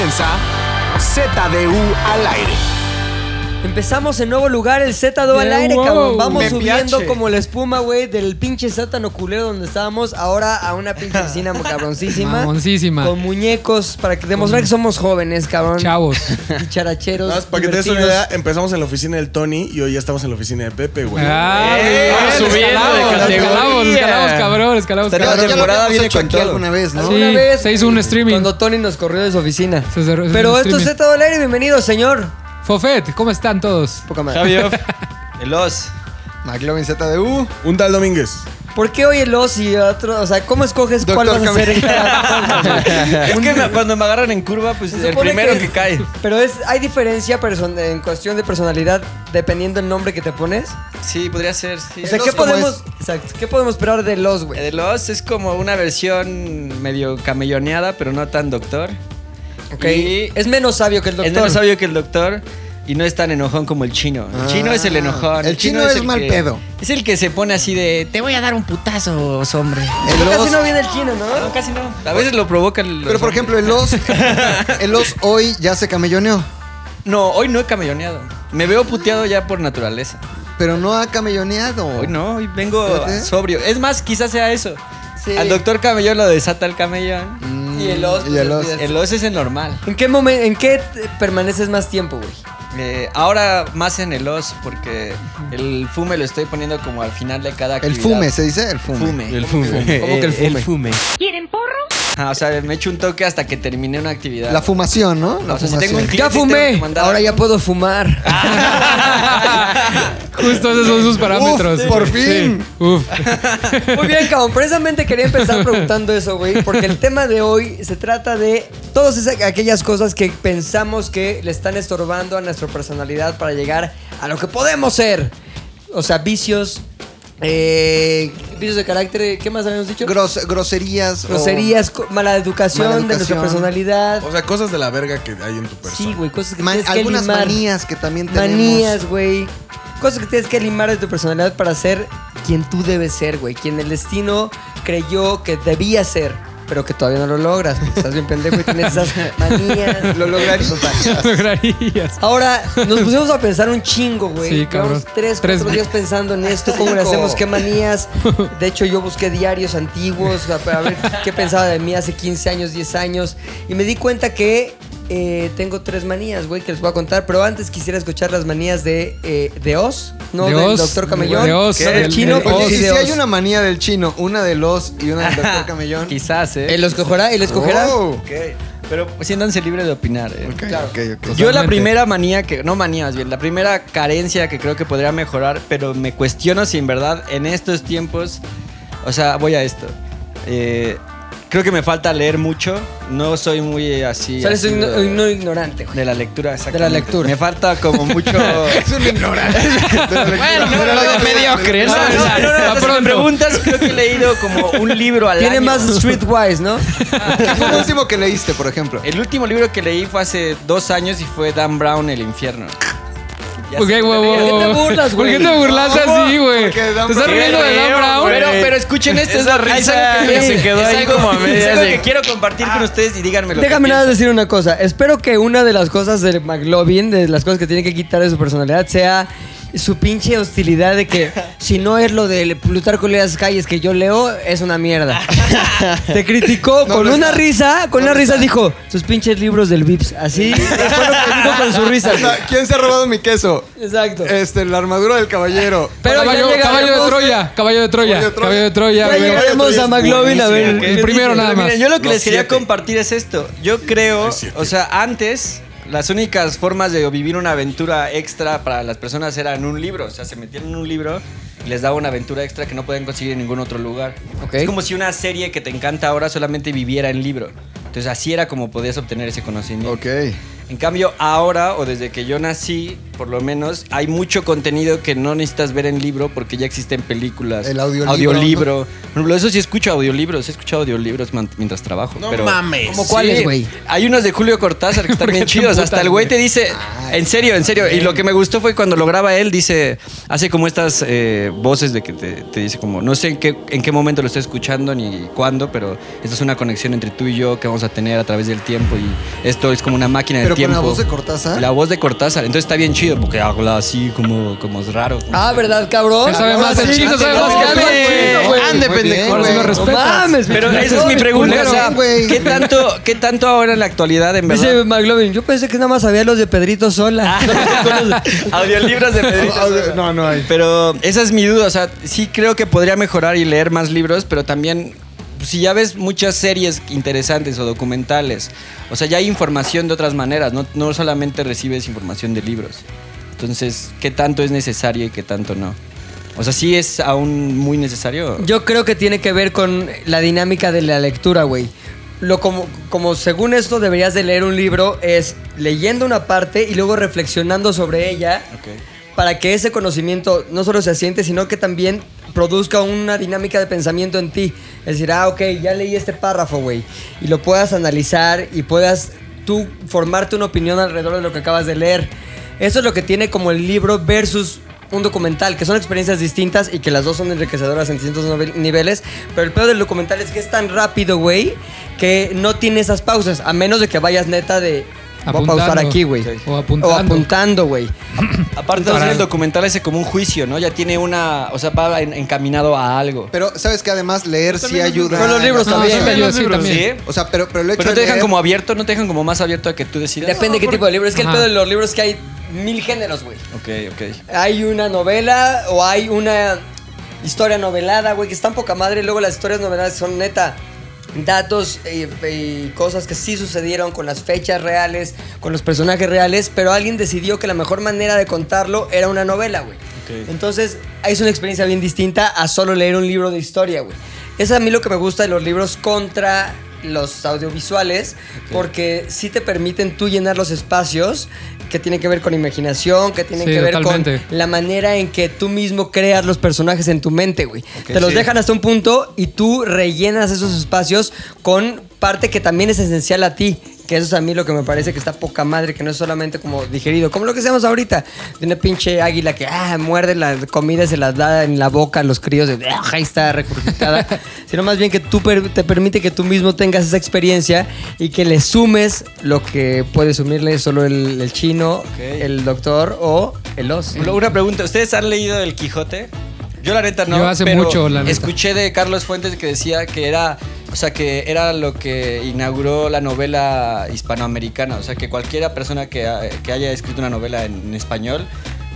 comienza ZDU al aire. Empezamos en nuevo lugar, el Z2 al aire, wow. cabrón. Vamos Me subiendo piache. como la espuma, güey, del pinche sótano culero donde estábamos, ahora a una pinche oficina cabroncísima. Mamoncísima. Con muñecos para que demostrar que somos jóvenes, cabrón. Chavos. Dicharacheros. Nada más para que te des una idea, empezamos en la oficina del Tony y hoy ya estamos en la oficina de Pepe, güey. Ah, Eh, bien, subiendo de escalamos, categoría. escalamos, escalamos, cabrón, escalamos, la temporada viene con todo. alguna vez, ¿no? Sí, vez, se hizo un streaming. Cuando Tony nos corrió de su oficina. Se cerró- se Pero esto es streaming. Z2 al aire, bienvenido, señor. Fofet, ¿cómo están todos? Poca madre. Javier. El os. McLovin ZDU. Un tal Domínguez. ¿Por qué hoy el os y otro? O sea, ¿cómo escoges cuál Doctor vas a hacer en cada Es que me- cuando me agarran en curva, pues Se el supone primero que, cae. Pero es, hay diferencia person- en cuestión de personalidad dependiendo del nombre que te pones. Sí, podría ser. Sí. O sea, El ¿qué os, ¿cómo podemos, exacto, ¿qué podemos esperar de los, güey? El os es como una versión medio camelloneada, pero no tan doctor. Ok. Y Es menos sabio que el es doctor. menos sabio que el doctor. Y no es tan enojón como el chino. El chino es el enojón. el chino es mal que- pedo. Es el que se pone así de, te voy a dar un putazo, hombre. El casi no viene el chino, ¿no? No, casi no. A veces lo provoca el... Pero por ejemplo, el os, el os hoy ya se camelloneó, No, hoy no he camelloneado. Me veo puteado ya por naturaleza. pero no ha camelloneado. Hoy no, hoy vengo sobrio. Es más, quizás sea eso. Sí. Al doctor camellón lo desata el camellón. Mm, Y el os, y el os. pues, El os es el normal. ¿En qué momento, en qué permaneces más tiempo, güey? Eh, ahora más en el os, porque el fume lo estoy poniendo como al final de cada El actividad. fume, se dice el fume. Fume. El fume. ¿Cómo que el fume? Ah, o sea, me echo un toque hasta que terminé una actividad. La fumación, ¿no? La O sea, si fumación. tengo un cliente, Ya tengo fumé, que ahora ya puedo fumar. Justo esos son sus parámetros. Uf, por fin. Sí, Uf. Muy bien, cabrón. Precisamente quería empezar preguntando eso, güey. Porque el tema de hoy se trata de todas esas, aquellas cosas que pensamos que le están estorbando a nuestra personalidad para llegar a lo que podemos ser. O sea, vicios, eh, vicios de carácter. ¿Qué más habíamos dicho? Gros- groserías. Groserías, co- mala educación, Mala de nuestra educación. personalidad. O sea, cosas de la verga que hay en tu persona. Sí, güey, cosas que ma- tienes que algunas limar. manías que también tenemos. Manías, güey. Cosas que tienes que limar de tu personalidad para ser quien tú debes ser, güey. Quien el destino creyó que debía ser, pero que todavía no lo logras. porque Estás bien pendejo y tienes esas manías. Lo lograrías. Lograrías. Ahora, nos pusimos a pensar un chingo, güey. Sí, cabrón. Llevamos tres, Tres cuatro días pensando en esto, cómo le hacemos, qué manías. De hecho, yo busqué diarios antiguos para ver qué pensaba de mí hace 15 años, 10 años. Y me di cuenta que eh, tengo tres manías, güey, que les voy a contar. Pero antes quisiera escuchar las manías de, eh, de Oz, no De del Oz, Doctor Camellón. de Oz, del del- chino, Oz. Si hay Oz. una manía del chino, una del os y una del doctor camellón. Quizás, ¿eh? Él lo escogerá, él escogerá. Oh. Ok. Pero siéntanse libres de opinar, ¿eh? Ok, Claro. ok, ok. Yo la primera manía que, no manía más bien, la primera carencia que creo que podría mejorar, pero me cuestiono si en verdad en estos tiempos, o sea, voy a esto. Eh, creo que me falta leer mucho, no soy muy así. O sea, eres un, un ignorante, güey. de la lectura, De la lectura. Me falta como mucho... Es un ignorante. Bueno, no, no, no, mediocre, ¿no? No, No, no, no, no, no, no, si me pronto. preguntas, creo que he leído como un libro al Tiene año. más streetwise, ¿no? ¿Qué fue lo último que leíste, por ejemplo? El último libro que leí fue hace dos años y fue Dan Brown, El Infierno. Güey, güey, ríes. ¿Por qué te güey. burlas, ¿Por qué güey? te burlas así, güey? ¿Te estás riendo de Dan Brown? pero, pero escuchen esto. Esa es- es risa algo que- se quedó es ahí algo- como a Es medias algo de- que quiero compartir con ustedes y díganme lo Déjame nada decir una cosa. Espero que una de las cosas de McLovin, de las cosas que tiene que quitar de su personalidad, sea su pinche hostilidad de que si no es lo de Plutarco de las calles que yo leo, es una mierda. Te criticó No con una está. risa, con No una risa está. dijo, sus pinches libros del Vips. Así fue lo que dijo con su risa. O sea, ¿Quién se ha robado mi queso? Exacto. Este, la armadura del caballero. Pero caballo, caballo de Troya, caballo de Troya, Caballo de Troya. caballo de Troya. Ya llegaremos a McLovin a ver. El primero nada más. Miren, yo lo que Los les quería siete. compartir es esto. Yo creo, o sea, antes las únicas formas de vivir una aventura extra para las personas era en un libro. O sea, se metían en un libro y les daba una aventura extra que no pueden conseguir en ningún otro lugar. Es como si una serie que te encanta ahora solamente viviera en libro. Entonces así era como podías obtener ese conocimiento. Ok. En cambio, ahora o desde que yo nací, por lo menos, hay mucho contenido que no necesitas ver en libro porque ya existen películas. El audiolibro, Audiolibro. Por ejemplo, eso sí escucho audiolibros. He escuchado audiolibros mientras trabajo. No pero mames. ¿Cómo cuáles, güey? Hay unos de Julio Cortázar que están ¿Por qué bien chidos. Hasta el güey te dice, en serio, en serio. Y lo que me gustó fue cuando lo graba él, dice, hace como estas eh, voces de que te, te dice como, no sé en qué, en qué momento lo estoy escuchando ni cuándo, pero esta es una conexión entre tú y yo que vamos a tener a través del tiempo y esto es como una máquina Pero con tiempo. la voz de Cortázar. La voz de Cortázar. Entonces está bien chido porque habla así como, como es raro. Ah, ¿verdad, cabrón? Sabe más, el chino no sabe más que. Ande, pendejo. Mames, Pero esa es mi pregunta. O sea. ¿qué tanto, ¿qué tanto ahora en la actualidad, en verdad? Dice McLovin, yo pensé que nada más había los de Pedrito Sola. Audiolibros de Pedrito Sola. No, no hay. Pero esa es mi duda, o sea, sí creo que podría mejorar y leer más libros, pero también si ya ves muchas series interesantes o documentales, o sea, ya hay información de otras maneras, no, no solamente recibes información de libros. Entonces, ¿qué tanto es necesario y qué tanto no? O sea, sí es aún muy necesario. Yo creo que tiene que ver con la dinámica de la lectura, güey. Lo como, como según esto deberías de leer un libro es leyendo una parte y luego reflexionando sobre ella para que ese conocimiento no solo se asiente, sino que también produzca una dinámica de pensamiento en ti. Es decir, ah, ok, ya leí este párrafo, güey. Y lo puedas analizar y puedas tú formarte una opinión alrededor de lo que acabas de leer. Eso es lo que tiene como el libro versus un documental, que son experiencias distintas y que las dos son enriquecedoras en distintos niveles. Pero el peor del documental es que es tan rápido, güey, que no tiene esas pausas, a menos de que vayas neta de... Voy a Apuntando. pausar aquí, güey. O apuntando. O apuntando, güey. Aparte, Para- también el documental ese como un juicio, ¿no? Ya tiene una, o sea, va en- encaminado a algo. Pero, ¿sabes que Además, leer sí ayuda. Pero los libros No, también. sí ayuda, sí, también. ¿Sí? O sea, pero, pero el hecho Pero no de te dejan leer- como abierto, no te dejan como más abierto a que tú decidas. Depende de qué tipo de libro. Es que el pedo de los libros es que hay mil géneros, güey. Ok, ok. Hay una novela o hay una historia novelada, güey, que está en poca madre. Y luego las historias noveladas son neta datos y, y cosas que sí sucedieron con las fechas reales, con los personajes reales, pero alguien decidió que la mejor manera de contarlo era una novela, güey. Entonces, es una experiencia bien distinta a solo leer un libro de historia, güey. Es a mí lo que me gusta de los libros contra los audiovisuales, porque sí te permiten tú llenar los espacios que tienen que ver con imaginación, que tienen Sí, que ver totalmente. con la manera en que tú mismo creas los personajes en tu mente, güey. Te los sí. dejan hasta un punto y tú rellenas esos espacios con parte que también es esencial a ti. Que eso es a mí lo que me parece que está poca madre, que no es solamente como digerido, como lo que hacemos ahorita, de una pinche águila que ah, muerde la comida y se las da en la boca a los críos de ah, ahí está recurgitada, sino más bien que tú te permite que tú mismo tengas esa experiencia y que le sumes lo que puede sumirle solo el, el chino, el doctor o el os. Una pregunta, ¿ustedes han leído El Quijote? Yo la neta no, Yo hace pero mucho, la neta. escuché de Carlos Fuentes que decía que era, o sea, que era lo que inauguró la novela hispanoamericana, o sea, que cualquiera persona que, que haya escrito una novela en, en español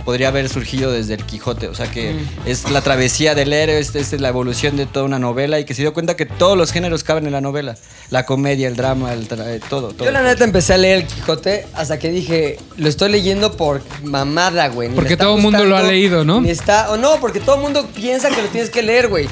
podría haber surgido desde El Quijote, o sea, que Mm. es la travesía del héroe, es, es la evolución de toda una novela y que se dio cuenta que todos los géneros caben en la novela, la comedia, el drama, el tra- eh, todo, todo. Yo la neta empecé a leer el Quijote hasta que dije, lo estoy leyendo por mamada, güey. ni Porque todo el mundo lo ha leído, ¿no? Ni está, o no, porque todo el mundo piensa que lo tienes que leer, güey.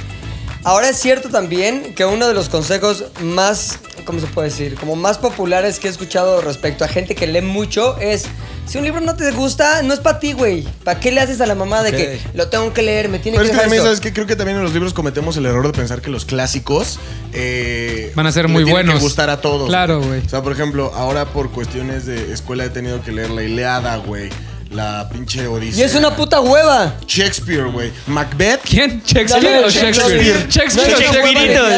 Ahora es cierto también que uno de los consejos más, ¿cómo se puede decir? Como más populares que he escuchado respecto a gente que lee mucho es, si un libro no te gusta, no es para ti, güey. ¿Para qué le haces a la mamá de Ok. que lo tengo que leer, me tiene Pero es que que dejar también, esto"? ¿sabes qué? Creo que también en los libros cometemos el error de pensar que los clásicos eh, Van a ser le muy tienen buenos. que gustar a todos. Claro, güey. O sea, por ejemplo, ahora por cuestiones de escuela he tenido que leer La Ileada, güey. La pinche Odisea. Y es una puta hueva. Shakespeare, güey. Macbeth. ¿Quién? ¿Shakespeare Dale, o Shakespeare? Shakespeare. Shakespeare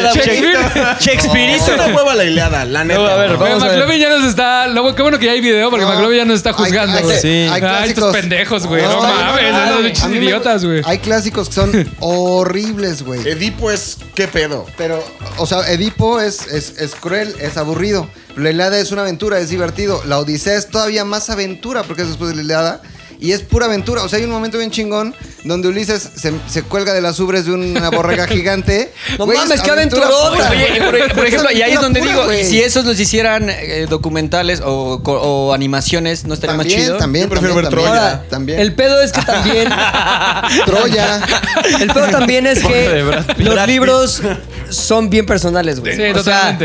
No, Shakespeare. Shakespeare. Es una hueva La Ileada, la neta. a ver, Vamos a ver. McLovin ya nos está. lo- Qué bueno que ya hay video, porque No. McLovin ya nos está juzgando, Hay- güey. hay- Sí. hay Ay, estos clásicos. pendejos, güey. No, No, no, mames, no, no, esos no. idiotas, güey. Hay clásicos que son horribles, güey. Edipo es. ¿Qué pedo? Pero, o sea, Edipo es, es, es cruel, es aburrido. La Ilíada es una aventura, es divertido. La Odisea es todavía más aventura porque es después de la Ilíada. Y es pura aventura. O sea, hay un momento bien chingón donde Ulises se, se cuelga de las ubres de una borrega gigante. No Güey, mames, es qué pura, Oye, por, ejemplo, y ahí es donde Pura, digo, si esos los hicieran eh, documentales o, animaciones, ¿no estaría más También, chido? también, Yo prefiero también, ver también, Troya. Ahora, también. el pedo es que también... Troya. El pedo también es que los libros son bien personales, güey. Sí, O sea,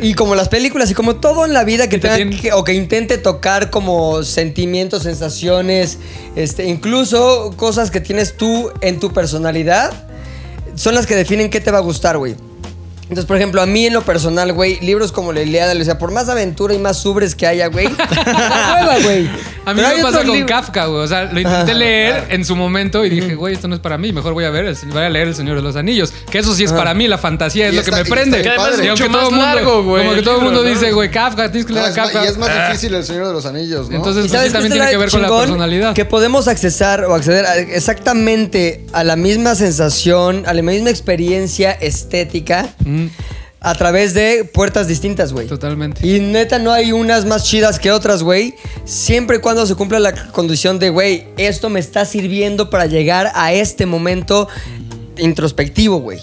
Y como las películas y como todo en la vida que tenga tienen- que- o que intente tocar como sentimientos, sensaciones, este, incluso cosas que tienes tú en tu personalidad, son las que definen qué te va a gustar, güey. Entonces, por ejemplo, a mí en lo personal, güey, libros como La Ilíada, o sea, por más aventura y más subres que haya, güey, hueva, güey. A mí Pero me pasa con Kafka, güey. O sea, lo intenté leer en su momento y dije, güey, esto no es para mí. Mejor voy a ver, el- voy a leer El Señor de los Anillos. Que eso sí es para mí, la fantasía es Y lo que está- me y prende. está bien padre. Y aunque Mucho todo más mundo, largo, güey, como que todo el mundo ¿no? dice, güey, Kafka, tienes que No, leer a es Kafka. y es más Ah. difícil el Señor de los Anillos, ¿no? Entonces, ¿Y pues, sí, también tiene que ver con la personalidad. Que podemos accesar o acceder a exactamente a la misma sensación, a la misma experiencia estética Mm, a través de puertas distintas, güey. totalmente. Y neta, no hay unas más chidas que otras, güey. Siempre y cuando se cumpla la condición de, güey, esto me está sirviendo para llegar a este momento introspectivo, güey.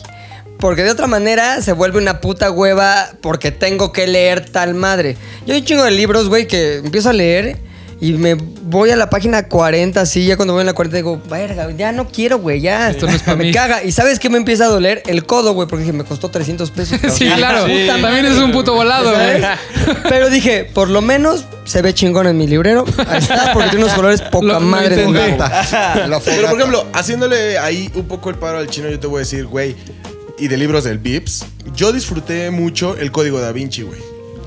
Porque de otra manera se vuelve una puta hueva porque tengo que leer tal madre. Yo hay un chingo de libros, güey, que empiezo a leer y me voy a la página 40, así, ya cuando voy en la 40 digo, verga, ya no quiero, güey, ya. Esto no es pa' me mí. caga. ¿Y sabes qué me empieza a doler? El codo, güey, porque dije, me costó 300 pesos. cabrón. Sí, claro. Puta También madre. es un puto volado, güey. Pero dije, por lo menos se ve chingón en mi librero. Ahí está, porque tiene unos colores poca Lo- lo madre. gato. La Pero fogata. por ejemplo, haciéndole ahí un poco el paro al chino, yo te voy a decir, güey, y de libros del Vips, yo disfruté mucho el código da Vinci, güey.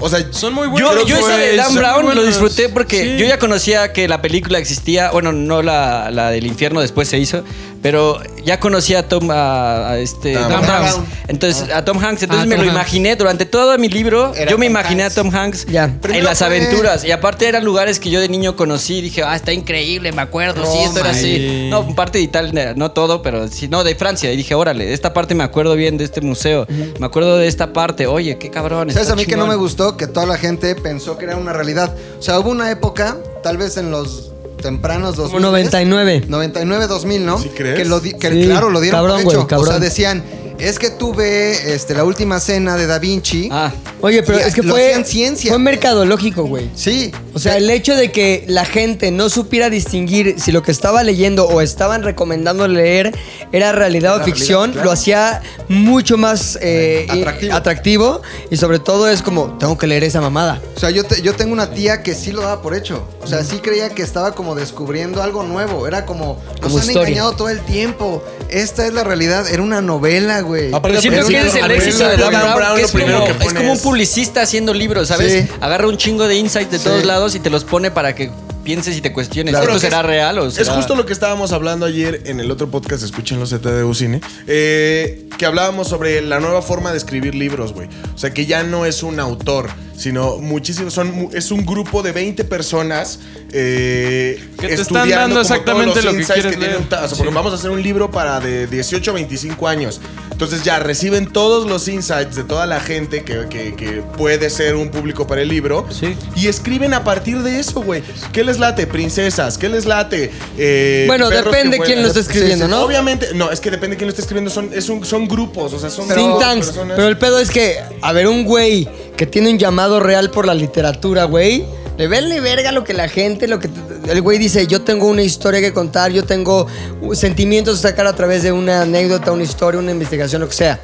O sea, Son muy Yo, buenos. yo ese de güey, Dan Brown lo disfruté porque Sí. yo ya conocía que la película existía. Bueno, no la, la del infierno después se hizo, pero ya conocía a Tom, a, a este Tom Tom Hanks. Hanks. Entonces, a Tom Hanks. Entonces Ah, me Tom lo Hanks. imaginé durante todo mi libro. Era yo me Tom imaginé Hanks. a Tom Hanks Ya. en Primero las fue- aventuras. Y aparte eran lugares que yo de niño conocí. Dije, ah, está increíble, me acuerdo. sí, esto era así. sí. No, parte de Italia, no todo, pero sí, no, de Francia. Y dije, órale, esta parte me acuerdo bien de este museo. Me acuerdo de esta parte. Oye, qué cabrón. ¿Sabes a mí que no me gustó? Que toda la gente pensó que era una realidad. O sea, hubo una época, tal vez en los tempranos 2000. Como 99. 99, 2000, ¿no? ¿Sí crees? Que, lo di- que Sí, claro, lo dieron cabrón, por güey, hecho. O cabrón. sea, decían, es que tuve este, la última cena de Da Vinci. Ah. Oye, pero Y es que lo fue, hacían ciencia. fue mercadológico, güey. Sí. O sea, el hecho de que la gente no supiera distinguir si lo que estaba leyendo o estaban recomendando leer era realidad o ficción, realidad, claro. lo hacía mucho más eh, Atractivo. y- atractivo y sobre todo es como, tengo que leer esa mamada. O sea, yo, te- yo tengo una tía que sí lo daba por hecho. O sea, sí creía que estaba como descubriendo algo nuevo. Era como, nos Como han historia. engañado todo el tiempo. Esta es la realidad. Era una novela, güey. Pero siento que sí, es el éxito de Dan Brown, que es, primero como, que es como un es- publicista haciendo libros, ¿sabes? Sí. Agarra un chingo de insights de todos Sí. lados y te los pone para que pienses y te cuestiones. Claro, ¿Esto que será es- real o Es será- justo lo que estábamos hablando ayer en el otro podcast, escúchenlo, ZDU Cine, eh, que hablábamos sobre la nueva forma de escribir libros, güey. O sea, que ya no es un autor, sino muchísimos, son, es un grupo de 20 personas eh, Que te están estudiando dando exactamente lo que quieres tiene leer. un o sea, porque vamos a hacer un libro para de 18 a 25 años. Entonces ya reciben todos los insights de toda la gente que, que- que puede ser un público para el libro. Sí. Y escriben a partir de eso, güey. ¿Qué les late? Princesas. ¿Qué les late? Eh, Bueno, depende quién lo esté escribiendo, ¿no? Obviamente, no, es que depende de quién lo esté escribiendo. Son, es un- son grupos, o sea, son Think tanks. personas. Pero el pedo es que, a ver, un güey que tiene un llamado real por la literatura, güey, le vele verga lo que la gente, lo que el güey dice, yo tengo una historia que contar, yo tengo sentimientos que sacar a través de una anécdota, una historia, una investigación, lo que sea.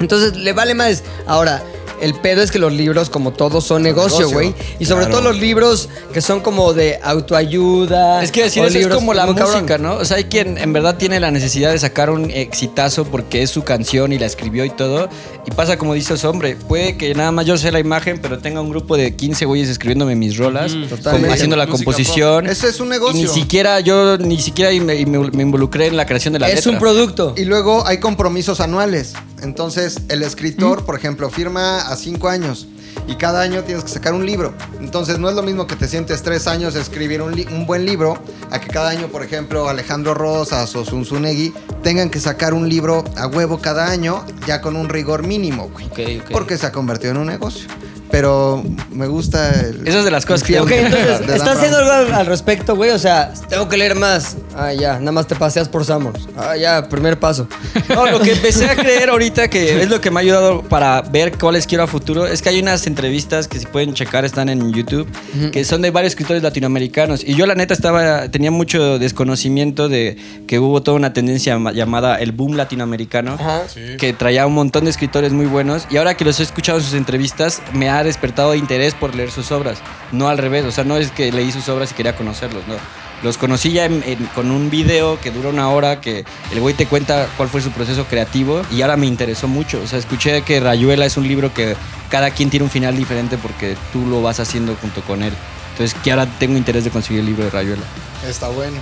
Entonces, le vale más. Ahora, el pedo es que los libros, como todos, son negocio, güey. Y sobre claro. todo los libros que son como de autoayuda. Es que decir eso es libros como la cabrón. música, ¿no? O sea, hay quien en verdad tiene la necesidad de sacar un exitazo porque es su canción y la escribió y todo. Y pasa como dices, hombre, puede que nada más yo sea la imagen, pero tenga un grupo de 15 güeyes escribiéndome mis rolas, Mm, como haciendo la Música composición. Ese es un negocio. Y ni siquiera yo, ni siquiera me, me- me involucré en la creación de la Es letra. un producto. Y luego hay compromisos anuales. Entonces, el escritor, por ejemplo, firma a cinco años. Y cada año tienes que sacar un libro. Entonces, no es lo mismo que te sientes tres años a escribir un, buen libro, a que cada año, por ejemplo, Alejandro Rosas o Zunzunegui tengan que sacar un libro a huevo cada año, ya con un rigor mínimo, güey. Porque se ha convertido en un negocio. Pero me gusta el. Esas de las cosas que- Ok, entonces, ¿estás haciendo algo al, al respecto, güey? O sea, tengo que leer más. Ah, ya, nada más te paseas por Summers. Ah, ya, primer paso. No, lo que empecé a creer ahorita que es lo que me ha ayudado para ver cuáles quiero a futuro es que hay unas entrevistas que si pueden checar están en YouTube que son de varios escritores latinoamericanos y yo la neta estaba tenía mucho desconocimiento de que hubo toda una tendencia ma- llamada el boom latinoamericano Ajá. que traía un montón de escritores muy buenos y ahora que los he escuchado en sus entrevistas me ha despertado interés por leer sus obras, no al revés, o sea, no es que leí sus obras y quería conocerlos, no. Los conocí ya en- en- con un video que dura una hora, que el güey te cuenta cuál fue su proceso creativo y ahora me interesó mucho. O sea, escuché que Rayuela es un libro que cada quien tiene un final diferente porque tú lo vas haciendo junto con él. Entonces, que ahora tengo interés de conseguir el libro de Rayuela. Está bueno.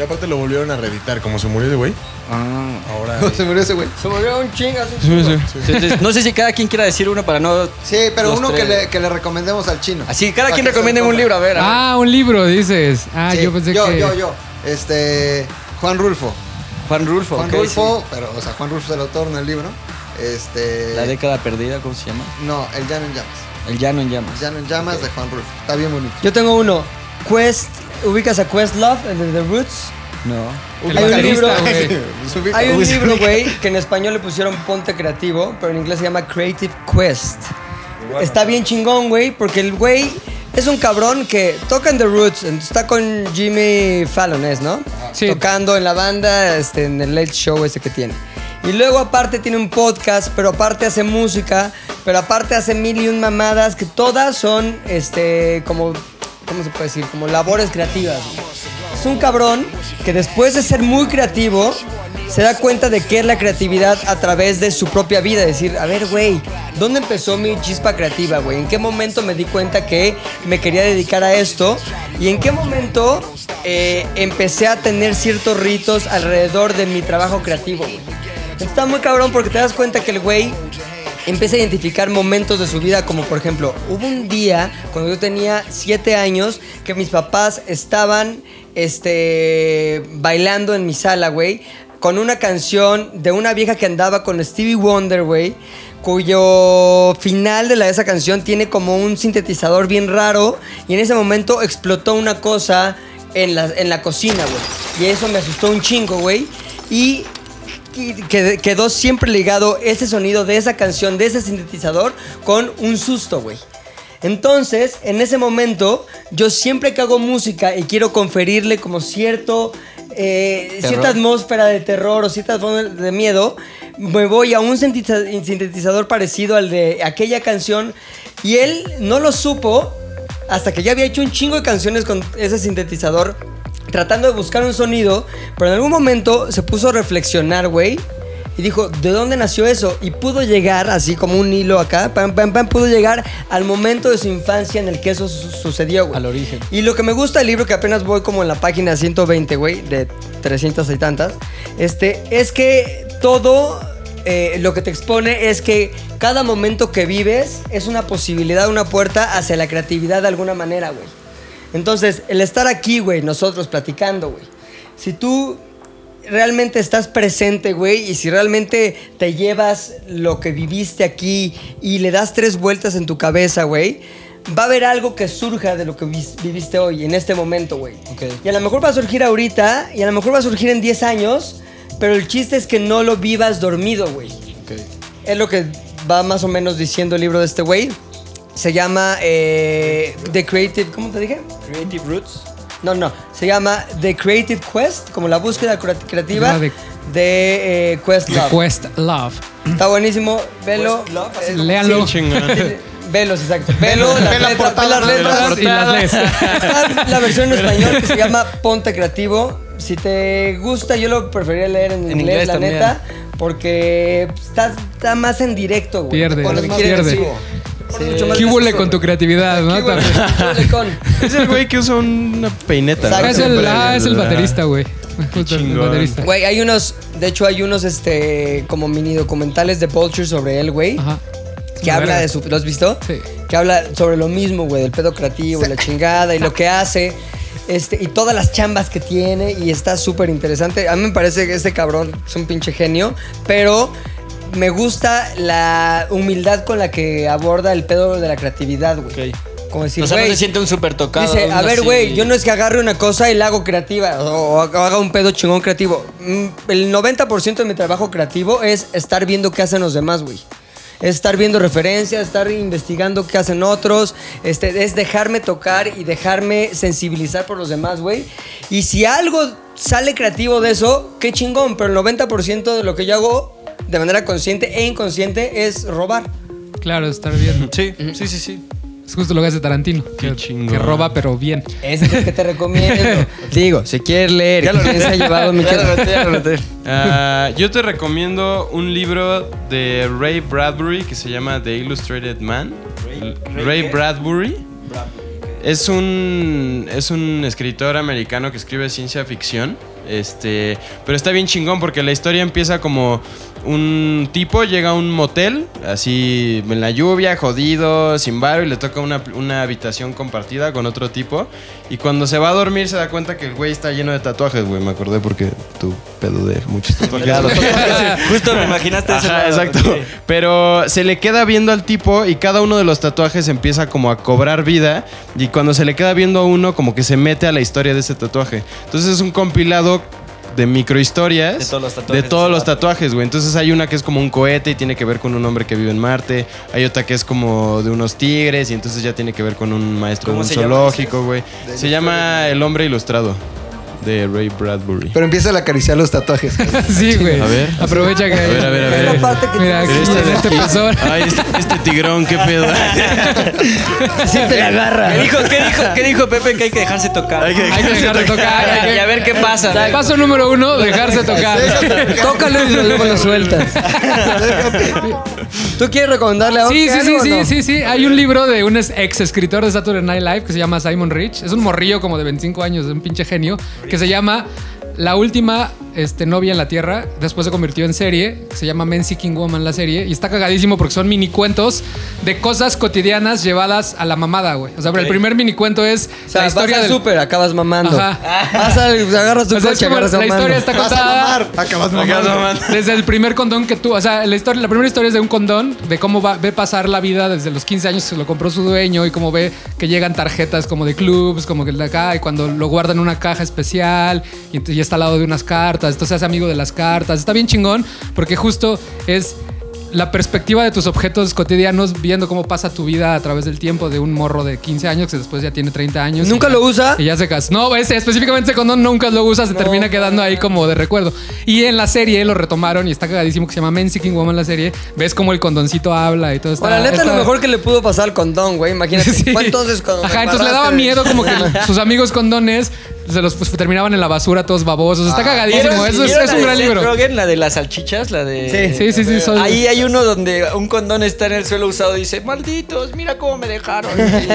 Y aparte lo volvieron a reeditar, como se murió de güey. Ah. Ahora. Se murió ese güey. Se volvió un chingas. un chingo. Entonces, no sé si cada quien quiera decir uno para no... Sí, pero Los uno que tres. le, que le recomendemos al chino. Así, cada Para quien que se recomiende un libro, a ver. a ver. Ah, un libro, dices. Ah, Sí, yo pensé yo, que. yo, yo. Este. Juan Rulfo. Juan Rulfo. Juan ok, Rulfo, pero, o sea, Juan Rulfo es el autor, no el libro. Este. La década perdida, ¿cómo se llama? No, El Llano en Llamas. El llano en llamas. El Llano en Llamas de Juan Rulfo. Está bien bonito. Yo tengo uno. Quest. ¿Ubicas a Quest Love, el de The Roots? No. Hay un libro-. Hay un libro, güey, que en español le pusieron Ponte Creativo, pero en inglés se llama Creative Quest. Está bien chingón, güey, porque el güey es un cabrón que toca en The Roots, está con Jimmy Fallon, ¿es, no? Sí. Tocando en la banda, este, en el Late Show ese que tiene. Y luego aparte tiene un podcast, pero aparte hace música, pero aparte hace mil y un mamadas que todas son, este, como, ¿cómo se puede decir? Como labores creativas. Es un cabrón que después de ser muy creativo, se da cuenta de qué es la creatividad a través de su propia vida. Decir, a ver, güey, ¿dónde empezó mi chispa creativa, güey? ¿En qué momento me di cuenta que me quería dedicar a esto? ¿Y en qué momento eh, empecé a tener ciertos ritos alrededor de mi trabajo creativo, güey? Está muy cabrón porque te das cuenta que el güey empieza a identificar momentos de su vida, como por ejemplo, hubo un día cuando yo tenía 7 años que mis papás estaban este, bailando en mi sala, güey, con una canción de una vieja que andaba con Stevie Wonder, güey, cuyo final de la, esa canción tiene como un sintetizador bien raro y en ese momento explotó una cosa en la, en la cocina, güey. Y eso me asustó un chingo, güey. Y y qued- quedó siempre ligado ese sonido de esa canción, de ese sintetizador, con un susto, güey. Entonces, en ese momento, yo siempre que hago música y quiero conferirle como cierto, eh, cierta atmósfera de terror o cierta atmósfera de miedo, me voy a un sintetiza- sintetizador parecido al de aquella canción y él no lo supo hasta que ya había hecho un chingo de canciones con ese sintetizador tratando de buscar un sonido, pero en algún momento se puso a reflexionar, güey. Y dijo, ¿de dónde nació eso? Y pudo llegar, así como un hilo acá, pam, pam, pam, pudo llegar al momento de su infancia en el que eso su- sucedió, güey. Al origen. Y lo que me gusta del libro, que apenas voy como en la página 120, güey, de 300 y tantas, este, es que todo eh, lo que te expone es que cada momento que vives es una posibilidad, una puerta hacia la creatividad de alguna manera, güey. Entonces, el estar aquí, güey, nosotros platicando, güey. Si tú realmente estás presente, güey, y si realmente te llevas lo que viviste aquí y le das tres vueltas en tu cabeza, güey, va a haber algo que surja de lo que vis- viviste hoy, en este momento, güey. Ok. Y a lo mejor va a surgir ahorita, y a lo mejor va a surgir en 10 años, pero el chiste es que no lo vivas dormido, güey. Es lo que va más o menos diciendo el libro de este güey. Se llama eh, The Creative, ¿cómo te dije? Creative Roots. No, no, se llama The Creative Quest, como la búsqueda crea- creativa de, de- eh, Quest The Love. Quest Love. Está buenísimo, velo. Eh, Léanlo. sí. Velos, exacto. Velo, la la letra, portada, ve las letras. Y las lees. Está la versión en español que se llama Ponte Creativo. Si te gusta, yo lo preferiría leer en, En inglés, inglés la también. neta, porque está, está más en directo, güey. Pierde, pierde. Más ¿Qué gráfico, con tu creatividad, no? Es el güey que usa una peineta. Ah, es el, ah, es el baterista, güey. Justo el baterista. Güey, hay unos, de hecho hay unos, este, como mini documentales de Vulture sobre él, güey. Ajá. Que habla de su, ¿lo has visto? Sí. Que habla sobre lo mismo, güey, del pedo creativo, la chingada y lo que hace. Este, y todas las chambas que tiene y está súper interesante. A mí me parece que este cabrón es un pinche genio, pero me gusta la humildad con la que aborda el pedo de la creatividad, güey. Ok. Como decir, o sea, no se siente un súper tocado. Dice, a ver, güey, yo no es que agarre una cosa y la hago creativa o, o haga un pedo chingón creativo. Mm, El 90% de mi trabajo creativo es estar viendo qué hacen los demás, güey. Es estar viendo referencias, estar investigando qué hacen otros, este, es dejarme tocar y dejarme sensibilizar por los demás, güey. Y si algo sale creativo de eso, qué chingón, pero el 90% de lo que yo hago de manera consciente e inconsciente es robar. Claro, estar bien. Sí, sí, sí, sí. Es justo lo que hace Tarantino. Qué Que, chingón. que roba, pero bien. Ese es el que te recomiendo. Digo, si quieres leer, ¿quién se ha llevado mi Ya lo ya lo. Ah, yo te recomiendo un libro de Ray Bradbury que se llama The Illustrated Man. Ray, Bradbury. Es un, es un escritor americano que escribe ciencia ficción. Este, pero está bien chingón porque la historia empieza como un tipo llega a un motel, así en la lluvia, jodido, sin varo, y le toca una, una habitación compartida con otro tipo. Y cuando se va a dormir se da cuenta que el güey está lleno de tatuajes, güey. Me acordé porque tu pedo de muchos tatuajes. Justo me imaginaste eso. Exacto. Pero se le queda viendo al tipo y cada uno de los tatuajes empieza como a cobrar vida y cuando se le queda viendo a uno como que se mete a la historia de ese tatuaje. Entonces es un compilado de microhistorias De todos los tatuajes de todos los tatuajes, güey. Entonces hay una que es como un cohete y tiene que ver con un hombre que vive en Marte. Hay otra que es como de unos tigres y entonces ya tiene que ver con un maestro de ¿Cómo un zoológico, güey. Se llama El hombre ilustrado de Ray Bradbury. Pero empieza a acariciar los tatuajes. Sí, güey. A ver. Aprovecha que A ver, a ver, a ver. Es la parte que Mira, aquí este- en este pezón. Ay, este, este tigrón, qué pedo. Así te la agarra. ¿Qué dijo, qué, dijo, ¿Qué dijo Pepe? Que hay que dejarse tocar. Hay que Hay que dejar de tocar. hay que- Y a ver qué pasa. Paso número uno, dejarse tocar. Tócalo y luego lo sueltas. ¿Tú quieres recomendarle a Sí, sí, sí, sí, no? sí, sí. Hay un libro de un ex escritor de Saturday Night Live que se llama Simon Rich. Es un morrillo como de 25 años, es un pinche genio, que se llama La última este, novia en la Tierra. Después se convirtió en serie, se llama Men Seeking Woman la serie. Y está cagadísimo porque son mini cuentos de cosas cotidianas llevadas a la mamada, güey. O sea, pero el primer mini cuento es O sea, la historia vas al del... súper, acabas mamando. Ajá. Vas al, agarras tu O sea, coche, agarras la historia está Vas a contada. mamar. Acabas mamando. Desde el primer condón que tú, o sea, la historia, la primera historia es de un condón, de cómo va, ve pasar la vida desde los 15 años que lo compró su dueño y cómo ve que llegan tarjetas como de clubs, como que el de acá, y cuando lo guardan en una caja especial y, entonces ya está al lado de unas cartas, entonces es amigo de las cartas. Está bien chingón porque justo es la perspectiva de tus objetos cotidianos viendo cómo pasa tu vida a través del tiempo de un morro de 15 años que después ya tiene 30 años. ¿Nunca lo usa? y ya se casó. No, ese, específicamente ese condón nunca lo usa, se termina quedando ahí como de recuerdo. Y en la serie lo retomaron y está cagadísimo que se llama Men Seeking Woman la serie. Ves como el condoncito habla y todo está. Bueno, la neta está- lo mejor que le pudo pasar al condón, güey. Imagínate. Sí. Fue entonces cuando Ajá, entonces le daba miedo como que sus amigos condones se los pues, terminaban en la basura todos babosos. Está cagadísimo. Eso es, ¿Vieron es la un gran Seth libro. Rogen, la de las salchichas, la de... Sí, sí, sí. son- Ahí hay uno donde un condón está en el suelo usado y dice, malditos, mira cómo me dejaron.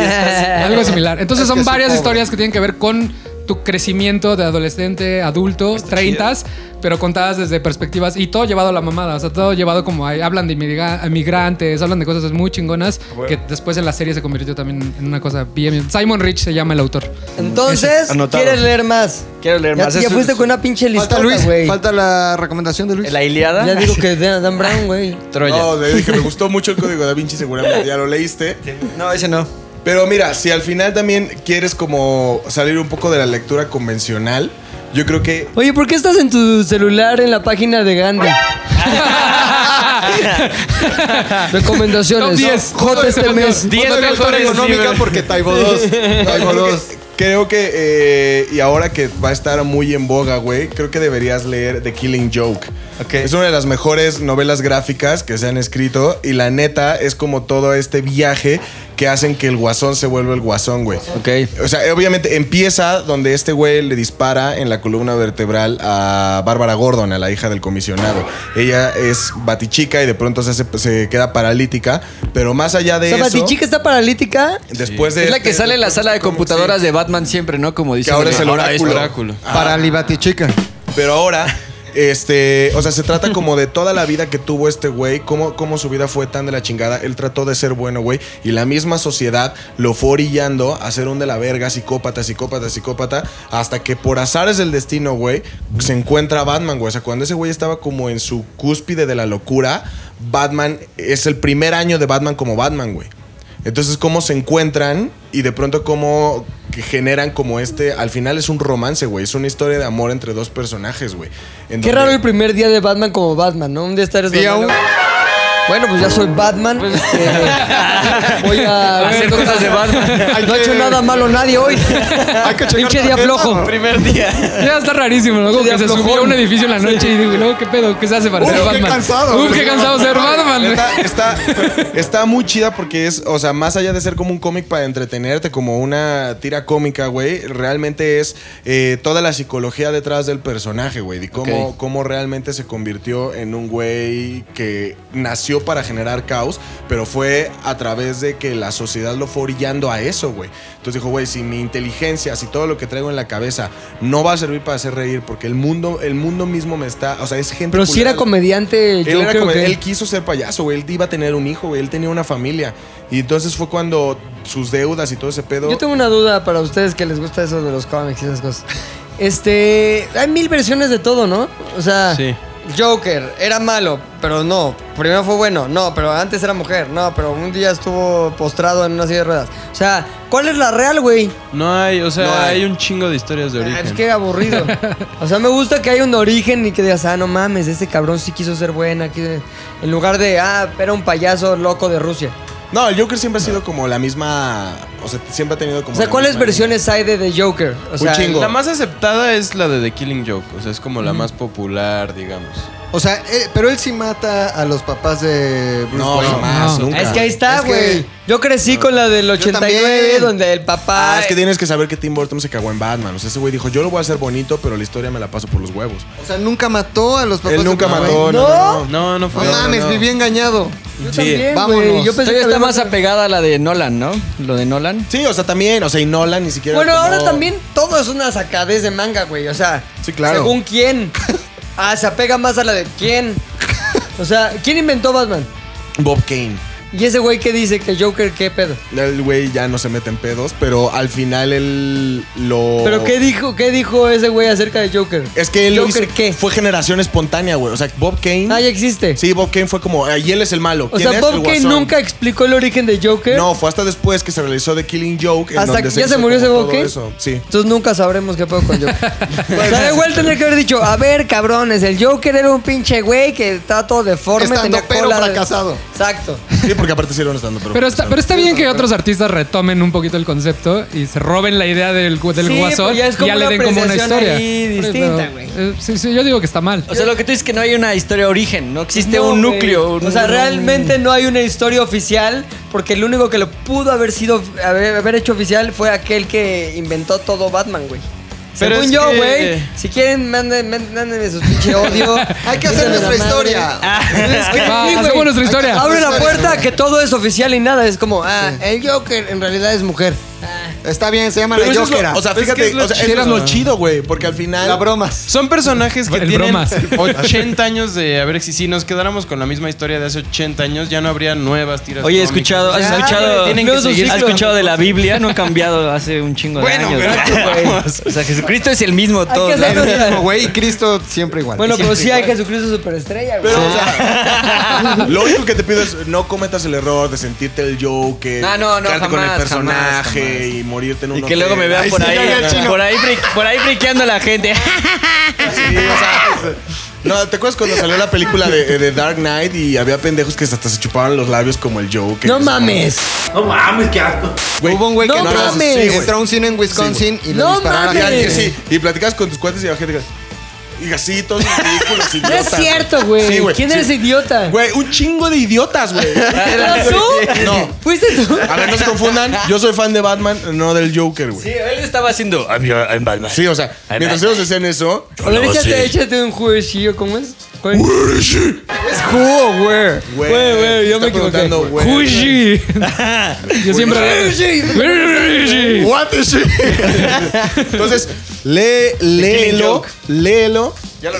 Algo similar. Entonces Es son varias historias que tienen que ver con tu crecimiento de adolescente, adulto, treintas, pero contadas desde perspectivas y todo llevado a la mamada. O sea, todo llevado como ahí. Hablan de inmigra- migrantes, hablan de cosas muy chingonas que después en la serie se convirtió también en una cosa bien. bien- Simon Rich se llama el autor. Entonces. ¿quieres leer más? Quiero leer Ya, más. ya Eso fuiste con una pinche lista, güey. Falta la recomendación de Luis. La Iliada. Ya digo que de Dan Brown, güey. Troya. No, de- dije, me gustó mucho el código da Vinci, seguramente ya lo leíste. No, ese no. Pero mira, si al final también quieres como salir un poco de la lectura convencional, yo creo que Oye, ¿por qué estás en tu celular en la página de Gandhi? Recomendaciones. Top 10. J este mes. 10 Foto mejores económica porque Taibo 2. Taibo creo 2. que, creo que, eh, y ahora que va a estar muy en boga, güey, creo que deberías leer The Killing Joke. Ok. Es una de las mejores novelas gráficas que se han escrito y la neta es como todo este viaje que hacen que el guasón se vuelva el guasón, güey. Ok. O sea, obviamente empieza donde este güey le dispara en la columna vertebral a Bárbara Gordon, a la hija del comisionado. Ella es batichica y de pronto se, hace- se queda paralítica, pero más allá de O sea, eso, Batichica está paralítica. después de Es la que este- sale en la sala de computadoras sí. de Batman siempre, ¿no? Como dice. ahora es el oráculo. oráculo. Ajá. Para Libatichica. Pero ahora Este, o sea, se trata como de toda la vida que tuvo este güey, cómo, cómo su vida fue tan de la chingada. Él trató de ser bueno, güey, y la misma sociedad lo fue orillando a ser un de la verga, psicópata, psicópata, psicópata, hasta que por azares del destino, güey, se encuentra Batman, güey. O sea, cuando ese güey estaba como en su cúspide de la locura, Batman es el primer año de Batman como Batman, güey. Entonces, cómo se encuentran y de pronto cómo que generan como este. Al final es un romance, güey. Es una historia de amor entre dos personajes, güey. Qué donde- raro el primer día de Batman como Batman, ¿no? Un día estar Día. Bueno, pues ya soy Batman. este, voy a hacer cosas de Batman. No ha hecho nada malo nadie hoy. Pinche día flojo. Primer día. Ya está rarísimo, ¿no? Como que se subió a un edificio en la noche y digo, luego, ¿qué pedo? ¿Qué se hace para Uf, ser qué Batman? cansado. Uf, qué cansado ser Batman. Está, está, está muy chida porque es, o sea, más allá de ser como un cómic para entretenerte, como una tira cómica, güey, realmente es eh, toda la psicología detrás del personaje, güey, y cómo, cómo realmente se convirtió en un güey que nació para generar caos, pero fue a través de que la sociedad lo fue orillando a eso, güey. Entonces dijo, güey, si mi inteligencia, si todo lo que traigo en la cabeza no va a servir para hacer reír, porque el mundo, el mundo mismo me está, o sea, es gente. Pero si era comediante, él, yo era creo que... él quiso ser payaso, güey. Él iba a tener un hijo, güey. Él tenía una familia. Y entonces fue cuando sus deudas y todo ese pedo. Yo tengo una duda para ustedes que les gusta eso de los cómics y esas cosas. Este, hay mil versiones de todo, ¿no? O sea, Sí. Joker era malo, pero no. Primero fue bueno, no, pero antes era mujer, no, pero un día estuvo postrado en una silla de ruedas. O sea, ¿cuál es la real, güey? No hay, o sea, No hay. hay. un chingo de historias de Ah, origen. Es que aburrido. O sea, me gusta que haya un origen y que digas, ah, no mames, ese cabrón sí quiso ser buena. En lugar de, ah, era un payaso loco de Rusia. No, el Joker siempre ha sido como la misma. O sea, siempre ha tenido como. O sea, la ¿cuáles misma- versiones hay de The Joker? O sea, chingo. La más aceptada es la de The Killing Joke, o sea, es como la más popular, digamos. O sea, eh, pero él sí mata a los papás de Bruce No, Wayne. jamás, No. nunca. Es que ahí está, Es que- güey. Yo crecí con la del 89, también. donde el papá. Ah, es que tienes que saber que Tim Burton se cagó en Batman. O sea, ese güey dijo, yo lo voy a hacer bonito, pero la historia me la paso por los huevos. O sea, nunca mató a los papás Él de nunca Bruce mató, Wayne. no, no, no. No, no No fue. mames, no. viví engañado. Yo Sí. también, Vámonos. güey. Yo pensé Todavía que está había más matado- apegada a la de Nolan, ¿no? Lo de Nolan. Sí, o sea, también, o sea, y Nolan ni siquiera. Bueno, como- ahora también todo es una sacadez de manga, güey. O sea, Sí, claro. según quién. Ah, se apega más a la de quién. O sea, ¿quién inventó Batman? Bob Kane. Y ese güey que dice que Joker, ¿qué pedo? El güey ya no se mete en pedos, pero al final él lo. ¿Pero qué dijo, qué dijo ese güey acerca de Joker? Es que él lo ¿Joker hizo- qué? Fue generación espontánea, güey. O sea, Bob Kane. Ah, ya existe. Sí, Bob Kane fue como. "Ay, él es el malo. o ¿Quién sea, es? Bob El Kane Guasón". nunca explicó el origen de Joker. No, fue hasta después que se realizó The Killing Joke. en Hasta donde que ya se hizo murió como ese Bob todo Kane. eso. Sí. Entonces nunca sabremos qué pedo con Joker. o sea, igual tendría que haber dicho, a ver, cabrones, el Joker era un pinche güey que estaba todo deforme, Estando tenía pero cola de- fracasado. Exacto. Sí, porque aparte hicieron estando. Pero está, pero está bien que otros artistas retomen un poquito el concepto y se roben la idea del, del Sí, guasón pues ya es como y ya le una den como una historia. ahí Pero, distinta, güey. eh, sí, sí, yo digo que está mal. O sea, lo que tú dices que no hay una historia origen, no existe No, un güey. núcleo. un- o sea, realmente no hay una historia oficial porque el único que lo pudo haber sido haber, haber hecho oficial fue aquel que inventó todo Batman, güey. Pero Según yo, que- güey, si quieren, manden, manden- mándenme sus pinche odio. Hay que hacer nuestra historia. Es que Va, sí, hacemos nuestra historia. Abre la puerta que todo es oficial y nada. Es como, ah, el Joker en realidad es mujer. Está bien, se llama Pero la eso es lo- Jokera. o sea, Pero es que fíjate, es lo o sea, chido. era lo chido, güey. Porque al final. la bromas. Son personajes que El tienen bromas. 80 años de haber existido. Si nos quedáramos con la misma historia de hace 80 años, ya no habría nuevas tiras. Oye, he cómicas. escuchado, has Ya, escuchado, güey, tienen que ¿has seguir escuchado de la Biblia, no ha cambiado hace un chingo de años. pero- güey. O sea, Jesucristo es el mismo todo. que hacer nuestra- Como güey y Cristo siempre igual. Bueno, pero Siempre sí hay igual. Jesucristo superestrella, güey. Pero, o sea, lo único que te pido es no cometas el error de sentirte el Joker. Ah, no, no, quedarte con el jamás, personaje jamás, jamás. y morirte en un Y que luego me hotel. vean Ay, por sí, ahí, ya vi al chino. por ahí, fri- por ahí friqueando la gente. Sí, o sea, no, ¿te acuerdas cuando salió la película de, de Dark Knight y había pendejos que hasta se chupaban los labios como el Joker? No mames. Güey, Hubo un güey No que no, mames. sí, entró a un cine en Wisconsin y le No dispararon a mames. gente. Sí, y platicas con tus cuates y la gente diga, y así, todos ridículos, No es cierto, güey. Sí, güey. ¿Quién sí. eres idiota? Güey, un chingo de idiotas, güey. ¿Eras tú? No. ¿Fuiste tú? A ver, no se confundan. Yo soy fan de Batman, no del Joker, güey. Sí, él estaba haciendo. I'm your- I'm Batman. Sí, o sea, mientras ellos decían eso. A ver, échate, échate un juguecillo, ¿cómo es? ¿Cuál? Es jugo, güey. Güey, güey, yo me equivoqué. preguntando, güey. Huishi. Yo siempre. What is it? Entonces, lee, léelo, léelo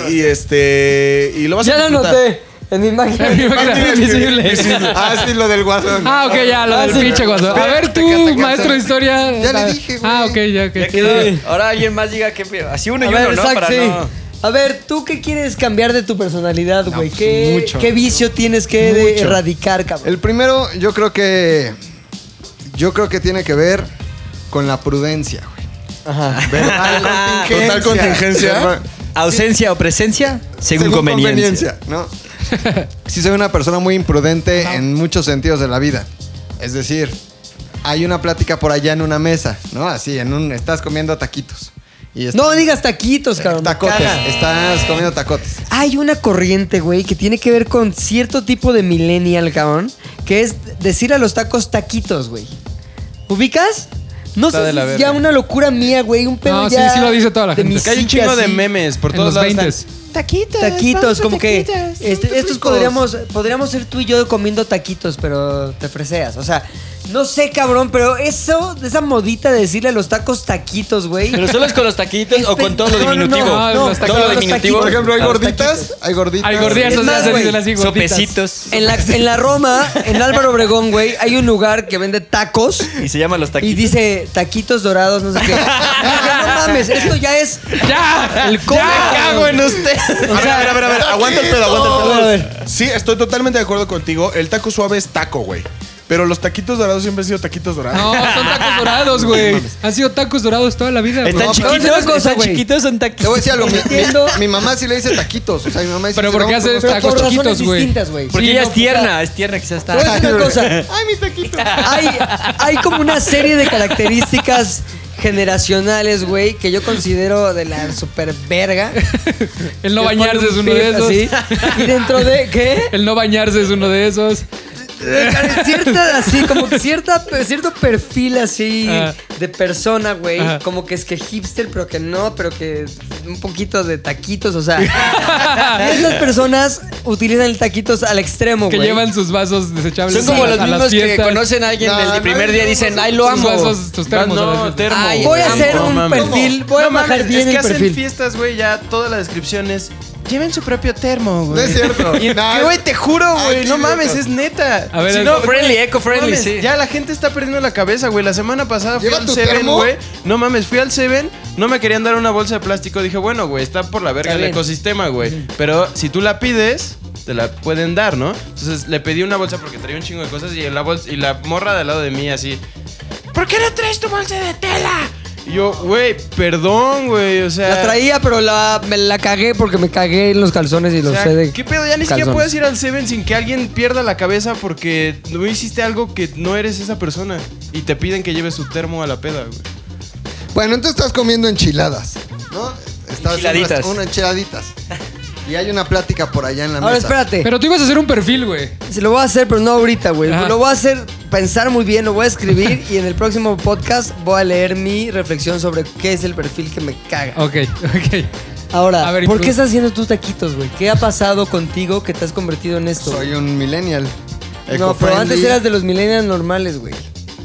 Y este. Y lo vas Ya a lo disfrutar. anoté en mi máquina. En mi máquina invisible. Ah, sí, lo del guasón. Ah, ok, ya, lo Ah, del sí. pinche guaso. A ver tú, maestro de historia. Ya le dije, güey. Ah, ok, ya, ok. Ya quedó. Ahora alguien más diga que así uno A y ver, uno, ¿no? exacto, Para sí. no. A ver, ¿tú qué quieres cambiar de tu personalidad, güey? pues, ¿Qué, mucho. ¿Qué vicio tienes que de- erradicar, cabrón? El primero, yo creo que. Yo creo que tiene que ver con la prudencia, güey. Ajá. Verbal, Total contingencia. Ausencia o presencia, según, conveniencia. ¿no? Sí soy una persona muy imprudente en muchos sentidos de la vida. Es decir, hay una plática por allá en una mesa, ¿no? Así, en un... Estás comiendo taquitos. Y No digas taquitos, cabrón. Tacotes. Estás comiendo tacotes. Hay una corriente, güey, que tiene que ver con cierto tipo de millennial, cabrón, que es decir a los tacos taquitos, güey. ¿Ubicas? No Está sé de si la es verga. ya una locura mía, güey, un pedo No, sí, ya sí lo dice toda la de gente. mi Que hay un psique chingo de así. memes por En todos los lados. 20 están, Taquitos, taquitos, como que este, estos podríamos, podríamos ser tú y yo comiendo taquitos, pero te freseas. O sea, no sé, cabrón, pero eso, esa modita de decirle a los tacos taquitos, güey. Pero solo es con los taquitos o con todo lo No, no, no, diminutivo. no, los todo lo taquitos. diminutivo. Por ejemplo, hay gorditas. Hay gorditas. Hay gorditas, Es o más, sea, güey, dicen así, gorditas. Sopecitos. En la, en la Roma, en Álvaro Obregón, güey, hay un lugar que vende tacos Y se llaman los y taquitos. dice taquitos dorados, no sé qué. No mames, esto ya es ¡Ya! el combo. cago en usted. A ver, a ver, a ver, a ver, aguanta el pedo, aguanta el pedo. Sí, estoy totalmente de acuerdo contigo. El taco suave es taco, güey. Pero los taquitos dorados siempre han sido taquitos dorados. No, son tacos dorados, güey. Han sido tacos dorados toda la vida, güey. Están No, pero chiquitos, cosa, están güey. chiquitos, son Te taquitos. voy a decir algo. Mi, mi- mamá sí le dice taquitos. O sea, mi mamá dice Pero ¿por qué vamos haces por Pero unos tacos por chiquitos, güey? distintas, güey. Porque Sí, ella no, es tierna, es tierna, quizás Te voy a está. decir una cosa. Ay, mi taquito. Hay, hay como una serie de características generacionales, güey, que yo considero de la super verga. El no bañarse es un uno de esos. así, y dentro de, ¿qué? El no bañarse es uno de esos. De cierta, así, como que cierta, cierto perfil así de persona, güey. Como que es que hipster, pero que no, pero que un poquito de taquitos, o sea. esas personas utilizan el taquitos al extremo, Que güey. llevan sus vasos desechables Son como a- los a mismos que conocen a alguien No, del no, primer no, día y dicen, ay, lo Sus amo. vasos, sus termos. No, termo. Ay, Voy a hacer un perfil, voy a bajar bien es que el hacen perfil. fiestas, güey, ya toda la descripción es lleven su propio termo, güey. No es cierto. Y, güey, te juro, güey, no mames, es neta. A ver, Si no, Eco-friendly, güey, eco-friendly, mames, sí. Ya la gente está perdiendo la cabeza, güey. La semana pasada fui ¿Lleva al Seven, termo? güey. No mames, fui al Seven, no me querían dar una bolsa de plástico. Dije, bueno, güey, está por la verga Está el bien. ecosistema, güey. Pero si tú la pides, te la pueden dar, ¿no? Entonces le pedí una bolsa porque traía un chingo de cosas y la bolsa, y la morra de al lado de mí así, ¿por qué no traes tu bolsa de tela? Y yo, güey, perdón, güey, o sea... La traía, pero la, me la cagué porque me cagué en los calzones y O los sea, sé de ¿Qué pedo? Ya ni siquiera puedes ir al Seven sin que alguien pierda la cabeza porque no hiciste algo que no eres esa persona. Y te piden que lleves su termo a la peda, güey. Bueno, entonces estás comiendo enchiladas, ¿no? Estás Enchiladitas. Unas, unas enchiladitas. Y hay una plática por allá en la Ahora mesa. espérate. Pero tú ibas a hacer un perfil, güey. Se lo voy a hacer, pero no ahorita, güey. Ajá. Lo voy a hacer pensar muy bien, lo voy a escribir y en el próximo podcast voy a leer mi reflexión sobre qué es el perfil que me caga. Ok, ok. Ahora, ver, ¿por qué estás haciendo tus taquitos, güey? ¿Qué ha pasado contigo que te has convertido en esto? Soy un millennial. no, pero antes eras de los millennials normales, güey.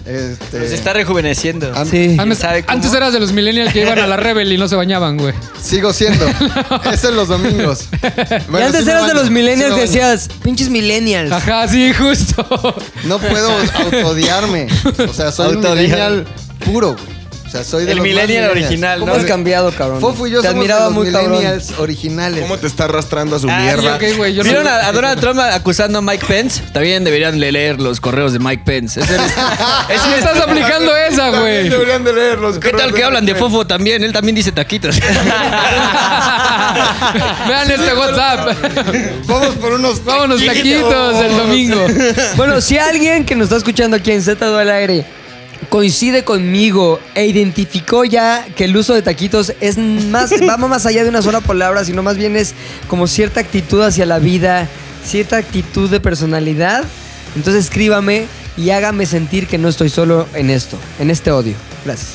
Este, se está rejuveneciendo. Sí. Antes, ¿Sabe cómo? antes eras de los millennials que iban a la Rebel y no se bañaban, güey. Sigo siendo. es en los domingos. y antes sí eras de los millennials sí decías, pinches millennials. Ajá, sí, justo. No puedo autodiarme. O sea, soy un millennial puro, güey. O sea, soy de El los más millennial millennials. original, ¿Cómo ¿no? has cambiado, cabrón? Fofo y yo Te somos de admiraba los muy cabrón. millennials originales. ¿Cómo te está arrastrando a su Ah, mierda? Ok, güey, yo no- ¿Vieron a, a Donald Trump acusando a Mike Pence? También deberían de leer los correos de Mike Pence. Es estás aplicando esa, güey. Deberían de leerlos. ¿Qué tal que hablan de Fofo también? Él también dice taquitos. Vean este WhatsApp. Vamos por unos Vámonos taquitos el domingo. Bueno, si alguien que nos está escuchando aquí en Z al aire coincide conmigo e identificó ya que el uso de taquitos es más, va más allá de una sola palabra, sino más bien es como cierta actitud hacia la vida, cierta actitud de personalidad, entonces escríbame y hágame sentir que no estoy solo en esto, en este odio. Gracias.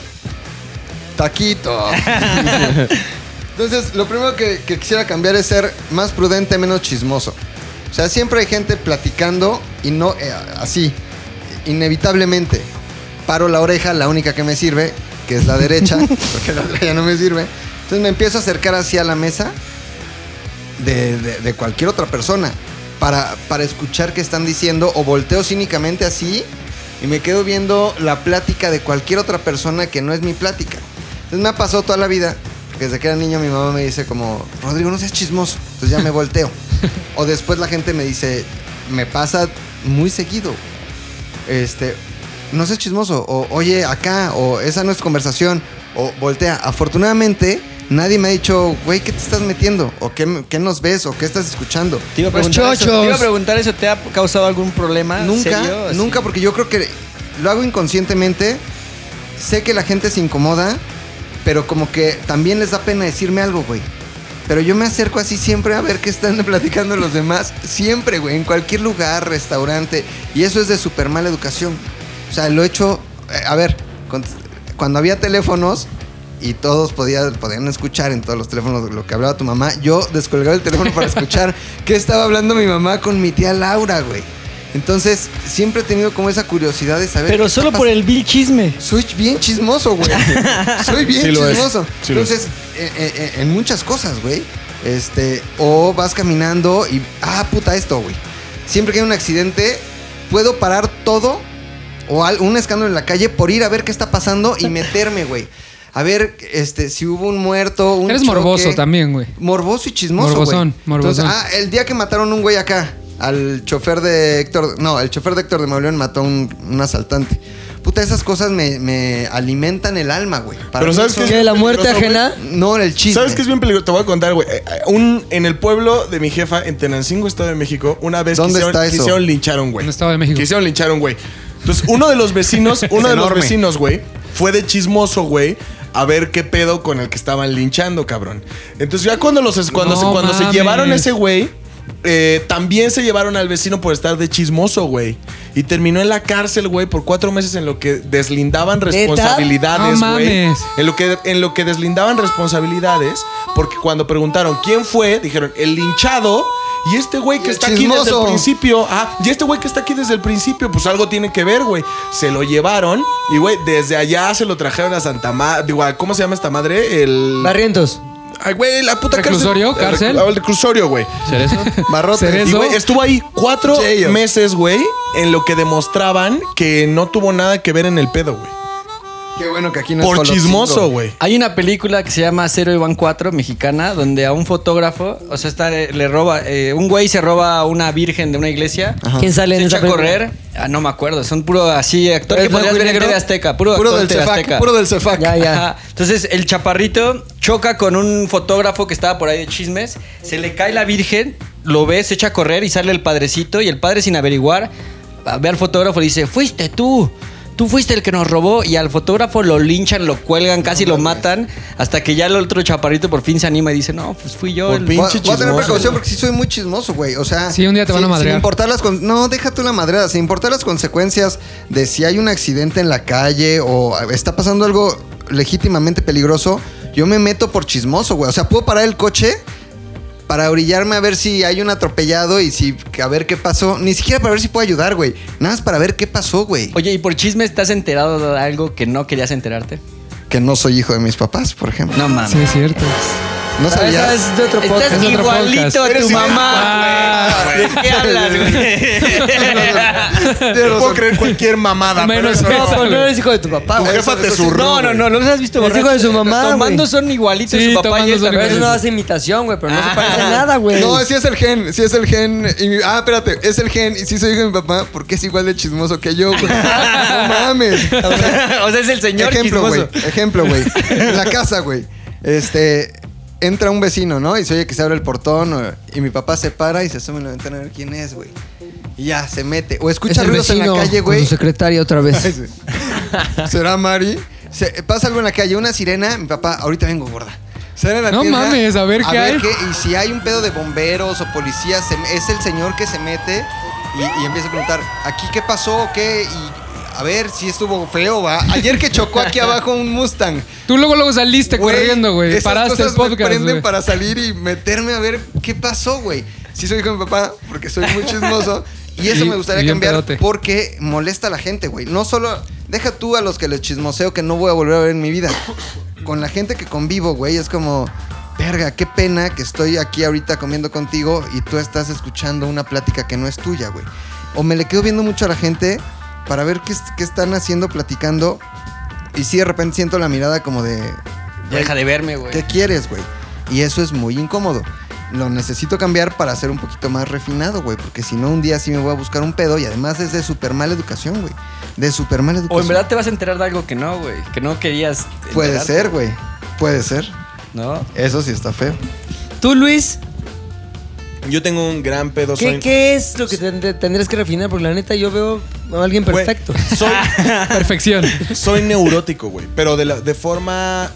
Taquito. Entonces, lo primero que, que quisiera cambiar es ser más prudente, menos chismoso. O sea, siempre hay gente platicando y no eh, así, inevitablemente. Paro la oreja, la única que me sirve, que es la derecha, porque la otra ya no me sirve. Entonces me empiezo a acercar hacia la mesa de, de- de cualquier otra persona para, para escuchar qué están diciendo o volteo cínicamente así y me quedo viendo la plática de cualquier otra persona que no es mi plática. Entonces me ha pasado toda la vida. Desde que era niño mi mamá me dice como, Rodrigo, no seas chismoso. Entonces ya me volteo. o después la gente me dice, me pasa muy seguido. Este, no seas chismoso. O oye, acá. O esa no es conversación. O voltea. Afortunadamente, nadie me ha dicho, güey, ¿qué te estás metiendo? O qué, qué nos ves? O qué estás escuchando. Te iba, a Los preguntar eso, chochos. te iba a preguntar eso, ¿te ha causado algún problema? Nunca, serio? Nunca, porque yo creo que lo hago inconscientemente. Sé que la gente se incomoda, pero como que también les da pena decirme algo, güey. Pero yo me acerco así siempre a ver qué están platicando los demás. Siempre, güey, en cualquier lugar, restaurante. Y eso es de súper mala educación. O sea, lo he hecho. eh, a ver, cuando había teléfonos y todos podían, podían escuchar en todos los teléfonos lo que hablaba tu mamá, yo descolgaba el teléfono para escuchar qué estaba hablando mi mamá con mi tía Laura, güey. Entonces, siempre he tenido como esa curiosidad de saber. Pero solo por el vil chisme. soy bien chismoso, güey. Soy bien Sí lo es. chismoso. Sí Entonces, eh, eh, en muchas cosas, güey. Este, o vas caminando y, ah, puta, esto, güey. Siempre que hay un accidente, puedo parar todo o al- un escándalo en la calle por ir a ver qué está pasando y meterme, güey. A ver, este, si hubo un muerto, un Eres choque. morboso también, güey. Morboso y chismoso, Morbosón, güey. morbosón. Entonces, ah, el día que mataron un güey acá, al chofer de Héctor, no, el chofer de Héctor de Mauleón mató a un, un asaltante. Puta, esas cosas me, me alimentan el alma, güey. Para Pero mí ¿sabes son- qué es ¿Qué? ¿La muerte güey? ajena? No, el chisme. ¿Sabes qué es bien peligroso? Te voy a contar, güey. Eh, eh, Un, en el pueblo de mi jefa, en Tenancingo, Estado de México, una vez ¿Dónde quisieron, está eso? quisieron linchar a un güey. En el Estado de México. Quisieron linchar a un güey. Entonces, uno de los vecinos, uno de los vecinos, güey, fue de chismoso, güey, a ver qué pedo con el que estaban linchando, cabrón. Entonces, ya cuando, los, cuando, No se, cuando se llevaron ese güey, eh, también se llevaron al vecino por estar de chismoso, güey. Y terminó en la cárcel, güey, por cuatro meses en lo que deslindaban responsabilidades, No güey. En lo que en lo que deslindaban responsabilidades, porque cuando preguntaron quién fue, dijeron el linchado y este güey que el está aquí desde el principio, ah, y este güey que está aquí desde el principio, pues algo tiene que ver, güey. Se lo llevaron y güey, desde allá se lo trajeron a Santa Madre, digo, ¿a ¿cómo se llama esta madre? El Barrientos. Ay, güey, la puta ¿Reclusorio? cárcel. ¿Cárcel? El, rec- el reclusorio, güey. ¿Cerezo? Barrote. ¿Cerezo? Y güey, estuvo ahí cuatro Cheyo. meses, güey, en lo que demostraban que no tuvo nada que ver en el pedo, güey. Qué bueno que aquí no es Por chismoso, güey. Hay una película que se llama Cero Iván 4, mexicana, donde a un fotógrafo, o sea, está, eh, le roba, eh, un güey se roba a una virgen de una iglesia. ¿Quién sale Se en esa echa a correr. Ah, no me acuerdo. Son puro así actor ¿Es que podrías y ver en negro? TV Azteca. Puro, Puro actor del de TV Cefac, Azteca. puro del Cefac. Ya, ya. Ajá. Entonces el chaparrito choca con un fotógrafo que estaba por ahí de chismes, se le cae la virgen, lo ve, se echa a correr y sale el padrecito y el padre sin averiguar ve al fotógrafo y dice, fuiste tú. Tú fuiste el que nos robó y al fotógrafo lo linchan, lo cuelgan, casi lo matan, hasta que ya el otro chaparrito por fin se anima y dice, no, pues fui yo. Por el- Pinche voy a tener chismoso, precaución porque sí soy muy chismoso, güey. O sea. Sí, un día te van a sin- madrear. Sin importar las. con- No, deja tú la madreada. Sin importar las consecuencias de si hay un accidente en la calle o está pasando algo legítimamente peligroso, yo me meto por chismoso, güey. O sea, puedo parar el coche para orillarme a ver si hay un atropellado y si. a ver qué pasó. Ni siquiera para ver si puedo ayudar, güey. Nada más para ver qué pasó, güey. Oye, ¿y por chismes estás enterado de algo que no querías enterarte? Que no soy hijo de mis papás, por ejemplo. No mames. Sí, es cierto. No sabías. es de otro podcast. Estás Es igualito podcast. a tu mamá, güey. ¿De qué hablas, güey? Tienes Puedo creer cualquier mamada. Menos pero eso No, no. no eres hijo de tu papá, Tu güey. jefa te zurró. No, no, no, no los has visto Es hijo de su mamá, Tomando güey. son igualitos Sí, su papá tomando y son Pero eso no hace imitación, güey, pero no se parece a nada, güey. No, sí es el gen, sí es el gen. Y mi- ah, espérate, es el gen. Y sí soy hijo de mi papá porque es igual de chismoso que yo, güey. No mames. O sea, o sea, es el señor ejemplo, chismoso. güey. Ejemplo, güey. En la casa, güey. Este. Entra un vecino, ¿no? Y se oye que se abre el portón. o- y mi papá se para y se asoma en la ventana a ver quién es, güey. Y ya, se mete. O es escucha el ruidos en la calle, con güey. su secretaria otra vez. ¿Será Mari? Se- pasa algo en la calle, una sirena, mi papá, ahorita vengo gorda. Sale a la No tienda mames, a ver qué hay. y si hay un pedo de bomberos o policías, se- es el señor que se mete y, y empieza a preguntar, ¿aquí qué pasó qué? Y a ver si estuvo feo, va. Ayer que chocó aquí abajo un Mustang. Tú luego, luego saliste corriendo, güey. Paraste el cosas me podcast, prenden para salir y meterme a ver qué pasó, güey. Sí soy hijo de mi papá, porque soy muy chismoso. Y eso Y- me gustaría cambiar pedote. porque molesta a la gente, güey. No solo... Deja tú a los que les chismoseo que no voy a volver a ver en mi vida. Con la gente que convivo, güey, es como... verga, qué pena que estoy aquí ahorita comiendo contigo y tú estás escuchando una plática que no es tuya, güey. O me le quedo viendo mucho a la gente para ver qué, es- qué están haciendo, platicando. Y sí, de repente siento la mirada como de, Deja de verme, güey. ¿qué quieres, güey? Y eso es muy incómodo. Lo necesito cambiar para ser un poquito más refinado, güey. Porque si no, un día sí me voy a buscar un pedo. Y además es de súper mala educación, güey. De súper mala educación. O en verdad te vas a enterar de algo que no, güey. Que no querías. Puede ser, güey. Puede ser. ¿No? Eso sí está feo. Tú, Luis, Yo tengo un gran pedo. ¿qué, soy- qué es lo que te- tendrías que refinar? Porque la neta yo veo a alguien Güey, perfecto. Soy, Perfección. soy neurótico, güey. Pero de, la- de forma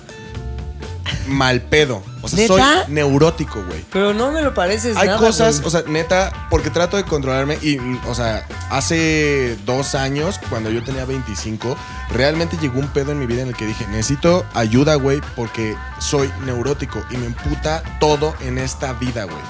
mal pedo. O sea, soy neurótico, güey. Pero no me lo pareces Hay nada, cosas, güey. o sea, neta, porque trato de controlarme y, o sea, hace dos años, cuando yo tenía 25, realmente llegó un pedo en mi vida en el que dije, necesito ayuda, güey, porque soy neurótico y me emputa todo en esta vida, güey.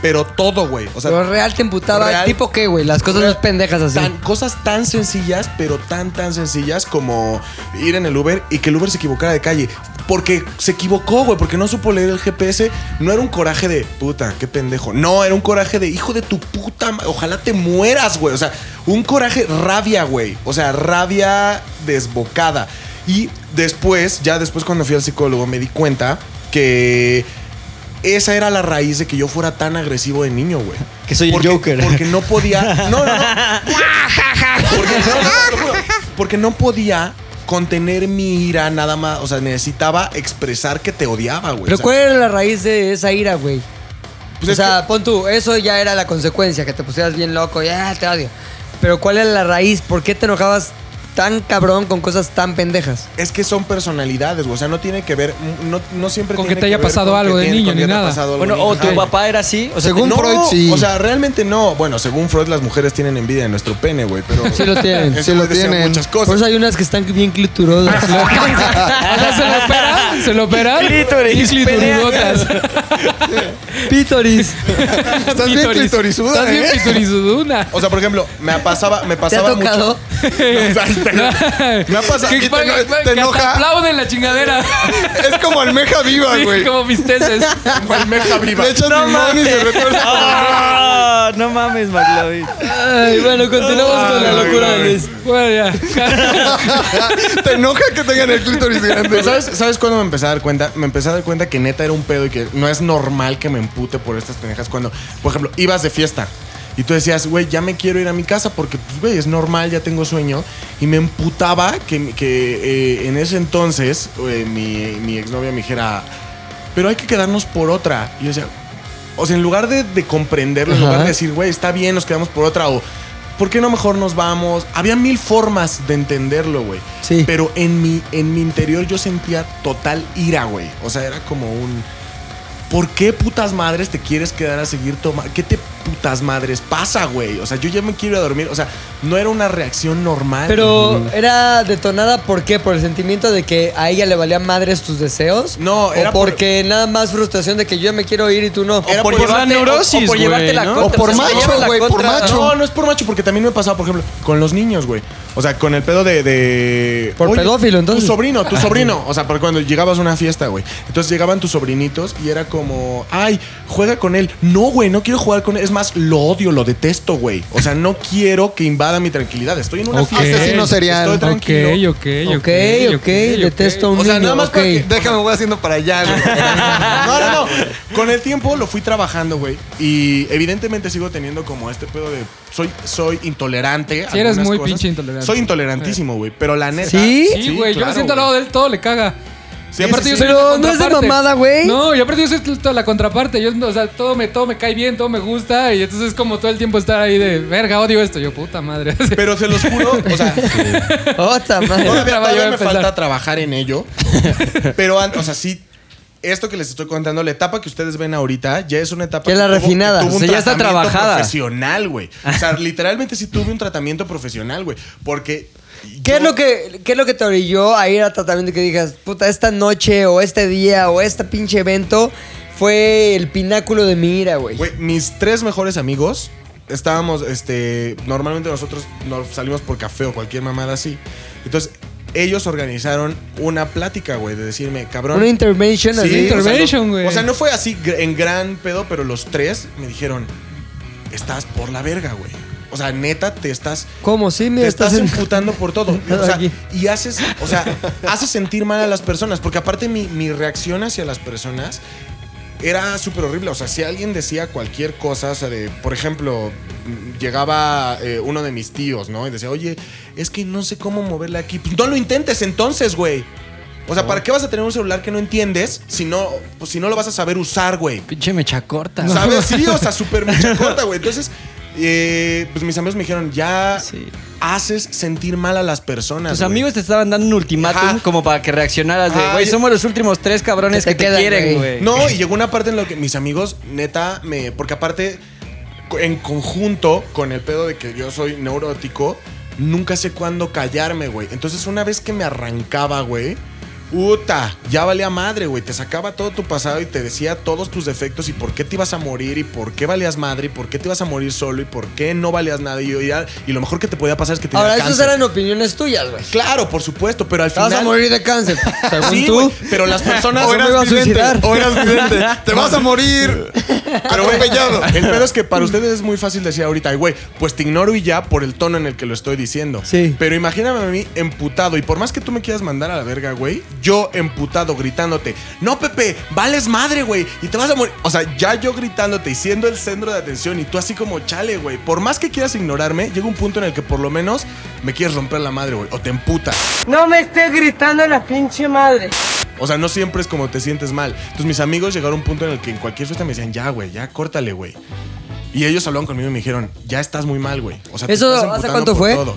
Pero todo, güey. O sea, Pero real te emputaba. real- ¿Tipo qué, güey? Las cosas real- más pendejas así. tan- cosas tan sencillas, pero tan, tan sencillas como ir en el Uber y que el Uber se equivocara de calle. Porque se equivocó, güey, porque no supo leer el GPS. No era un coraje de puta, qué pendejo. No, era un coraje de hijo de tu puta. Ojalá te mueras, güey. O sea, un coraje, rabia, güey. O sea, rabia desbocada. Y después, ya después cuando fui al psicólogo, me di cuenta que esa era la raíz de que yo fuera tan agresivo de niño, güey. Que soy el Porque- Joker. Porque no podía. No, no, no. Porque no, no. Porque no podía contener mi ira nada más. O sea, necesitaba expresar que te odiaba, güey. Pero O sea, ¿cuál era la raíz de esa ira, güey? pues o sea, que- pon tú, eso ya era la consecuencia, que te pusieras bien loco, ya te odio. Pero ¿cuál era la raíz? ¿Por qué te enojabas tan cabrón con cosas tan pendejas? es que son personalidades, güey. O sea, no tiene que ver. No, no siempre Con tiene que te haya ver pasado con algo que de tiene- niño con ni que te haya nada. pasado algo Bueno, o niño. tu Ajá. papá era así. O sea, Según no, Freud, sí. O sea, realmente no. Bueno, según Freud, las mujeres tienen envidia de nuestro pene, güey. Pero. Sí lo tienen. Sí lo tienen. Muchas Por cosas. eso hay unas que están bien cliturosas. O sea, se lo operan, se lo operan. Clítoris, Y clitoridotas. Pítoris. Estás bien clitorizuda, Estás bien ¿eh? O sea, por ejemplo, me pasaba, me ¿Te ha pasaba tocado? mucho. Me ha pasado. Que, y te- te que enoja? te aplauden la chingadera. Es como almeja viva, Sí, güey. como mis tesis. Almeja viva. Le echas limón y se retuerce. ¡Ah! no mames, McLovin. Ay, bueno, continuamos con la locura de Luis. Bueno, ya. Te enoja que tengan el clítoris grande. ¿sabes, ¿Sabes cuándo me empecé a dar cuenta? Me empecé a dar cuenta que neta era un pedo y que no es normal que me empute por estas pendejas. Cuando, por ejemplo, ibas de fiesta y tú decías, güey, ya me quiero ir a mi casa porque, pues, güey, es normal, ya tengo sueño. Y me emputaba que, que eh, en ese entonces eh, mi, mi exnovia me dijera, pero hay que quedarnos por otra. Y yo decía, o sea, en lugar de, de comprenderlo, en lugar de decir, güey, está bien, nos quedamos por otra o... ¿Por qué no mejor nos vamos? Había mil formas de entenderlo, güey. Sí. Pero en mi, en mi interior yo sentía total ira, güey. O sea, era como un. ¿Por qué putas madres te quieres quedar a seguir tomando? ¿Qué te putas madres pasa, güey? O sea, yo ya me quiero ir a dormir. O sea, no era una reacción normal. Pero era detonada ¿por qué? ¿Por el sentimiento de que a ella le valían madres tus deseos? No, era ¿O por- porque nada más frustración de que yo ya me quiero ir y tú no? Era por, por llevarte, la neurosis, o, por llevarte la ¿no? contra. O por sea, macho, güey, por contra- macho. No, no es por macho, porque también me pasaba, por ejemplo, con los niños, güey. O sea, con el pedo de. de Por Oye, pedófilo, entonces. Tu sobrino, tu sobrino. O sea, porque cuando llegabas a una fiesta, güey. Entonces llegaban tus sobrinitos y era como, ay, juega con él. No, güey, no quiero jugar con él. Es más, lo odio, lo detesto, güey. O sea, no quiero que invada mi tranquilidad. Estoy en una Ok. fiesta. Asesino serial. Estoy tranquilo. Ok, ok, Ok, ok, detesto a un O sea, niño. nada más ok. para que- Déjame, voy haciendo para allá, güey. No, no, no. Con el tiempo lo fui trabajando, güey. Y evidentemente sigo teniendo como este pedo de. Soy, soy intolerante. Sí, eres muy cosas. pinche intolerante. Soy intolerantísimo, güey. Pero la neta. ¿Sí? Sí, güey, yo claro, me siento al lado de él, todo le caga. Sí, aparte sí, yo sí. soy Pero la no es de mamada, güey. No, y aparte yo soy toda la contraparte. Yo, o sea, todo me, todo me cae bien, todo me gusta. Y entonces es como todo el tiempo estar ahí de, verga, odio esto. Yo, puta madre. Pero se los juro, o sea, Otra madre. todavía, todavía me empezar. falta trabajar en ello. Pero, an- o sea, sí. Esto que les estoy contando, la etapa que ustedes ven ahorita, ya es una etapa Que la tuvo- refinada. tuvo O un sea, ya está trabajada. profesional, güey. O sea, literalmente sí tuve un tratamiento profesional, güey. Porque. ¿Qué yo- es, lo que, ¿Qué es lo que te orilló a ir a tratamiento que digas, puta, esta noche o este día o este pinche evento fue el pináculo de mi ira, güey? Güey, mis tres mejores amigos estábamos, este, normalmente nosotros nos salimos por café o cualquier mamada así. Entonces, ellos organizaron una plática, güey, de decirme, cabrón. Una intervention Sí, así. o sea, Intervention, lo- güey. O sea, no fue así en gran pedo, pero los tres me dijeron, estás por la verga, güey. O sea, neta, te estás ¿Cómo? Sí, mira, te estás, estás en... emputando por todo. O sea, y haces, o sea, haces sentir mal a las personas. Porque aparte mi, mi reacción hacia las personas era súper horrible. O sea, si alguien decía cualquier cosa, o sea, de, por ejemplo, llegaba eh, uno de mis tíos, ¿no? Y decía, oye, es que no sé cómo moverle aquí. Pues no lo intentes entonces, güey. O sea, ¿para qué vas a tener un celular que no entiendes si no, pues, si no lo vas a saber usar, güey? Pinche mecha corta. ¿Sabes? Sí, o sea, súper mucha corta, güey. Entonces, eh, pues mis amigos me dijeron, ya Sí. haces sentir mal a las personas. Tus güey. amigos te estaban dando un ultimátum Ajá. como para que reaccionaras de, güey, somos los últimos tres cabrones Que que te quieren, güey. No, y llegó una parte en la que mis amigos, neta, me. Porque aparte, en conjunto con el pedo de que yo soy neurótico, nunca sé cuándo callarme, güey. Entonces, una vez que me arrancaba, güey. Puta, ya valía madre, güey. Te sacaba todo tu pasado y te decía todos tus defectos y por qué te ibas a morir y por qué valías madre y por qué te ibas a morir solo y por qué no valías nada. Y, yo ya- y lo mejor que te podía pasar es que te Ahora, esas eran opiniones tuyas, güey. Claro, por supuesto, pero al Te vas final. a morir de cáncer, según Sí, tú. güey, pero las personas. O eras vidente, o eras vidente. Te vas a morir. Pero, güey, el pedo es que para ustedes es muy fácil decir ahorita, "Ay, güey, pues te ignoro y ya por el tono en el que lo estoy diciendo. Sí. Pero imagíname a mí emputado y por más que tú me quieras mandar a la verga, güey, yo emputado gritándote, no, Pepe, vales madre, güey, y te vas a morir. O sea, ya yo gritándote y siendo el centro de atención y tú así como chale, güey. Por más que quieras ignorarme, llega un punto en el que por lo menos me quieres romper la madre, güey, o te emputas. No me estés gritando la pinche madre. O sea, no siempre es como te sientes mal. Entonces mis amigos llegaron a un punto en el que en cualquier fiesta me decían, ya, güey, ya, córtale, güey. Y ellos hablaron conmigo y me dijeron, ya estás muy mal, güey. O sea, te ¿Eso estás hace cuánto por fue?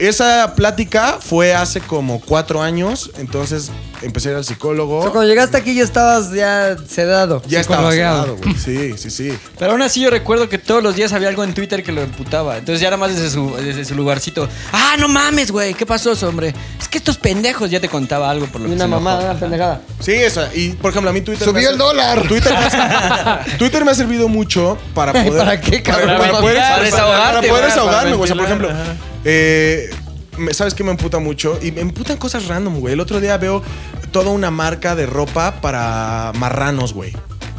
Esa plática fue hace como cuatro años. Entonces empecé a ir al O psicólogo. sea, cuando llegaste aquí ya estabas ya sedado. ya estaba cerrado, güey. Sí, sí, sí. Pero aún así yo recuerdo que todos los días había algo en Twitter que lo emputaba. Entonces ya era más desde su, desde su lugarcito. Ah, no mames, güey. ¿Qué pasó, hombre? Es que estos pendejos ya te contaba algo por lo Y que una se enojó. mamada, una pendejada. Sí, eso. Y por ejemplo, a mí Twitter. Subió el ser- dólar. Twitter me, ha, Twitter me ha servido mucho para poder. ¿Para qué, Para, cabrón? para poder, Para desahogarte, Para poder desahogarme, güey. O sea, por ejemplo, ajá. Eh, ¿sabes qué me emputa mucho? Y me emputan cosas random, güey. El otro día veo toda una marca de ropa para marranos, güey.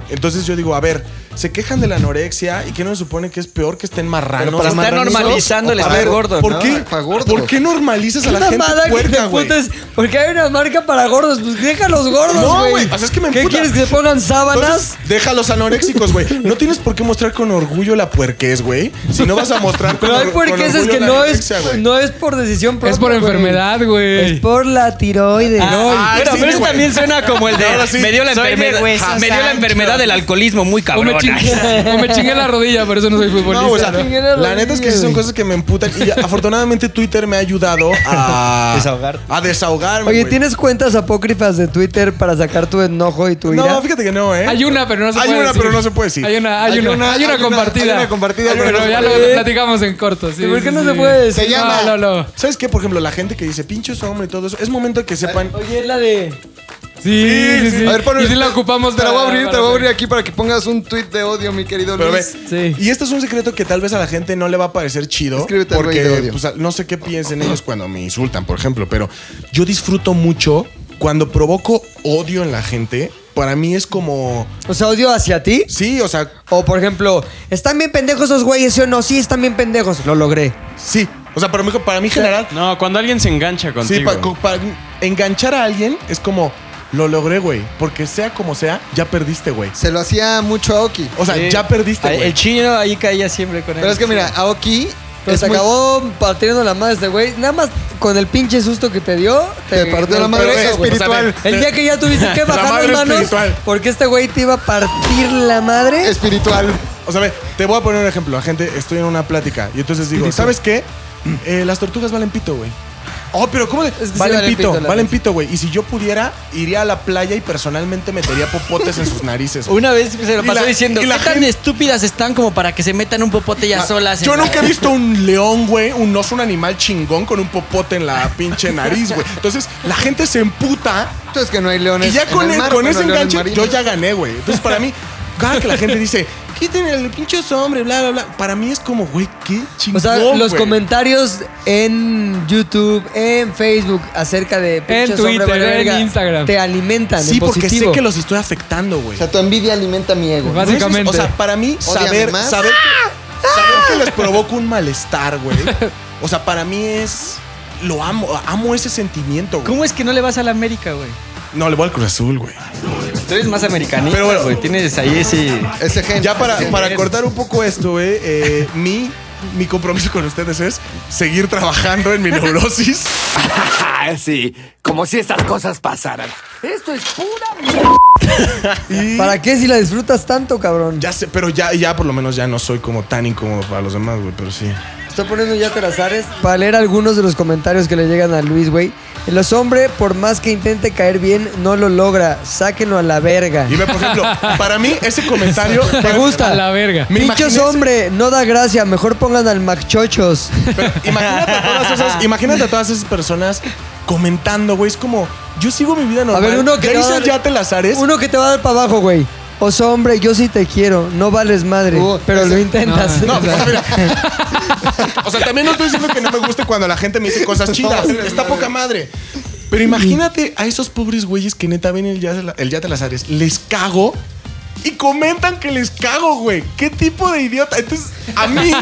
Entonces yo digo, a ver, se quejan de la anorexia y que no se supone que es peor que estén marranos. Pero para Está normalizando el estar ver, gordo. ¿por ¿no? qué, Para gordos. ¿por qué normalizas a la gente puerca, güey? porque hay una marca para gordos. Pues déjalos gordos, No, güey. güey, o sea, es que me ¿Qué emputa. quieres que se pongan sábanas? Entonces, deja a los anoréxicos, güey. No tienes por qué mostrar con orgullo la puerquez, güey. Si no vas a mostrar con Pero hay or- con porque es orgullo que la no es, no es por decisión propia. Es por enfermedad, güey. Es por la tiroides. No, Ay, pero, sí, pero eso también suena como el de Ahora sí. me dio la de enfermedad me dio la enfermedad del alcoholismo muy cabrón. Chingué, o me chingué la rodilla, por eso no soy futbolista. No, o sea, la la neta es que sí son cosas que me emputan. Y afortunadamente Twitter me ha ayudado a Desahogarte. A desahogarme. Oye. ¿tienes cuentas apócrifas de Twitter para sacar tu enojo y tu ira? No, fíjate que no, ¿eh? Hay una, pero no se Hay puede una, decir. pero no se puede decir. Hay una, hay, Hay una, una- hay una hay una- compartida. hay una compartida, Pero, pero no se ya lo platicamos en corto. Sí, ¿Por sí, qué no sí. se puede decir? Se llama- No, no, no. ¿Sabes qué? Por ejemplo, la gente que dice pinche hombre y todo eso. Es momento de que sepan. Oye, es la de... Sí, sí, sí. A ver, ponle- y si la ocupamos Te la voy a para- abrir, te la voy a abrir aquí para que pongas un tweet de odio, mi querido Pero ve, Luis. Sí. y esto es un secreto que tal vez a la gente no le va a parecer chido. Escríbete porque de odio. pues, no sé qué piensen ellos cuando me insultan, por ejemplo. Pero yo disfruto mucho cuando provoco odio en la gente. Para mí es como. O sea, odio hacia ti. Sí, o sea, O, por ejemplo, ¿están bien pendejos esos güeyes, sí o no? Sí, están bien pendejos. Lo logré. sí. O sea, para mí, para mí general. No, cuando alguien se engancha Sí, contigo. pa- co- para enganchar a alguien es como. Lo logré, güey. Porque sea como sea, ya perdiste, güey. Se lo hacía mucho a Aoki. O sea, Sí. ya perdiste, güey. El chino ahí caía siempre con él. Pero es que mira, Aoki Pero es se muy- acabó partiendo la madre este güey. Nada más con el pinche susto que te dio. Te partió la madre pero espiritual. O sea, el día que ya tuviste que La bajar madre las manos. espiritual. Porque este güey te iba a partir la madre. espiritual. O sea, ve, te voy a poner un ejemplo. La gente, estoy en una plática y entonces digo, ¿sabes qué? Eh, las tortugas valen pito, güey. Oh, pero ¿cómo de? Es que sí valen, valen pito, valen pito, güey. Y si yo pudiera, iría a la playa y personalmente metería popotes en sus narices. güey. Una vez se lo Y pasó la- diciendo, y la ¿qué tan gente- estúpidas están como para que se metan un popote ya solas? Yo en la- nunca he visto un león, güey, un oso, un animal chingón con un popote en la pinche nariz, güey. Entonces, la gente se emputa Entonces que no hay leones y ya en con, el el- mar, con ese no hay leones enganche yo marinos. ya gané, güey. Entonces, para mí, cada que la gente dice, quiten el pinche hombre, bla, bla, bla. Para mí es como, güey, qué chingón. O sea, los güey. comentarios en YouTube, en Facebook acerca de pinches hombre Twitter, en Instagram. te alimentan Sí, en porque sé que los estoy afectando, güey. O sea, tu envidia alimenta mi ego. Básicamente. O sea, para mí, saber, más. saber, que, saber que les provoca un malestar, güey. O sea, para mí es. Lo amo, amo ese sentimiento, güey. ¿Cómo es que no le vas a la América, güey? No, le voy al Cruz Azul, güey. Tú eres más americanista, Pero bueno. güey. Tienes ahí ese... Ese gen. Ya para, gen. para cortar un poco esto, güey, eh, mi, mi compromiso con ustedes es seguir trabajando en mi neurosis. Sí, como si estas cosas pasaran. Esto es pura Y ¿Para qué si la disfrutas tanto, cabrón? ya sé, pero ya, ya por lo menos ya no soy como tan incómodo para los demás, güey, pero sí. Estoy poniendo ya terazares para leer algunos de los comentarios que le llegan a Luis, güey. Los hombres, por más que intente caer bien, no lo logra. Sáquenlo a la verga. Y ve, por ejemplo, para mí ese comentario... ¿Te gusta? A la verga. Pinchos hombre, no da gracia. Mejor pongan al Macchochos. Pero imagínate a todas esas, imagínate a todas esas personas comentando, güey. Es como, yo sigo mi vida A normal. ver, uno que ya te va a dar- el. Uno que te va a dar para abajo, güey. Oso hombre, yo sí te quiero. No vales madre. Uh, pero lo intentas. No, pues, mira. O sea, también no estoy diciendo que no me guste cuando la gente me dice cosas chidas. Está poca madre. Pero imagínate a esos pobres güeyes que neta ven el Yate, el Yate Lazares. Les cago. Y comentan que les cago, güey. ¿Qué tipo de idiota? Entonces, a mí.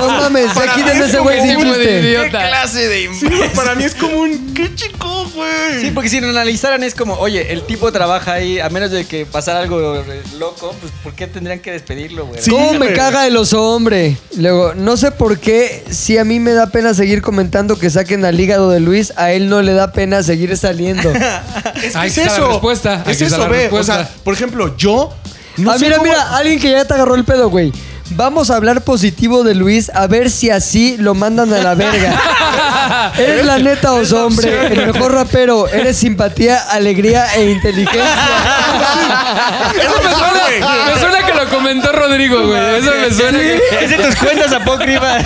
No mames, ya Para mí quítenme es ese como güey un chiste. idiota. clase de... Sí, güey, para mí es como un. ¡Qué chico, güey! Sí, porque si lo analizaran es como, oye, el tipo trabaja ahí, a menos de que pasara algo eh, loco, pues ¿por qué tendrían que despedirlo, güey? Sí, ¿Cómo me güey. caga el oso hombre? Luego, no sé por qué, si a mí me da pena seguir comentando que saquen al hígado de Luis, a él no le da pena seguir saliendo. Es que Ahí es está la eso. respuesta. Es Aquí está eso, la ve. O respuesta. sea, por ejemplo, yo. No ah, mira, cómo- mira, alguien que ya te agarró el pedo, güey. Vamos a hablar positivo de Luis, a ver si así lo mandan a la verga. Eres la neta, oso hombre, el mejor rapero. Eres simpatía, alegría e inteligencia. Eso me suena, me suena comentó Rodrigo, güey. Eso me suena que... Es de tus cuentas apócrifas.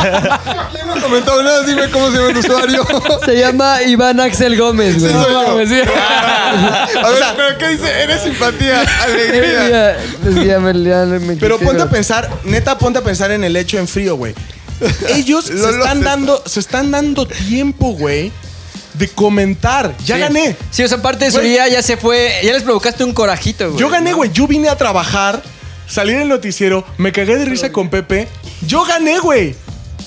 ¿Quién no comentó nada? Dime cómo se llama el usuario. Se llama Iván Axel Gómez, güey. Mames, sí. A ver, ¿pero qué dice? Eres simpatía, alegría. Es que ya me- ya me Pero quité, ponte a pensar, neta, ponte a pensar en el hecho en frío, güey. Ellos se están dando, se están dando tiempo, güey, de comentar. Ya Sí. gané. Sí, o sea, parte de su Güey. día ya se fue, ya les provocaste un corajito, güey. Yo gané, güey. Yo vine a trabajar, salí en el noticiero, me cagué de risa con Pepe. Yo gané, güey.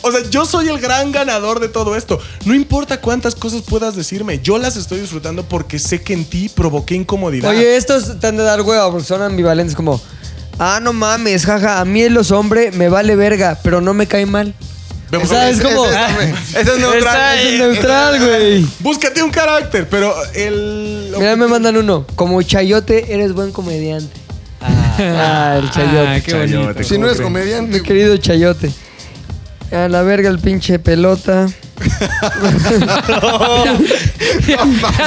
O sea, yo soy el gran ganador de todo esto. No importa cuántas cosas puedas decirme, yo las estoy disfrutando porque sé que en ti provoqué incomodidad. Oye, estos te han de dar hueva porque son ambivalentes como... Ah, no mames, jaja, a mí el oso hombre me vale verga, pero no me cae mal. Vemos- O sea, es como... ese- Ese es neutral. Es neutral, güey. Búscate un carácter, pero el. Mira, me mandan uno. Como chayote, eres buen comediante. Ah, el chayote. Ah, qué bonito. Si no eres comediante. Mi querido chayote. A la verga el pinche pelota. Se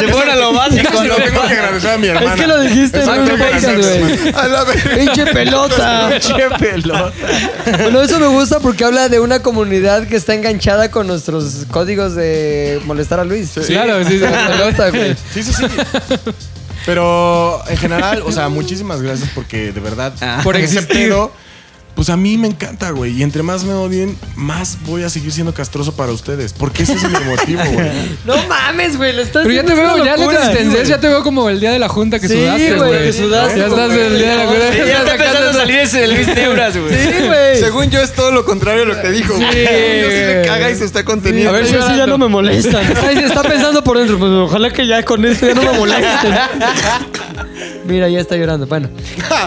fueron a lo básico, Lo tengo que agradecer a mi hermana. Es que lo dijiste en un podcast, güey. A la verga. Pinche pelota. Bueno, eso me gusta porque habla de una comunidad que está enganchada con nuestros códigos de molestar a Luis. Claro, sí, sí. Pelota, güey. Sí, sí, sí. Pero en general, o sea, muchísimas gracias porque de verdad, Ah. Por ese pedo, pues a mí me encanta, güey. Y entre más me odien, más voy a seguir siendo castroso para ustedes. Porque ese es mi motivo, güey. No mames, güey. Lo estás Pero ya te veo, una ya le locura. tendencias, ya te veo como el día de la junta que Sí, sudaste, güey, güey. que sudaste, Ya estás güey. el día de la junta. Sí, ya está empezando a salir ese de Luis güey. Sí, güey. Según yo es todo lo contrario a lo que dijo. Sí. yo sí le caga y se está conteniendo. A ver si así ya no me molestan. Está, está pensando por dentro, pues ojalá que ya con esto ya no me molesten. Mira, ya está llorando. Bueno.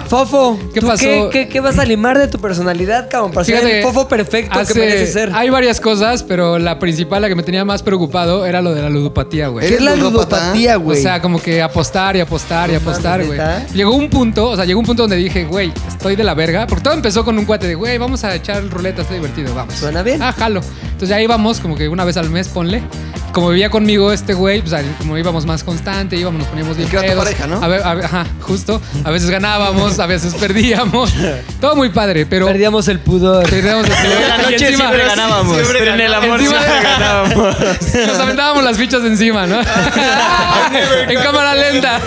Fofo, ¿Qué ¿tú pasó? ¿qué, qué, qué vas a limar de tu personalidad, cabrón? Para ser el fofo perfecto hace- que mereces ser. Hay varias cosas, pero la principal, la que me tenía más preocupado, era lo de la ludopatía, güey. ¿Qué es la ludopatía, güey? O sea, como que apostar y apostar y apostar, güey. Llegó un punto, o sea, llegó un punto donde dije, güey, estoy de la verga. Porque todo empezó con un cuate de, güey, vamos a echar ruleta, está divertido, vamos. Suena bien. Ah, jalo. Entonces ya íbamos como que una vez al mes, ponle. Como vivía conmigo este güey, pues como íbamos más constante, íbamos, nos poníamos bien que era tu pedos. pareja, ¿no? A ver, a ver, ajá, justo. A veces ganábamos, a veces perdíamos. Todo muy padre, pero... Perdíamos el pudor. Perdíamos el En la noche encima- siempre ganábamos. Pero en el amor Encima- siempre ganábamos. Nos aventábamos las fichas de encima, ¿no? en cámara lenta.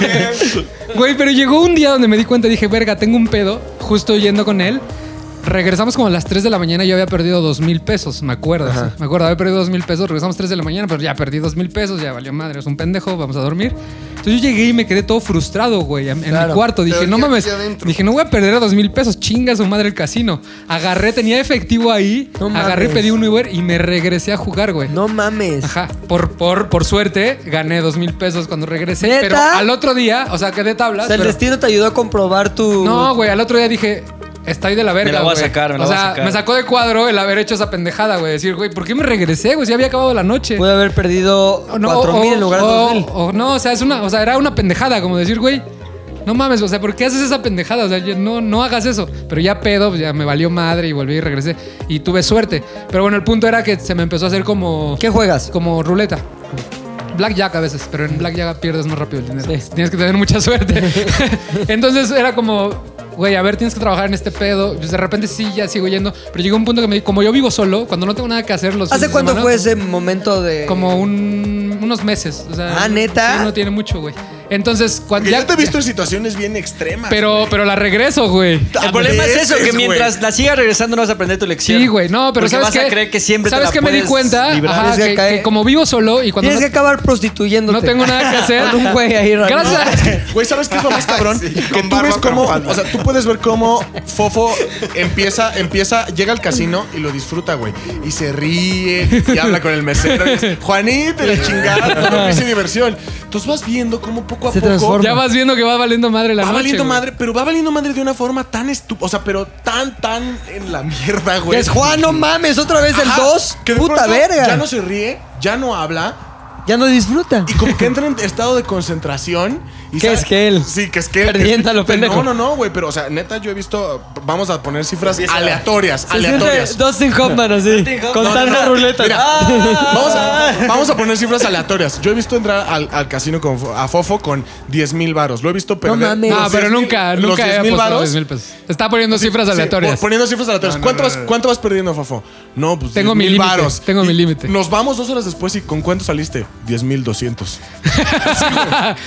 Güey, pero llegó un día donde me di cuenta y dije, verga, tengo un pedo, justo yendo con él, regresamos como a las 3 de la mañana yo había perdido 2 mil pesos, me acuerdo. sí. Me acuerdo, había perdido 2 mil pesos, regresamos 3 de la mañana, pero ya perdí 2 mil pesos, ya valió madre, es un pendejo, vamos a dormir. Entonces yo llegué y me quedé todo frustrado, güey, en, Claro. mi cuarto. Dije, no ¿qué mames. Dije, no voy a perder a 2 mil pesos, chinga su madre el casino. Agarré, tenía efectivo ahí, No agarré, mames. pedí un Uber y me regresé a jugar, güey. No mames. Ajá, por, por, por suerte gané dos mil pesos cuando regresé. ¿Neta? Pero al otro día, o sea, quedé tablas. O sea, el pero- destino te ayudó a comprobar tu. no, güey, al otro día dije, estoy de la verga. Me la voy a güey". sacar, me la O voy a sea, sacar. me sacó de cuadro el haber hecho esa pendejada, güey. Decir, güey, ¿por qué me regresé, güey? Si había acabado la noche. Pude haber perdido O no, 4 mil o- en lugar de o- 2 mil. o no, o sea, es una, o sea, era una pendejada, como decir, güey. No mames, o sea, ¿por qué haces esa pendejada? O sea, yo- no, no hagas eso. Pero ya pedo, pues ya me valió madre y volví y regresé. Y tuve suerte. Pero bueno, el punto era que se me empezó a hacer como. ¿Qué juegas? Como ruleta. Blackjack a veces, pero en Blackjack pierdes más rápido el dinero. Sí. Tienes que tener mucha suerte. Entonces era como, güey, a ver, tienes que trabajar en este pedo. Pues de repente sí, ya sigo yendo. Pero llegó un punto que me como yo vivo solo, cuando no tengo nada que hacer los ¿Hace cuánto semana, fue ese momento de.? Como un- unos meses. O sea, Ah, ¿neta? Sí, no tiene mucho, güey. Entonces, cuando Porque ya. yo te he visto en situaciones bien extremas. pero, pero la regreso, güey. El problema es eso, que mientras güey. la sigas regresando no vas a aprender tu lección. Sí, güey. No, pero Porque ¿sabes vas qué? a creer que siempre te ¿Sabes la qué me di puedes cuenta? librar. Ajá, Tienes que que, caer- que como vivo solo y cuando Tienes no, que acabar prostituyéndote. no tengo nada que hacer. Con un güey ahí, Ramiro. Gracias. Güey, ¿sabes qué es lo más cabrón? que con tú barba ves cómo, o sea, tú puedes ver cómo Fofo empieza, empieza, llega al casino y lo disfruta, güey. Y se ríe y habla con el mesero. Y dice, Juanito, y la chingada, no hice diversión. Entonces vas viendo cómo poco a Se poco transforma. Ya vas viendo que va valiendo madre la va noche. valiendo güey. madre, pero va valiendo madre de una forma tan estúpida, o sea, pero tan, tan en la mierda, Que güey. es Juan, no mames, otra vez el Ajá, 2. que de Puta pronto verga. Ya no se ríe, ya no habla. Ya no disfruta. Y como que entra en estado de concentración. Y ¿Qué sabe- es que él? Sí, que es que él. Perdiendo a lo pendejo. No, no, no, güey. Pero, o sea, neta, yo he visto. Vamos a poner cifras aleatorias. Se siente aleatorias. Dustin Hoffman así. Contando No, no, no. ruletas. Mira, Ah. vamos, a, vamos a poner cifras aleatorias. Yo he visto entrar al, al casino con, a Fofo con 10 mil varos. Lo he visto perder. mames. No, los pero 10,000 nunca, los nunca he 10,000 apostado varos. 10 mil pesos. Está poniendo cifras Sí, aleatorias. poniendo cifras aleatorias. ¿Cuánto, vas, ¿Cuánto vas perdiendo, Fofo? No, pues Tengo 10,000 mi límite, varos. tengo mi Y límite. Nos vamos dos horas después y ¿con cuánto saliste? 10 mil 200.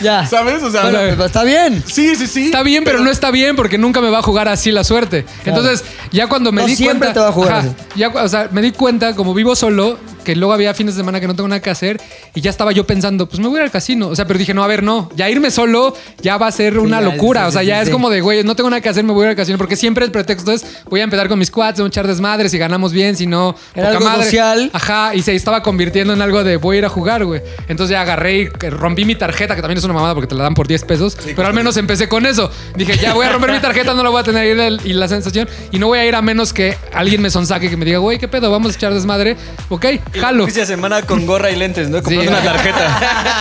Ya. ¿Sabes? O sea, Bueno, está bien. sí, sí, sí. Está bien, pero, no está bien porque nunca me va a jugar así la suerte. Entonces, ya cuando me No di siempre cuenta. te va a jugar así. ya, cu- o sea, me di cuenta, como vivo solo, que luego había fines de semana que no tengo nada que hacer y ya estaba yo pensando, pues me voy a ir al casino. O sea, pero dije, no, a ver, no, ya irme solo ya va a ser una locura. o sea, ya es como de, güey, no tengo nada que hacer, me voy a ir al casino porque siempre el pretexto es, voy a empezar con mis quads, vamos a echar desmadres, si ganamos bien, si no, Era poca algo social. Ajá, y se estaba convirtiendo en algo de voy a ir a jugar, güey. Entonces ya agarré y que rompí mi tarjeta, que también es una mamada porque te la dan por 10 pesos, pero al menos empecé con eso. Dije, ya voy a romper mi tarjeta, no la voy a tener y la sensación, y no voy a ir a menos que alguien me sonsaque que me diga, güey, ¿qué pedo? Vamos a echar desmadre. Ok, jalo. Inicia semana con gorra y lentes, ¿no? Comprando Sí. una tarjeta.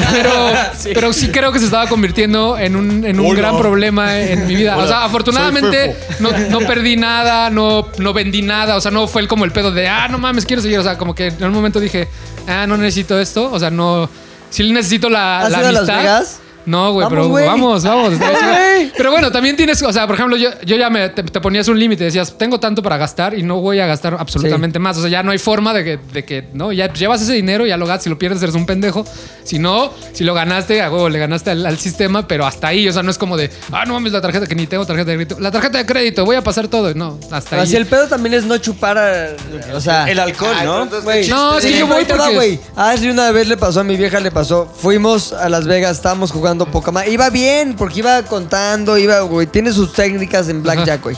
Pero sí. pero sí creo que se estaba convirtiendo en un, en un Hola. gran problema en mi vida. o sea, afortunadamente no, no perdí nada, no, no vendí nada. O sea, no fue el- como el pedo de, ah, no mames, quiero seguir. O sea, como que en un momento dije, ah, no necesito esto. O sea, no. Sí necesito la, ¿Has la ido a Las amistad. Vegas? No, güey, pero vamos, vamos. Pero bueno, también tienes, o sea, por ejemplo, yo, yo ya me, te, te ponías un límite, decías, tengo tanto para gastar y no voy a gastar absolutamente más. O sea, ya no hay forma de que, de que no, ya llevas ese dinero, ya lo gastas, si lo pierdes eres un pendejo. Si no, si lo ganaste, a huevo, le ganaste al, al sistema, pero hasta ahí, o sea, no es como de, ah, no mames, la tarjeta, que ni tengo tarjeta de crédito. La tarjeta de crédito, voy a pasar todo. No, hasta ahí. Así el pedo también es no chupar. a- o sea, El alcohol, Ay, ¿no? No, es que sí, yo voy porque- güey. A Ashley una vez le pasó, a mi vieja le pasó. Fuimos a Las Vegas, estábamos jugando Pokémon. Iba bien, porque iba contando, iba, güey. Tiene sus técnicas en Blackjack, güey.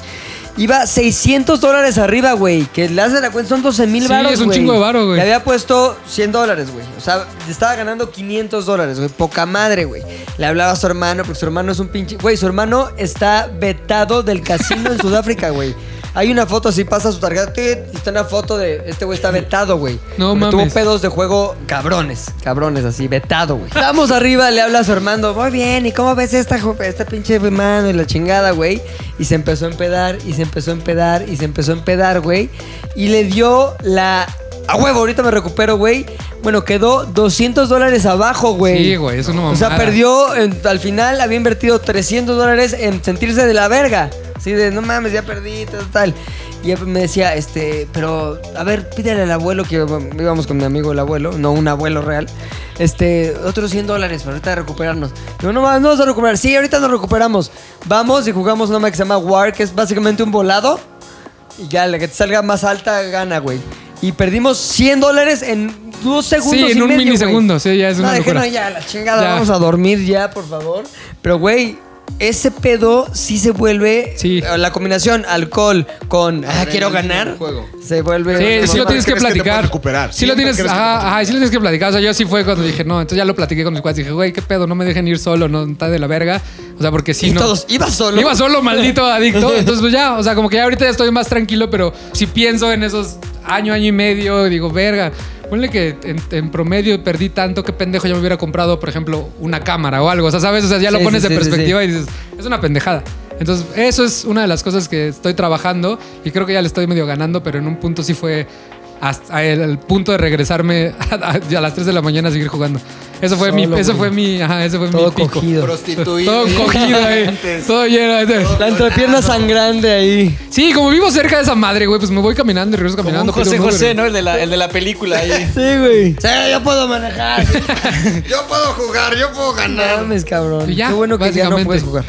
Iba 600 dólares arriba, güey. Que le hace la cuenta, son 12 mil Sí, baros, es un güey. chingo de varo, güey. Le había puesto 100 dólares, güey. O sea, estaba ganando 500 dólares, güey. Poca madre, güey. Le hablaba a su hermano, porque su hermano es un pinche... Güey, su hermano está vetado del casino en Sudáfrica, güey. Hay una foto, así pasa su tarjeta, tit, y está una foto de este güey está vetado, güey. No Porque mames. Tuvo pedos de juego cabrones, cabrones, así, vetado, güey. Estamos arriba, le habla a su hermano, muy bien, ¿y cómo ves esta, jo- esta pinche mano y la chingada, güey? Y se empezó a empedar, y se empezó a empedar, y se empezó a empedar, güey. Y le dio la... A huevo, ahorita me recupero, güey. Bueno, quedó 200 dólares abajo, güey. Sí, güey, es una O sea, perdió, en- al final había invertido 300 dólares en sentirse de la verga. Así de, no mames, ya perdí, tal, tal. Y él me decía, este, pero, a ver, pídele al abuelo, que íbamos con mi amigo el abuelo, no un abuelo real. Este, otros 100 dólares para ahorita recuperarnos. Digo, no, no vamos a recuperar. Sí, ahorita nos recuperamos. Vamos y jugamos una que se llama War, que es básicamente un volado. Y ya la que te salga más alta gana, güey. Y perdimos 100 dólares en dos segundos. Sí, en y un medio, milisegundo, güey. sí, ya es una no, locura. no, ya, la chingada, Ya. vamos a dormir ya, por favor. Pero, güey, ese pedo sí se vuelve. Sí. eh, La combinación alcohol con. Ah, quiero ganar. juego. Se vuelve. Sí, sí lo tienes que platicar. recuperar. Sí lo tienes, ajá, ajá, sí lo tienes que platicar. O sea, yo sí fue cuando dije, no, entonces ya lo platiqué con mis cuates. Dije, güey, qué pedo, no me dejen ir solo, no está de la verga. O sea, porque sí, Y no. todos, iba solo. Iba solo, maldito adicto. Entonces, pues ya, o sea, como que ya ahorita ya estoy más tranquilo, pero si pienso en esos año, año y medio, digo, verga. Ponle que en, en promedio perdí tanto que pendejo ya me hubiera comprado, por ejemplo, una cámara o algo. O sea, ¿sabes? O sea, ya lo Sí, pones sí, de sí, perspectiva y dices, es una pendejada. Entonces, eso es una de las cosas que estoy trabajando y creo que ya le estoy medio ganando, pero en un punto sí fue hasta el, el punto de regresarme a, a- a las 3 de la mañana a seguir jugando. Eso fue mi, eso güey. fue mi, ajá, ese fue Todo mi pico. cogido. Prostituido. Todo cogido ahí. Todo lleno de... La entrepierna sangrante ahí. Sí, como vivo cerca de esa madre, güey, pues me voy caminando y regreso Como caminando. un José un. José, ¿no? El de la, el de la película ahí. Sí, güey. Sí, yo puedo manejar. Yo puedo jugar, yo puedo No ganar. mames, cabrón. Ya, Qué bueno que ya no puedes jugar.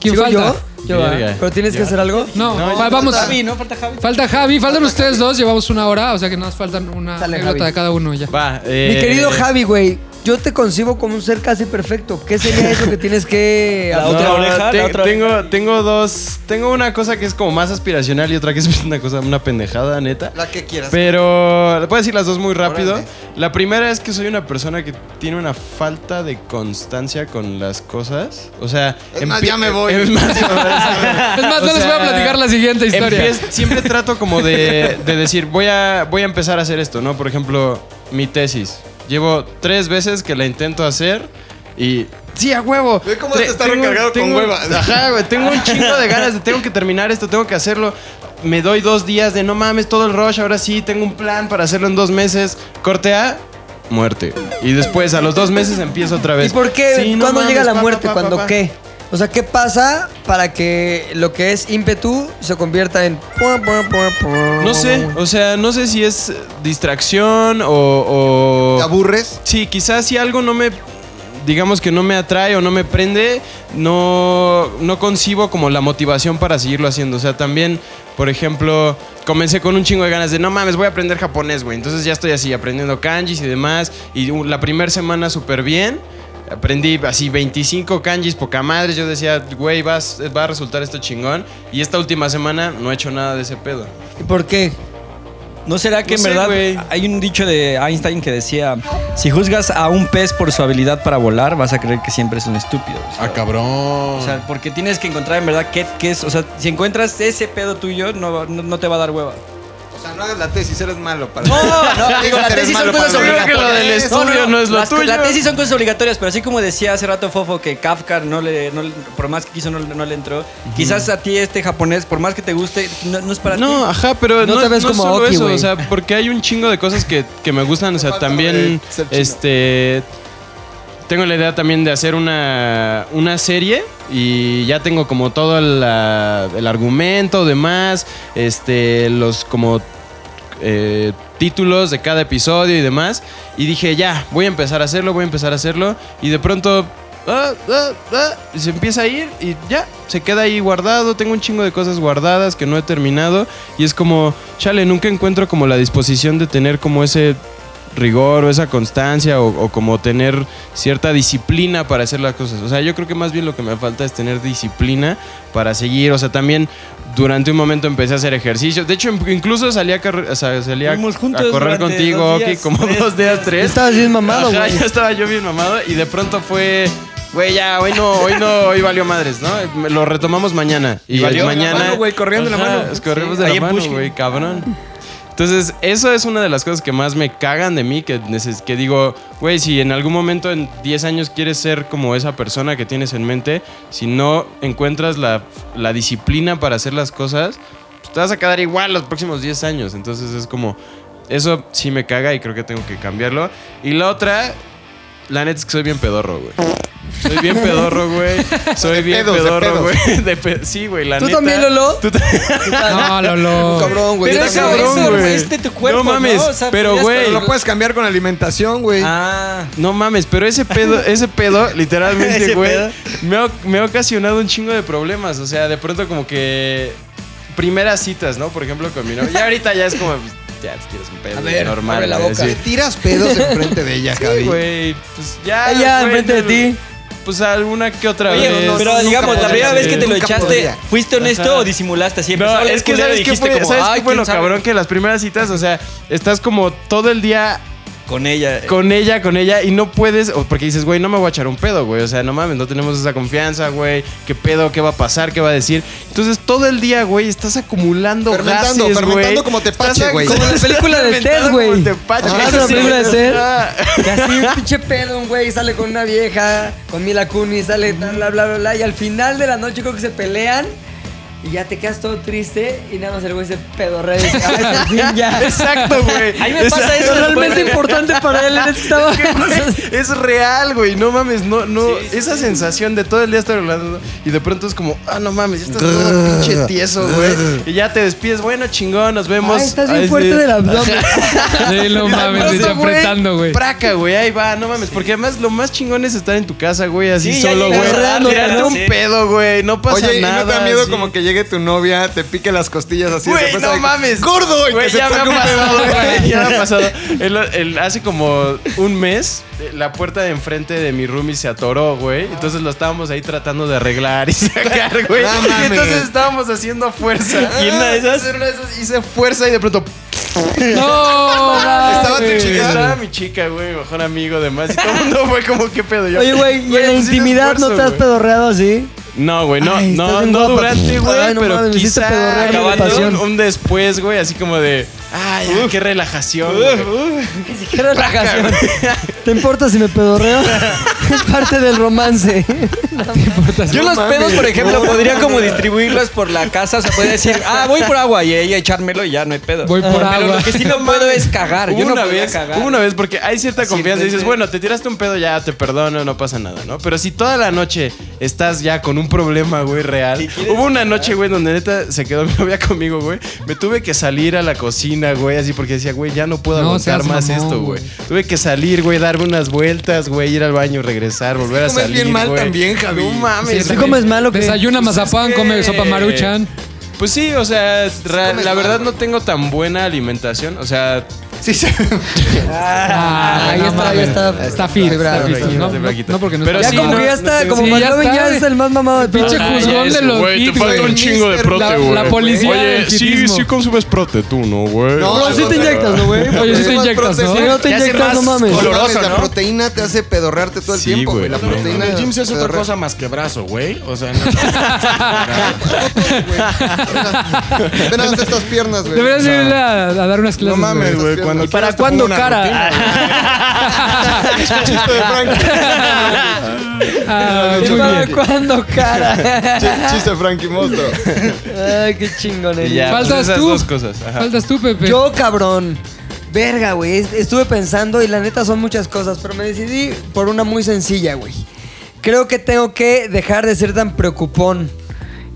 ¿Quién ¿Sigo falta? yo? Yo. Verga. ¿Pero tienes que hacer algo? No, No, va- vamos. Falta Javi, ¿no? Falta Javi. Falta Javi, faltan ustedes dos, llevamos una hora, o sea que nos faltan una anécdota Javi. de cada uno ya. Va, eh, Mi querido Javi, güey, yo te concibo como un ser casi perfecto. ¿Qué sería eso que tienes que La hacer? otra oreja, la otra tengo, tengo dos. Tengo una cosa que es como más aspiracional y otra que es una cosa, una pendejada, neta. La que quieras. Pero le puedo decir las dos muy rápido. Órale. La primera es que soy una persona que tiene una falta de constancia con las cosas. O sea, Es más, ya me voy. Es más, Es más, O no les voy a platicar la siguiente historia. Siempre trato como de, de decir, voy a, voy a empezar a hacer esto, ¿no? Por ejemplo, mi tesis. Llevo tres veces que la intento hacer y... Sí, a huevo. Ve cómo este está recargado con hueva. Ajá, güey. Tengo un chingo de ganas de tengo que terminar esto, tengo que hacerlo. Me doy dos días de no mames, todo el rush, ahora sí, tengo un plan para hacerlo en dos meses. Corte A, muerte. Y después, a los dos meses, empiezo otra vez. ¿Y por qué? Sí, no ¿Cuándo mames, llega la pa, pa, muerte? pa, ¿Cuándo pa, pa. qué? O sea, ¿qué pasa para que lo que es ímpetu se convierta en... No sé, o sea, no sé si es distracción o... o- ¿Te aburres? Sí, quizás si algo no me, digamos que no me atrae o no me prende, no, no concibo como la motivación para seguirlo haciendo. O sea, también, por ejemplo, comencé con un chingo de ganas de, no mames, voy a aprender japonés, güey. Entonces ya estoy así, aprendiendo kanjis y demás. Y la primera semana súper bien. Aprendí así 25 kanjis, poca madre. Yo decía, güey, vas- va a resultar esto chingón. Y esta última semana no he hecho nada de ese pedo. ¿Y por qué? ¿No será que No en sé, verdad hay un dicho de Einstein que decía, si juzgas a un pez por su habilidad para volar, vas a creer que siempre es un estúpido? O sea, Ah, cabrón. o sea, porque tienes que encontrar en verdad qué, qué es, o sea, si encuentras ese pedo tuyo, no, no, no te va a dar hueva. O sea, no hagas la tesis, eres malo para No, no, digo, la Eres tesis son malo cosas obligatorias. estudio no es lo las- tuyo. La tesis son cosas obligatorias, pero así como decía hace rato Fofo que Kafka no le, no por más que quiso no, le- no le entró, quizás a ti este japonés, por más que te guste, no, no es para No, ti. ajá, pero No no, te ves no es como solo Aoki, eso, o sea, porque hay un chingo de cosas que, que me gustan, o sea, también, chino. Tengo la idea también de hacer una, una serie y ya tengo como todo la- el argumento, demás, este, los como eh, títulos de cada episodio y demás, y dije, ya, voy a empezar a hacerlo, voy a empezar a hacerlo, y de pronto... ah, ah, ah, se empieza a ir y ya, se queda ahí guardado. Tengo un chingo de cosas guardadas que no he terminado. Y es como, chale, nunca encuentro como la disposición de tener como ese rigor o esa constancia o, o como tener cierta disciplina para hacer las cosas. O sea, yo creo que más bien lo que me falta es tener disciplina para seguir. O sea, también durante un momento empecé a hacer ejercicio. De hecho, incluso salí a, carre- o sea, salí a, correr contigo, Oki, como tres dos días, tres. Estabas bien mamado, güey. ya estaba yo bien mamado y de pronto fue, güey, ya, hoy no, hoy no, hoy valió madres, ¿no? Lo retomamos mañana. Y, valió? mañana. De la mano, güey, corriendo de la mano. corremos de la mano, güey, cabrón. Entonces, eso es una de las cosas que más me cagan de mí, que, que digo, güey, si en algún momento en 10 años quieres ser como esa persona que tienes en mente, si no encuentras la, la disciplina para hacer las cosas, pues te vas a quedar igual los próximos 10 años. Entonces es como, eso sí me caga y creo que tengo que cambiarlo. Y la otra, la neta es que soy bien pedorro, güey. Soy bien pedorro, güey. Soy bien pedos, pedorro, güey. Pe- sí, güey, la ¿Tú neta. también, Lolo? Tú también. No, Lolo. Cabrón, güey. Pero eso, cabrón, eso güey. tu cuerpo, No mames, O sea, pero, güey, Pero lo puedes cambiar con alimentación, güey. Ah, No mames, pero ese pedo, ese pedo, literalmente, Ese güey, pedo. me ha, me ha ocasionado un chingo de problemas. O sea, de pronto como que primeras citas, ¿no? Por ejemplo, con mi novia. Ya ahorita ya es como, ya te quieres un pedo. A ver, normal. abre la güey, boca. así. Te tiras pedos enfrente de ella, Sí, Javi. güey. Pues ya. Ella güey, enfrente de ti. Pues alguna que otra Oye, vez. pero nunca digamos, la podría, primera vez que te lo nunca echaste, podría. ¿fuiste honesto Ajá. o disimulaste siempre? No, es que ¿sabes dijiste fue, como, ¿sabes "Ay, qué fue lo sabe". cabrón? Que las primeras citas, o sea, estás como todo el día Con ella. con ella, con ella, y no puedes, o porque dices, güey, no me voy a echar un pedo, güey. O sea, no mames, no tenemos esa confianza, güey. ¿Qué pedo? ¿Qué va a pasar? ¿Qué va a decir? Entonces, todo el día, güey, estás acumulando Fermentando, gases, fermentando güey. como tepache, güey. Como la película de fermentando Ted, güey. como tepache. Eso la sí. película de Ted. Ah. Que así, un pinche pedo, un güey sale con una vieja, con Mila Kunis, sale bla, bla, bla, bla, y al final de la noche creo que se pelean y ya te quedas todo triste y nada más el güey se pedorrea y dice, "Ay, al fin ya. Exacto, güey. A mí me pasa Exacto. eso Lo realmente de- importante para él es que estaba... Es que, güey, es real, güey. No mames, no, no. esa sensación de todo el día estar hablando y de pronto es como, ah, no mames, ya estás todo pinche tieso, güey. Y ya te despides, bueno, chingón, nos vemos. Ay, estás bien Ay, fuerte sí. del abdomen. Sí, no de mames, de güey, apretando, güey. Praca, güey, ahí va, no mames. Porque además lo más chingón es estar en tu casa, güey, así Sí, solo, güey. Tirarte ¿no? un Sí. pedo, güey. No pasa Oye, ¿y nada. no te da miedo sí. como que llegue tu novia, te pique las costillas así? de Güey, no de mames. ¡Gordo! Y Güey, que se ya me ha pasado, pedo, güey. Ya me ha pasado. El- el- hace como un mes, la puerta de enfrente de mi roomie se atoró, güey. Entonces lo estábamos ahí tratando de arreglar y sacar, güey. No y mames. entonces estábamos haciendo fuerza. Y en una de esas- En una de esas hice fuerza y de pronto. No, ¿Estaba tu chica? Estaba mi chica, güey, mejor amigo, demás. Y todo el mundo fue como, ¿qué pedo? Yo, Oye, güey, ¿y en la intimidad no te has pedorreado así? No, güey, no, Ay, no, no guapa. durante, güey, Ay, no pero mames, me hiciste quizá pedorrear acabando pasión. un, un después, güey, así como de, ay, qué relajación. güey. Qué relajación. ¿Te importa si me pedorreo? es parte del romance. Yo los pedos, por ejemplo, podría como distribuirlos por la casa. O sea, podría decir, ah, voy por agua y ella echármelo y ya no hay pedo. Voy por Pero agua. lo que sí no puedo es cagar. Yo no una podría vez, cagar. hubo una vez porque hay cierta confianza dices, bueno, te tiraste un pedo, ya te perdono, no pasa nada, ¿no? Pero si toda la noche estás ya con un problema, güey, real. Hubo una noche, güey, donde neta se quedó mi novia conmigo, güey. Me tuve que salir a la cocina, güey, así porque decía, güey, ya no puedo No aguantar más mamón, esto, güey. Tuve que salir, güey, darme unas vueltas, güey, ir al baño, regresar, volver a salir. bien mal güey. también, Javi. No mames. ¿Sí güey. comes mal o qué? Desayuna mazapán, come que- sopa maruchan. Pues sí, o sea, la verdad no tengo tan buena alimentación. O sea, Sí, sí. Ah, ahí no está, mames. ya está. Está fit, está fit, ¿no? No, no, porque no Pero está Ya sí, como no, que ya no está, como Sí, ya es el más mamado de. Pinche Ah, juzgón de los güey, te falta un chingo de prote, La, güey. la policía Oye, del sí, sí consumes prote tú, ¿no, güey? No, No, sí te inyectas, ¿no, güey? Oye, sí te inyectas, ¿no? Si no te inyectas, no mames. color. No mames, Oloroso, la ¿no? proteína te hace pedorrearte todo el tiempo, güey. La no, proteína. En el gym se hace otra cosa más que brazo, güey. O sea, no. Ven a estas piernas, güey. Deberías irle a, a dar unas No clases. mames, güey. Cuando ¿Y para cuándo cara? rutina. Chiste de Frankie. Ah, ¿Para cuándo, cara? Ch- Chiste de Frankie Monstruo. Ay, qué Faltas pues esas tú. dos cosas. Ajá. Faltas tú, Pepe. Yo, cabrón. Verga, güey. es- Estuve pensando y la neta son muchas cosas, pero me decidí por una muy sencilla, güey. Creo que tengo que dejar de ser tan preocupón.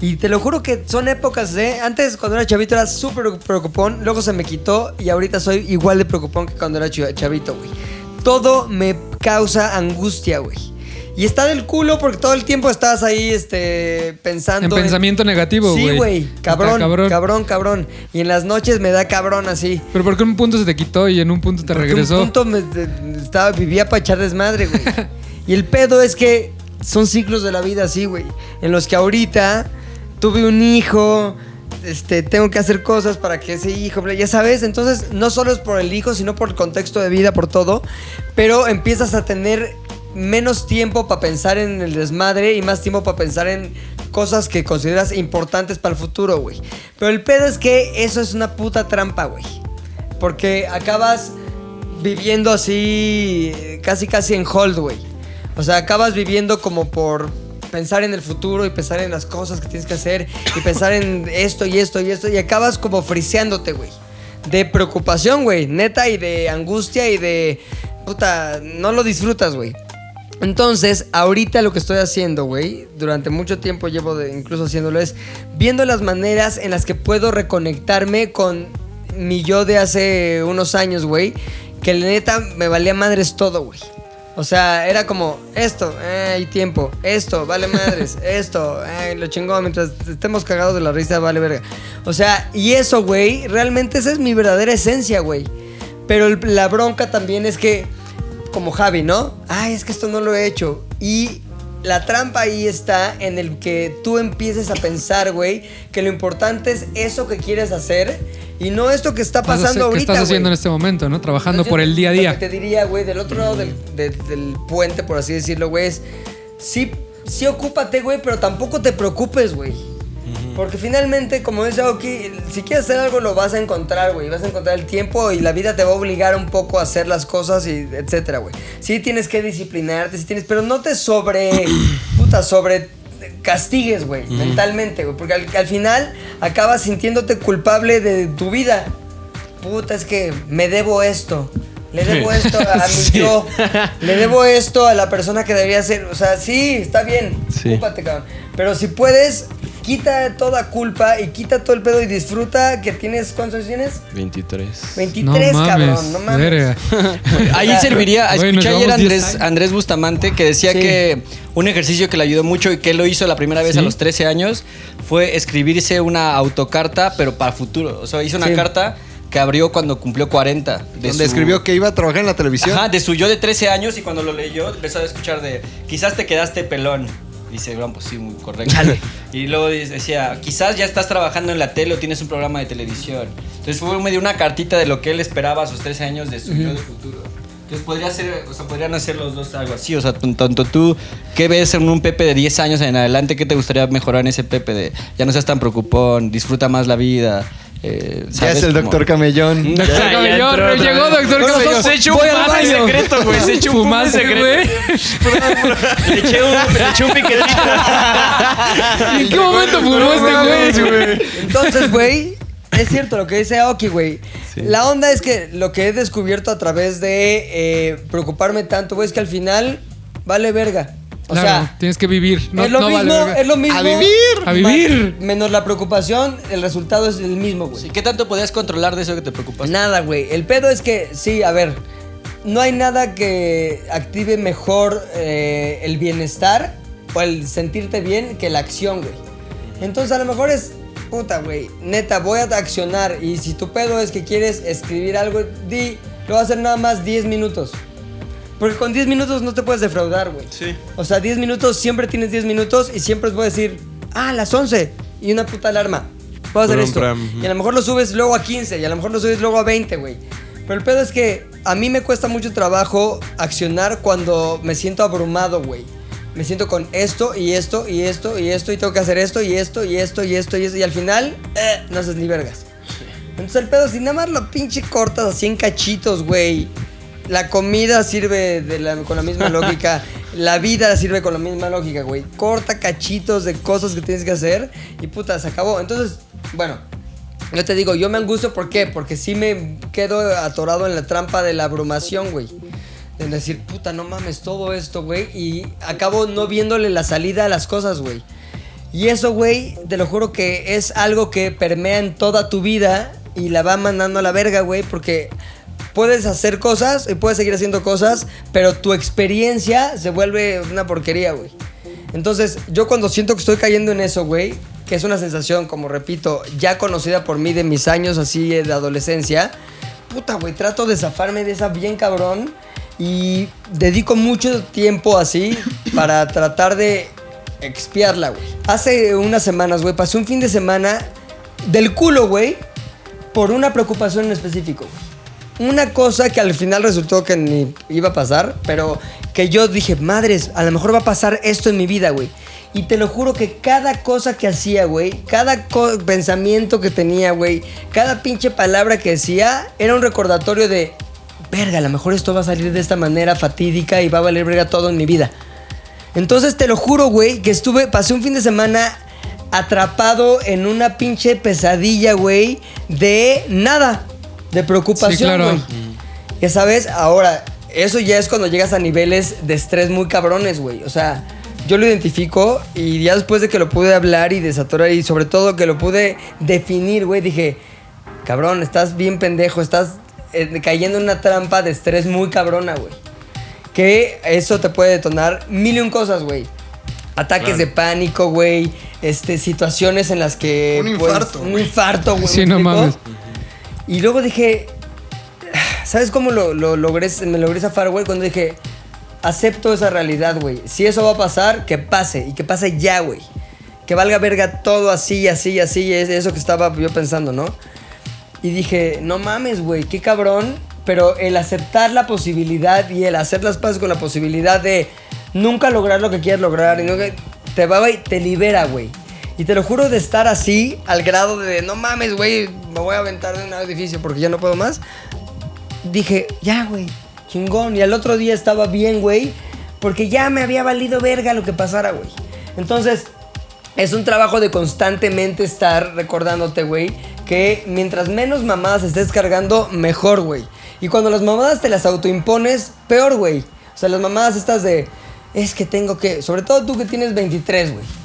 Y te lo juro que son épocas, ¿eh? Antes, cuando era chavito, era súper preocupón. Luego se me quitó y ahorita soy igual de preocupón que cuando era ch- chavito, güey. Todo me causa angustia, güey. Y está del culo porque todo el tiempo estás ahí, este, pensando... En pensamiento negativo, Sí, güey. güey. Está Cabrón, cabrón. cabrón, cabrón, Y en las noches me da cabrón así. Pero porque en un punto se te quitó y en un punto te Porque regresó. Un punto me, estaba, vivía para echar desmadre, güey. y el pedo es que son ciclos de la vida así, güey. En los que ahorita tuve un hijo, este, tengo que hacer cosas para que ese hijo, ya sabes. Entonces, no solo es por el hijo, sino por el contexto de vida, por todo. Pero empiezas a tener menos tiempo para pensar en el desmadre y más tiempo para pensar en cosas que consideras importantes para el futuro, güey. Pero el pedo es que eso es una puta trampa, güey. Porque acabas viviendo así, casi casi en hold, güey. O sea, acabas viviendo como por pensar en el futuro y pensar en las cosas que tienes que hacer y pensar en esto y esto y esto y acabas como friseándote, güey. De preocupación, güey, neta, y de angustia y de... Puta, no lo disfrutas, güey. Entonces, ahorita lo que estoy haciendo, güey, durante mucho tiempo llevo incluso haciéndolo, es viendo las maneras en las que puedo reconectarme con mi yo de hace unos años, güey, que la neta me valía madres todo, güey. O sea, era como esto, eh, hay tiempo, esto, vale madres, esto, eh, lo chingón, mientras estemos cagados de la risa, vale verga. O sea, y eso, güey, realmente esa es mi verdadera esencia, güey. Pero el- la bronca también es que, como Javi, ¿no? Ay, es que esto no lo he hecho. Y la trampa ahí está en el que tú empieces a pensar, güey, que lo importante es eso que quieres hacer y no esto que está pasando ¿Qué ahorita. estás haciendo en este momento, no? Trabajando Entonces, por el día a Lo día. que te diría, güey, del otro lado del, de- del puente, por así decirlo, güey, es sí, sí ocúpate, güey, pero tampoco te preocupes, güey. Porque finalmente, como dice Aoki, si quieres hacer algo lo vas a encontrar, güey. Vas a encontrar el tiempo y la vida te va a obligar un poco a hacer las cosas y etcétera, güey. Sí tienes que disciplinarte, sí tienes, pero no te sobre, puta, sobre castigues, güey, mentalmente, güey. Porque al, al final acabas sintiéndote culpable de tu vida. Puta, es que me debo esto. Le debo esto a mi Sí. yo. Le debo esto a la persona que debería ser. O sea, sí, está bien. Sí. Ocúpate, cabrón. Pero si puedes, quita toda culpa y quita todo el pedo y disfruta que tienes. ¿Cuántos años tienes? 23. 23, no mames, cabrón. No mames. verga. Ahí serviría, Bueno, escuché ayer a llevamos 10 Andrés. Andrés Bustamante que decía Sí. que un ejercicio que le ayudó mucho y que él lo hizo la primera vez Sí. a los 13 años fue escribirse una autocarta, pero para futuro. O sea, hizo una Sí. carta que abrió cuando cumplió 40. de Donde su- escribió que iba a trabajar en la televisión. Ajá, de su yo de 13 años y cuando lo leyó empezó a escuchar de quizás te quedaste pelón. Dice, bueno, pues sí, muy correcto. Y luego decía, quizás ya estás trabajando en la tele o tienes un programa de televisión. Entonces fue medio una cartita de lo que él esperaba a sus 13 años de su yo de futuro. Entonces podría ser, o sea, podrían hacer los dos algo así. O sea, tan- tanto tú, ¿qué ves en un Pepe de 10 años en adelante? ¿Qué te gustaría mejorar en ese Pepe de ya no seas tan preocupón, disfruta más la vida? Eh, Ya es el Como- doctor Camellón. Doctor Ya Cabellón, entró otra llegó vez. Doctor Bueno, Cabellón. Se echó un Voy al pase baño. secreto, güey. Se echó un pase ¿Fumaste, secreto. güey? Le eché un, le eché un piquetito. ¿En qué momento fumó este güey? Entonces, güey, es cierto lo que dice Aoki, güey. La onda es que lo que he descubierto a través de eh, preocuparme tanto, güey, es que al final vale verga. O Claro, sea, tienes que vivir. No, es lo no mismo, vale es lo mismo. ¡A vivir! ¡A vivir! Menos la preocupación, el resultado es el mismo, güey. Sí, ¿Qué tanto podías controlar de eso que te preocupas? Nada, güey. El pedo es que, sí, a ver, no hay nada que active mejor eh, el bienestar o el sentirte bien que la acción, güey. Entonces, a lo mejor es, puta, güey, neta, voy a accionar. Y si tu pedo es que quieres escribir algo, di, lo voy a hacer nada más 10 minutos. Porque con 10 minutos no te puedes defraudar, güey. Sí. O sea, 10 minutos, siempre tienes 10 minutos y siempre os voy a decir, ah, las 11 y una puta alarma. Puedo hacer Prum, esto. ujú. Y a lo mejor lo subes luego a 15 y a lo mejor lo subes luego a 20, güey. Pero el pedo es que a mí me cuesta mucho trabajo accionar cuando me siento abrumado, güey. Me siento con esto y esto y esto y esto y tengo que hacer esto y esto y esto y esto y esto y al final eh, no haces ni vergas. Entonces el pedo, si nada más lo pinche cortas así en cachitos, güey. La comida sirve de la- con la misma lógica. La vida sirve con la misma lógica, güey. Corta cachitos de cosas que tienes que hacer y puta, se acabó. Entonces, bueno, yo te digo, yo me angustio, ¿por qué? Porque sí me quedo atorado en la trampa de la abrumación, güey. En decir, puta, no mames todo esto, güey. Y acabo no viéndole la salida a las cosas, güey. Y eso, güey, te lo juro que es algo que permea en toda tu vida y la va mandando a la verga, güey, porque puedes hacer cosas y puedes seguir haciendo cosas, pero tu experiencia se vuelve una porquería, güey. Entonces, yo cuando siento que estoy cayendo en eso, güey, que es una sensación, como repito, ya conocida por mí de mis años así de adolescencia, puta, güey, trato de zafarme de esa bien cabrón y dedico mucho tiempo así para tratar de expiarla, güey. Hace unas semanas, güey, pasé un fin de semana del culo, güey, por una preocupación en específico, güey. Una cosa que al final resultó que ni iba a pasar, pero que yo dije, madres, a lo mejor va a pasar esto en mi vida, güey. Y te lo juro que cada cosa que hacía, güey, cada pensamiento que tenía, güey, cada pinche palabra que decía, era un recordatorio de, verga, a lo mejor esto va a salir de esta manera fatídica y va a valer verga todo en mi vida. Entonces te lo juro, güey, que estuve, pasé un fin de semana atrapado en una pinche pesadilla, güey, de nada, de preocupación, Sí, claro. güey. Ya sabes, ahora, eso ya es cuando llegas a niveles de estrés muy cabrones, güey. O sea, yo lo identifico y ya después de que lo pude hablar y desatorar y sobre todo que lo pude definir, güey, dije, cabrón, estás bien pendejo, estás eh, cayendo en una trampa de estrés muy cabrona, güey. que eso te puede detonar mil y un cosas, güey. Ataques de pánico, güey. Este, situaciones en las que. Un pues, infarto, un güey. infarto, güey. Sí, ¿me no mames. Y luego dije. ¿Sabes cómo lo, lo logré? Me logré zafar, güey, cuando dije. Acepto esa realidad, güey. Si eso va a pasar, que pase. Y que pase ya, güey. Que valga verga todo así, así, así. Es eso que estaba yo pensando, ¿no? Y dije, no mames, güey, qué cabrón. Pero el aceptar la posibilidad y el hacer las paces con la posibilidad de nunca lograr lo que quieres lograr y nunca- te va y te libera, güey. Y te lo juro de estar así, al grado de no mames, güey, me voy a aventar de un edificio porque ya no puedo más. Dije, ya, güey, chingón. Y al otro día estaba bien, güey, porque ya me había valido verga lo que pasara, güey. Entonces, es un trabajo de constantemente estar recordándote, güey, que mientras menos mamadas estés cargando, mejor, güey. Y cuando las mamadas te las autoimpones, peor, güey. O sea, las mamadas estas de, es que tengo que, sobre todo tú que tienes 23, güey.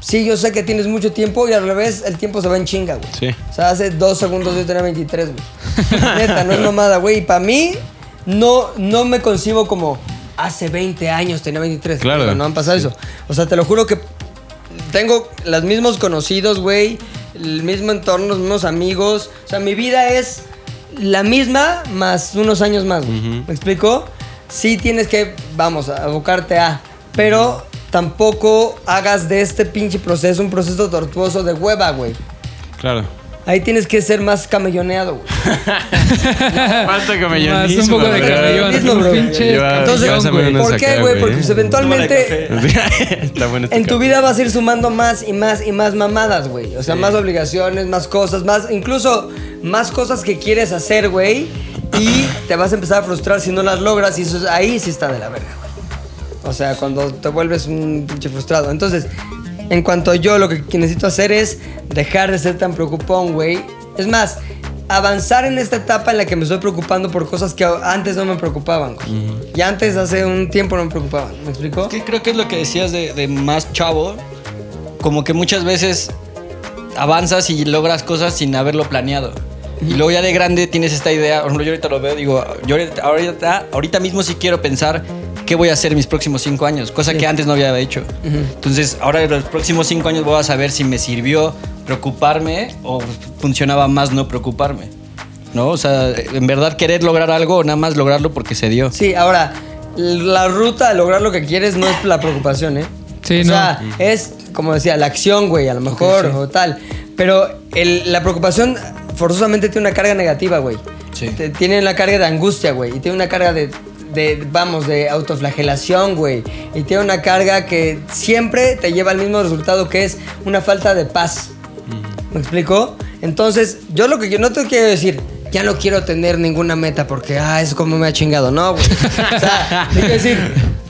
Sí, yo sé que tienes mucho tiempo y al revés, el tiempo se va en chinga, güey. Sí. O sea, hace dos segundos yo tenía 23, güey. Neta, no es mamada, güey. Y para mí, no, no me concibo como hace 20 años tenía 23. Claro. Pero No han pasado eso. O sea, te lo juro que tengo los mismos conocidos, güey. El mismo entorno, los mismos amigos. O sea, mi vida es la misma más unos años más, güey. ¿Me explico? Sí tienes que, vamos, abocarte a. Pero tampoco hagas de este pinche proceso un proceso tortuoso de hueva, güey. Claro. Ahí tienes que ser más camelloneado, güey. Falta Más un poco de un bro. pinche Entonces, ¿por qué, güey? Porque pues, eventualmente Está bueno este en tu café. vida vas a ir sumando más y más y más mamadas, güey. O sea, más obligaciones, más cosas, más, incluso más cosas que quieres hacer, güey. Y te vas a empezar a frustrar si no las logras y eso es- ahí sí está de la verga, güey. O sea, cuando te vuelves un pinche frustrado. Entonces, en cuanto a yo, lo que necesito hacer es dejar de ser tan preocupón, güey. Es más, avanzar en esta etapa en la que me estoy preocupando por cosas que antes no me preocupaban. Y antes, hace un tiempo, no me preocupaban. ¿Me explico? Es que creo que es lo que decías de, de más chavo. Como que muchas veces avanzas y logras cosas sin haberlo planeado. Y luego ya de grande tienes esta idea. Por ejemplo, yo ahorita lo veo, digo, yo ahorita, ahorita, ahorita mismo sí quiero pensar qué voy a hacer en mis próximos cinco años, cosa que antes no había hecho. Entonces, ahora en los próximos cinco años voy a saber si me sirvió preocuparme o funcionaba más no preocuparme. ¿No? O sea, en verdad querer lograr algo o nada más lograrlo porque se dio. Sí, ahora, la ruta a lograr lo que quieres no es la preocupación, ¿eh? Sí, o no. sea, es, como decía, la acción, güey, a lo mejor, o tal. Pero el- la preocupación forzosamente tiene una carga negativa, güey. Sí. Tiene una carga de angustia, güey. Y tiene una carga de, de, vamos, de autoflagelación, güey. Y tiene una carga que siempre te lleva al mismo resultado que es una falta de paz. ¿Me explico? Entonces, yo lo que yo no te quiero decir, ya no quiero tener ninguna meta porque, ah, es como me ha chingado. No, güey. O sea, te quiero decir,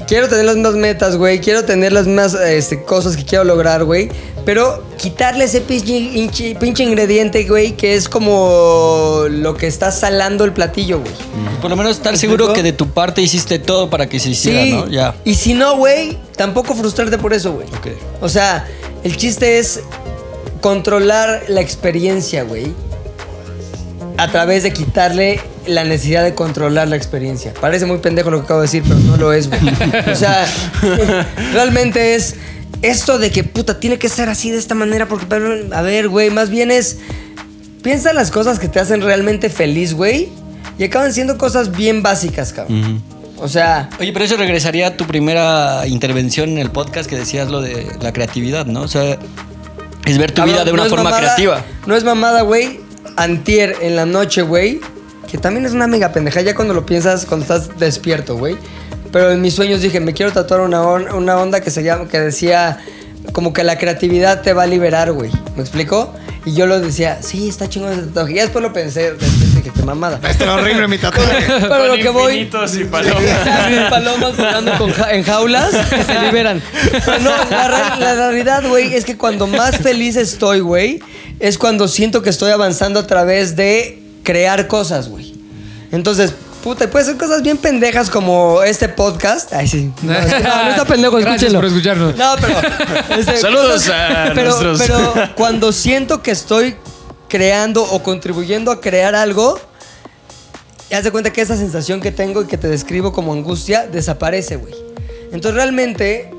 quiero tener las mismas metas, güey. Quiero tener las mismas este, cosas que quiero lograr, güey. Pero quitarle ese pinche, ingrediente, güey, que es como lo que está salando el platillo, güey. Por lo menos estar ¿Me seguro que de tu parte hiciste todo para que se hiciera, Sí. ¿no? Ya. Y si no, güey, tampoco frustrarte por eso, güey. Ok. O sea, el chiste es controlar la experiencia, güey. A través de quitarle la necesidad de controlar la experiencia. Parece muy pendejo lo que acabo de decir, pero no lo es, güey. O sea, realmente es esto de que, puta, tiene que ser así de esta manera porque, pero, a ver, güey, más bien es... Piensa en las cosas que te hacen realmente feliz, güey. Y acaban siendo cosas bien básicas, cabrón. O sea, Oye, pero eso regresaría a tu primera intervención en el podcast que decías lo de la creatividad, ¿no? O sea, es ver tu Cabrón, vida de una no forma mamada- creativa. No es mamada, güey. Antier en la noche, güey. Que también es una mega pendeja ya cuando lo piensas, cuando estás despierto, güey. Pero en mis sueños dije, me quiero tatuar una, on- una onda que se llama, que decía como que la creatividad te va a liberar, güey. ¿Me explico? Y yo lo decía, sí, está chingón ese tatuaje. Y después lo pensé, después dije, qué mamada. Está horrible mi tatuaje. Pero lo que voy. Y palomas. Palomas con ja- en jaulas que se liberan. Pero no, la, re- la realidad, güey, es que cuando más feliz estoy, güey, es cuando siento que estoy avanzando a través de crear cosas, güey. Entonces, puta, y puede ser cosas bien pendejas como este podcast. Ay, sí. No, es que no, no está pendejo, Gracias escúchenlo. por escucharnos. No, pero. este, Saludos a pero, nuestros- Pero cuando siento que estoy creando o contribuyendo a crear algo, haz de cuenta que esa sensación que tengo y que te describo como angustia desaparece, güey. Entonces realmente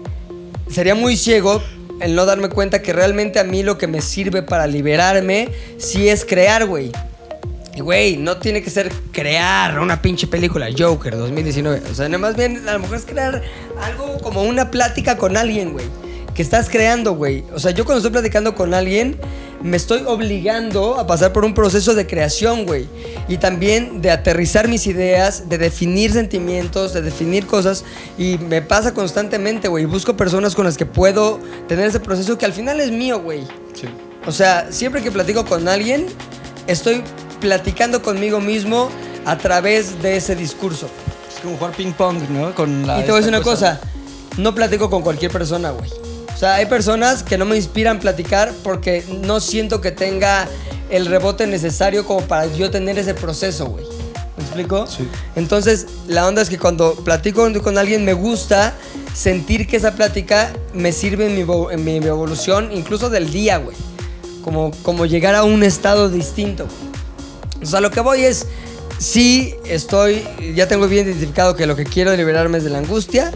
sería muy ciego el no darme cuenta que realmente a mí lo que me sirve para liberarme sí es crear, güey. Y, güey, no tiene que ser crear una pinche película, Joker 2019. O sea, nada más bien, a lo mejor es crear algo como una plática con alguien, güey. Que estás creando, güey. O sea, yo cuando estoy platicando con alguien, me estoy obligando a pasar por un proceso de creación, güey. Y también de aterrizar mis ideas, de definir sentimientos, de definir cosas. Y me pasa constantemente, güey. Busco personas con las que puedo tener ese proceso que al final es mío, güey. O sea, siempre que platico con alguien, estoy platicando conmigo mismo a través de ese discurso. Es como jugar ping pong, ¿no? Con la, y te voy a decir una cosa, no platico con cualquier persona, güey. O sea, hay personas que no me inspiran platicar porque no siento que tenga el rebote necesario como para yo tener ese proceso, güey. ¿Me explico? Sí. Entonces, la onda es que cuando platico con, con alguien me gusta sentir que esa plática me sirve en mi, en mi evolución, incluso del día, güey. Como, como llegar a un estado distinto. güey. O sea, lo que voy es, sí estoy, ya tengo bien identificado que lo que quiero liberarme es de la angustia,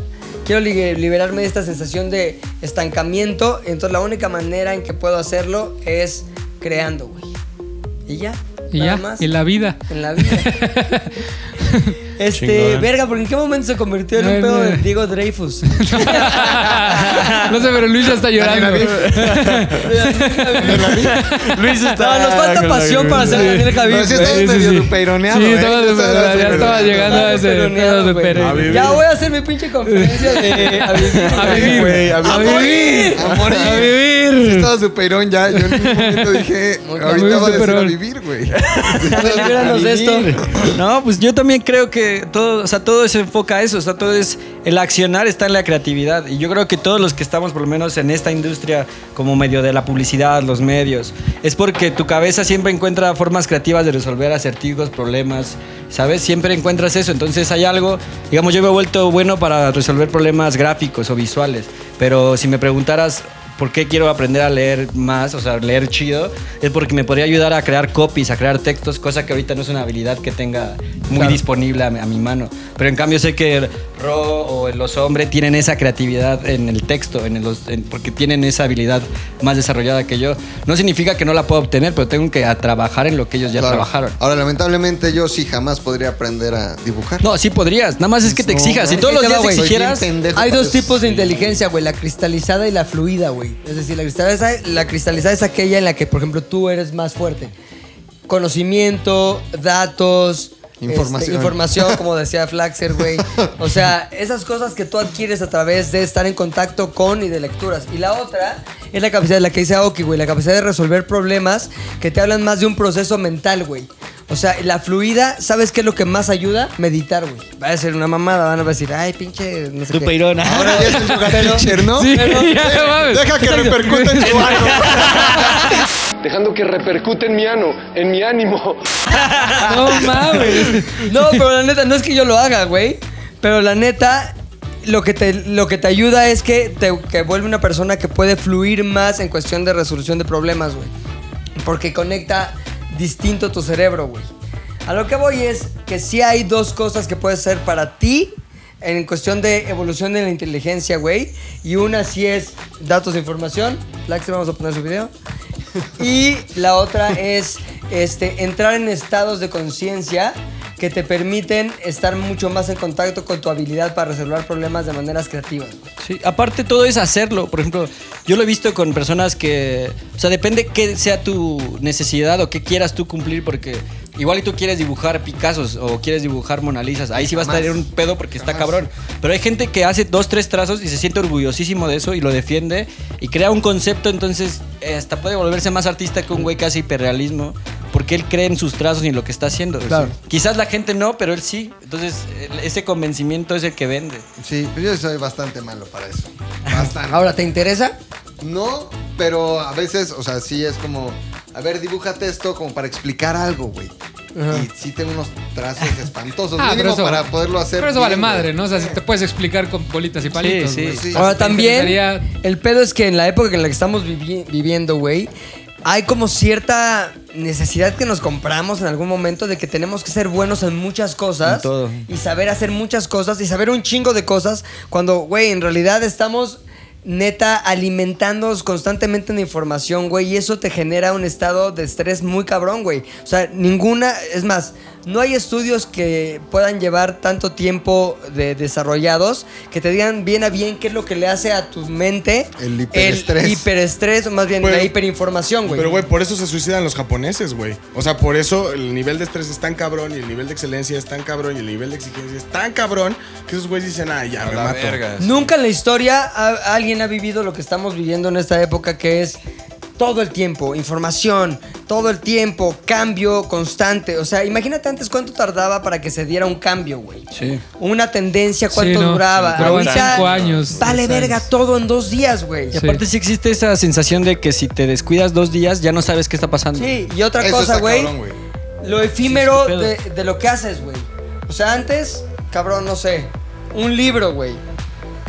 quiero li- liberarme de esta sensación de estancamiento, entonces la única manera en que puedo hacerlo es creando, güey. Y ya. Y nada ya, más. y la vida. En la vida. este, Chingón. verga, ¿por en qué momento se convirtió en un No, pedo no. de Diego Dreyfus? no sé, pero Luis ya está llorando. Luis No, nos falta pasión para hacer Daniel Javid. Pero sí Sí, sí, medio sí. dupeironeado, Sí, ¿eh? estaba Ya de- estaba estaba llegando a ese pedo de vivir. Ya voy a hacer mi pinche conferencia de a vivir. A vivir, a vivir. morir. a Sí vivir. estaba superón ya. Yo en un momento dije, ahorita va a decir a vivir, güey. Libéranos de esto. No, pues yo también creo que todo, o sea, todo se enfoca a eso, o sea, todo es el accionar está en la creatividad y yo creo que todos los que estamos por lo menos en esta industria como medio de la publicidad, los medios, es porque tu cabeza siempre encuentra formas creativas de resolver acertijos, problemas, ¿sabes? Siempre encuentras eso, entonces hay algo, digamos, yo me he vuelto bueno para resolver problemas gráficos o visuales, pero si me preguntaras ¿Por qué quiero aprender a leer más? O sea, leer chido. Es porque me podría ayudar a crear copies, a crear textos, cosa que ahorita no es una habilidad que tenga muy disponible a, mi- a mi mano. Pero en cambio sé que Ro o los hombres tienen esa creatividad en el texto, en los- en- porque tienen esa habilidad más desarrollada que yo. No significa que no la pueda obtener, pero tengo que a trabajar en lo que ellos ya Claro. trabajaron. Ahora, lamentablemente, yo sí jamás podría aprender a dibujar. No, sí podrías. Nada más es que te No, exijas. Si todos los te días güey. exigieras... Pendejo Hay dos tipos de inteligencia, güey, la cristalizada y la fluida, güey. Es decir, la cristalizada, la cristalizada es aquella en la que, por ejemplo, tú eres más fuerte. Conocimiento, datos, Información. este, información, como decía Flaxer, güey. O sea, esas cosas que tú adquieres a través de estar en contacto con y de lecturas. Y la otra es la capacidad, la que dice Aoki, güey, la capacidad de resolver problemas que te hablan más de un proceso mental, güey. O sea, la fluida, ¿sabes qué es lo que más ayuda? Meditar, güey. Va a ser una mamada, van a decir, ay, pinche, no sé Tu qué. peirona. Ahora ya es un teacher, ¿no? Sí, Pero-. Deja que repercute en tu ano. dejando que repercute en mi ano, en mi ánimo. No mames. No, pero la neta, no es que yo lo haga, güey. Pero la neta, lo que te, lo que te ayuda es que te que vuelve una persona que puede fluir más en cuestión de resolución de problemas, güey. Porque conecta distinto tu cerebro, güey. A lo que voy es que sí hay dos cosas que puedes hacer para ti en cuestión de evolución de la inteligencia, güey. Y una sí es datos de información. Flax, vamos a poner su video. Y la otra es este, entrar en estados de conciencia que te permiten estar mucho más en contacto con tu habilidad para resolver problemas de maneras creativas. Sí, aparte todo es hacerlo. Por ejemplo, yo lo he visto con personas que, o sea, depende qué sea tu necesidad o qué quieras tú cumplir, porque igual y tú quieres dibujar Picassos o quieres dibujar Mona Lisas, ahí sí vas a tener un pedo porque está cabrón. Pero hay gente que hace dos, tres trazos y se siente orgullosísimo de eso y lo defiende y crea un concepto, entonces eh, hasta puede volverse más artista que un güey que hace hiperrealismo. Porque él cree en sus trazos y en lo que está haciendo. Claro. Quizás la gente no, pero él sí. Entonces, ese convencimiento es el que vende. Sí, pues yo soy bastante malo para eso. Bastante. Ahora, ¿te interesa? No, pero a veces, o sea, sí es como, a ver, dibújate esto como para explicar algo, güey. Y sí tengo unos trazos espantosos, Ah, mínimo pero eso- para poderlo hacer. Pero eso bien, vale güey. madre, ¿no? O sea, si te puedes explicar con bolitas y palitos. sí, sí. Ahora también, sería- el pedo es que en la época en la que estamos vivi- viviendo, güey, hay como cierta necesidad que nos compramos en algún momento de que tenemos que ser buenos en muchas cosas. En todo. Y saber hacer muchas cosas y saber un chingo de cosas cuando, güey, en realidad estamos neta alimentándonos constantemente de información, güey, y eso te genera un estado de estrés muy cabrón, güey. O sea, ninguna, es más, no hay estudios que puedan llevar tanto tiempo de desarrollados que te digan bien a bien qué es lo que le hace a tu mente El hiperestrés. el hiperestrés, o más bien Güey, la hiperinformación, güey. Pero, güey, por eso se suicidan los japoneses, güey. O sea, por eso el nivel de estrés es tan cabrón y el nivel de excelencia es tan cabrón y el nivel de exigencia es tan cabrón que esos güeyes dicen, ah, ya, A me la mato. verga. Nunca en la historia alguien ha vivido lo que estamos viviendo en esta época, que es todo el tiempo, información, todo el tiempo, cambio constante. O sea, imagínate antes cuánto tardaba para que se diera un cambio, güey. Sí. Una tendencia, cuánto Sí, no, duraba. duraban Ahorita cinco años, Vale verga años. todo en dos días, güey. Y aparte sí existe esa sensación de que si te descuidas dos días ya no sabes qué está pasando. Sí, y otra Eso cosa, güey. Lo efímero Sí, de, de lo que haces, güey. O sea, antes, cabrón, no sé, un libro, güey.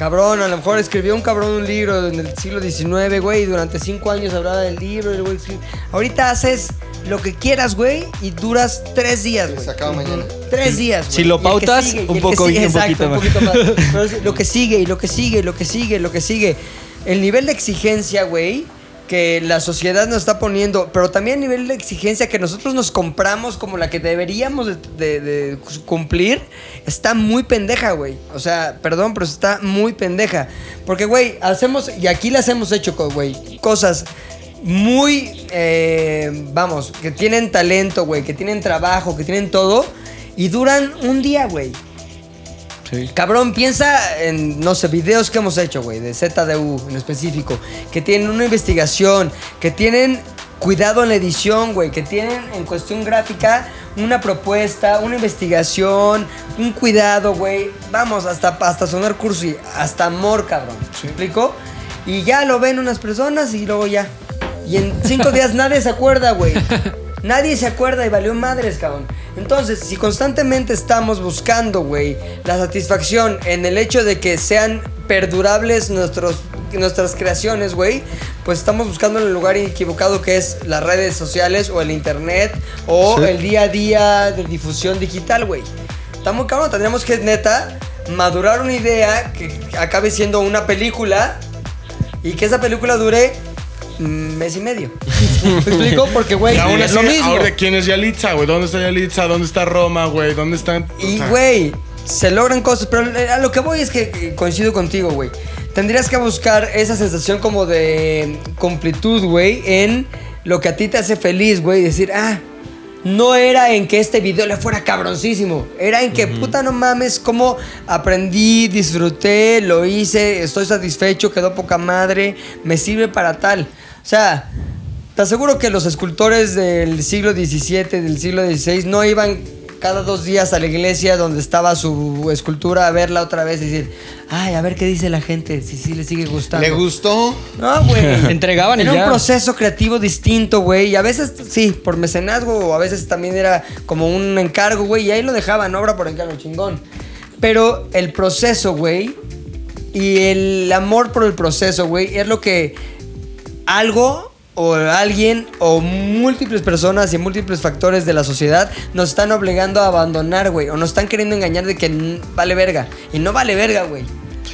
Cabrón, a lo mejor escribió un cabrón un libro en el siglo XIX, güey, y durante cinco años hablaba del libro. y el güey escribe- Ahorita haces lo que quieras, güey, y duras tres días, güey. Se acaba mañana. Tres días, güey. Si lo pautas, sigue, y un poco- sigue, un exacto, poquito un poquito más. Pero es lo que sigue, y lo que sigue, y lo que sigue, y lo que sigue. El nivel de exigencia, güey, que la sociedad nos está poniendo, pero también el nivel de exigencia que nosotros nos compramos como la que deberíamos de, cumplir, está muy pendeja, güey. O sea, perdón, pero está muy pendeja. Porque, güey, hacemos, y aquí las hemos hecho, güey, cosas muy, eh, vamos, que tienen talento, güey, que tienen trabajo, que tienen todo, y duran un día, güey. Sí. Cabrón, piensa en, no sé, videos que hemos hecho, güey, de ZDU en específico, que tienen una investigación, que tienen cuidado en la edición, güey, que tienen en cuestión gráfica una propuesta, una investigación, un cuidado, güey. Vamos, hasta, hasta sonar cursi, hasta amor, cabrón. ¿Me explico? Y ya lo ven unas personas y luego ya. Y en cinco días nadie se acuerda, güey. Nadie se acuerda y valió madres, cabrón. Entonces, si constantemente estamos buscando, güey, la satisfacción en el hecho de que sean perdurables nuestros, nuestras creaciones, güey, pues estamos buscando en el lugar equivocado que es las redes sociales o el internet o Sí. el día a día de difusión digital, güey. Estamos cabrón, tendríamos que, neta, madurar una idea que acabe siendo una película y que esa película dure mes y medio. ¿Me explico? Porque, güey, es así, lo mismo. ahora, ¿quién es Yalitza, güey? ¿Dónde está Yalitza? ¿Dónde está Roma, güey? ¿Dónde están...? Y, güey, se logran cosas, pero a lo que voy es que eh, coincido contigo, güey. Tendrías que buscar esa sensación como de completud, güey, en lo que a ti te hace feliz, güey. Decir, ah, no era en que este video le fuera cabroncísimo. Era en que, puta, no mames, cómo aprendí, disfruté, lo hice, estoy satisfecho, quedó poca madre, me sirve para tal. O sea, te aseguro que los escultores del siglo XVII, del siglo XVI, no iban cada dos días a la iglesia donde estaba su escultura a verla otra vez y decir, ay, a ver qué dice la gente, si sí le sigue gustando. ¿Le gustó? No, güey. Entregaban y Era ya. un proceso creativo distinto, güey. Y a veces, sí, por mecenazgo, o a veces también era como un encargo, güey. Y ahí lo dejaban, obra por encargo, chingón. Pero el proceso, güey, y el amor por el proceso, güey, es lo que algo o alguien o múltiples personas y múltiples factores de la sociedad nos están obligando a abandonar, güey. O nos están queriendo engañar de que vale verga. Y no vale verga, güey.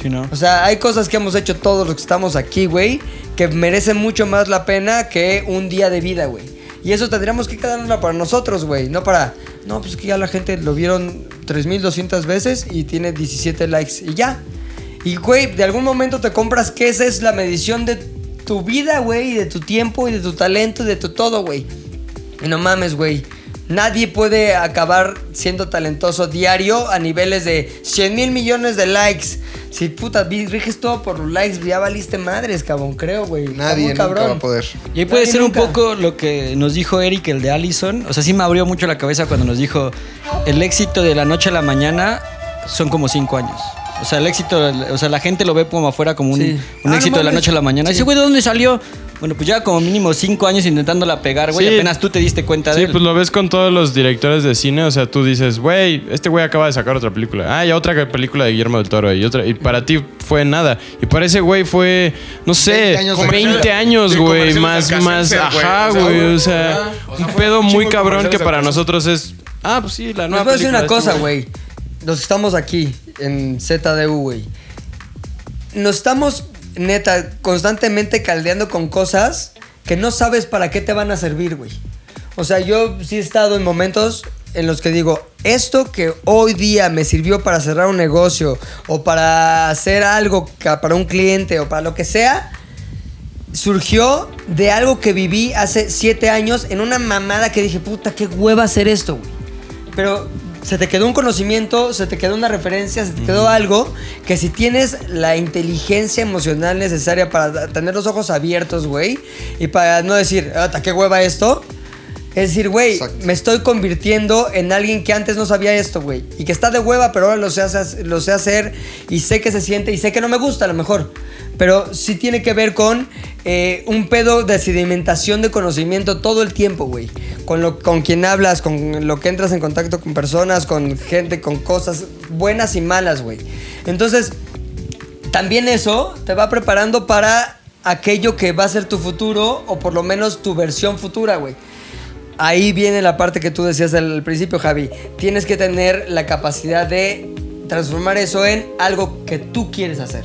Sí, ¿no? O sea, hay cosas que hemos hecho todos los que estamos aquí, güey, que merecen mucho más la pena que un día de vida, güey. Y eso tendríamos que quedarnos para nosotros, güey, no para... No, pues que ya la gente lo vieron 3200 veces y tiene 17 likes y ya. Y, güey, de algún momento te compras que esa es la medición de tu vida, güey, y de tu tiempo y de tu talento y de tu todo, güey. Y no mames, güey. Nadie puede acabar siendo talentoso diario a niveles de 100 mil millones de likes. Si puta, riges todo por los likes, ya valiste madres, cabrón, creo, güey. Nadie nunca cabrón. va a poder. Y ahí puede Nadie ser nunca. un poco lo que nos dijo Eric, el de Allison. O sea, sí me abrió mucho la cabeza cuando nos dijo, el éxito de la noche a la mañana son como cinco años. O sea, el éxito, o sea, la gente lo ve como afuera como un, Sí. un Ah, éxito no de la noche a la mañana. Dice, güey, ¿de dónde salió? Bueno, pues ya como mínimo cinco años intentándola pegar, güey. Sí. Apenas tú te diste cuenta de Sí, él. pues lo ves con todos los directores de cine. O sea, tú dices, güey, este güey acaba de sacar otra película. Ah, y otra película de Guillermo del Toro. Y otra. Y para ti fue nada. Y para ese güey fue, no sé, 20 años de 20 carrera. años, Sí, güey. Más, más. Ajá, güey. O sea, ajá. O sea, un pedo muy cabrón que para nosotros es. Ah, pues sí, la Les nueva voy a decir una este cosa, güey. Que estamos aquí en ZDU, güey. Nos estamos, neta, constantemente caldeando con cosas que no sabes para qué te van a servir, güey. O sea, yo sí he estado en momentos en los que digo, esto que hoy día me sirvió para cerrar un negocio o para hacer algo para un cliente o para lo que sea, surgió de algo que viví hace siete años en una mamada que dije, puta, qué hueva hacer esto, güey. Pero se te quedó un conocimiento, se te quedó una referencia, se te quedó algo que si tienes la inteligencia emocional necesaria para tener los ojos abiertos, güey, y para no decir, "Ata, qué hueva esto. Es decir, güey, me estoy convirtiendo en alguien que antes no sabía esto, güey. Y que está de hueva, pero ahora lo sé, hacer- lo sé hacer y sé que se siente y sé que no me gusta a lo mejor. Pero sí tiene que ver con eh, un pedo de sedimentación de conocimiento todo el tiempo, güey. Con, lo, con quien hablas, con lo que entras en contacto con personas, con gente, con cosas buenas y malas, güey. Entonces, también eso te va preparando para aquello que va a ser tu futuro o por lo menos tu versión futura, güey. Ahí viene la parte que tú decías al principio, Javi. Tienes que tener la capacidad de transformar eso en algo que tú quieres hacer.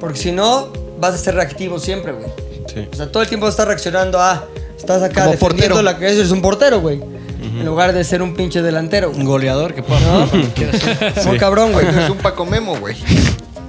Porque si no, vas a ser reactivo siempre, güey. Sí. O sea, todo el tiempo estás reaccionando a... Estás acá Como defendiendo portero. la que eres un portero, güey. En lugar de ser un pinche delantero, Un goleador que pueda. ¿No? Muy cabrón, güey. Es un Paco Memo, güey.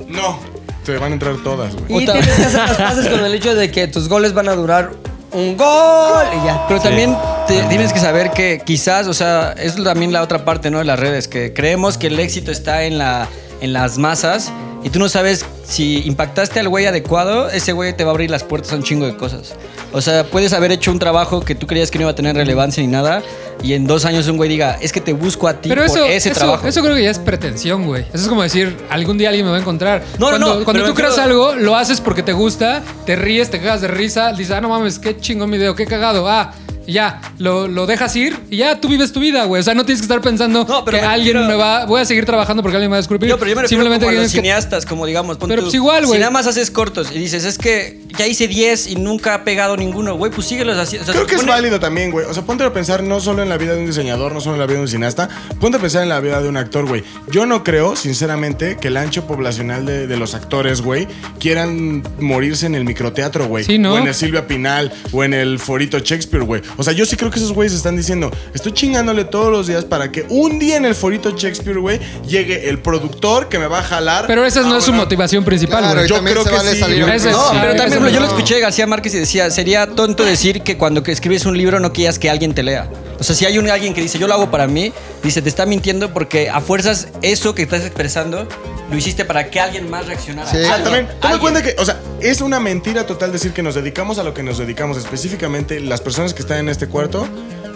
No, te van a entrar todas, güey. Y tienes que hacer las paces con el hecho de que tus goles van a durar un gol y ya. Pero también te- tienes que saber que quizás, o sea, es también la otra parte, ¿no? De las redes, que creemos que el éxito está en, la, en las masas y tú no sabes si impactaste al güey adecuado, ese güey te va a abrir las puertas a un chingo de cosas. O sea, puedes haber hecho un trabajo que tú creías que no iba a tener relevancia ni nada y en dos años un güey diga, es que te busco a ti Pero por eso, ese eso, trabajo. eso creo que ya es pretensión, güey. Eso es como decir, algún día alguien me va a encontrar. No, no, cuando no, cuando tú creas algo, lo haces porque te gusta, te ríes, te cagas de risa, dices, ah, no mames, qué chingón mi video, qué cagado. Ah, y ya, lo, lo dejas ir y ya tú vives tu vida, güey. O sea, no tienes que estar pensando No, pero que me alguien me va. Voy a seguir trabajando porque alguien me va a descubrir. No, pero yo me refiero Simplemente como a los que- cineastas, como digamos. pon Pero tú, pues igual, güey. Si nada más haces cortos y dices, es que ya hice 10 y nunca ha pegado ninguno, güey, pues síguelos. O sea, Creo que es válido también, güey. O sea, ponte a pensar no solo en la vida de un diseñador, no solo en la vida de un cineasta, ponte a pensar en la vida de un actor, güey. Yo no creo, sinceramente, que el ancho poblacional de, de los actores, güey, quieran morirse en el microteatro, güey. Sí, ¿no? O en el Silvia Pinal, o en el Forito Shakespeare, güey. O sea, yo sí creo que esos güeyes están diciendo, estoy chingándole todos los días para que un día en el Forito Shakespeare, güey, llegue el productor que me va a jalar. Pero esa no es su motivación principal, Claro, güey. Yo creo que vale sí, salir. No, Sí, pero también, yo lo escuché de García Márquez y decía, sería tonto decir que cuando que escribes un libro no quieras que alguien te lea. O sea, si hay un alguien que dice, yo lo hago para mí, dice, te está mintiendo porque a fuerzas eso que estás expresando lo hiciste para que alguien más reaccionara. Sí. Ah, Alguien, también, toma en alguien. cuenta que, o sea, es una mentira total decir que nos dedicamos a lo que nos dedicamos, específicamente las personas que están en este cuarto,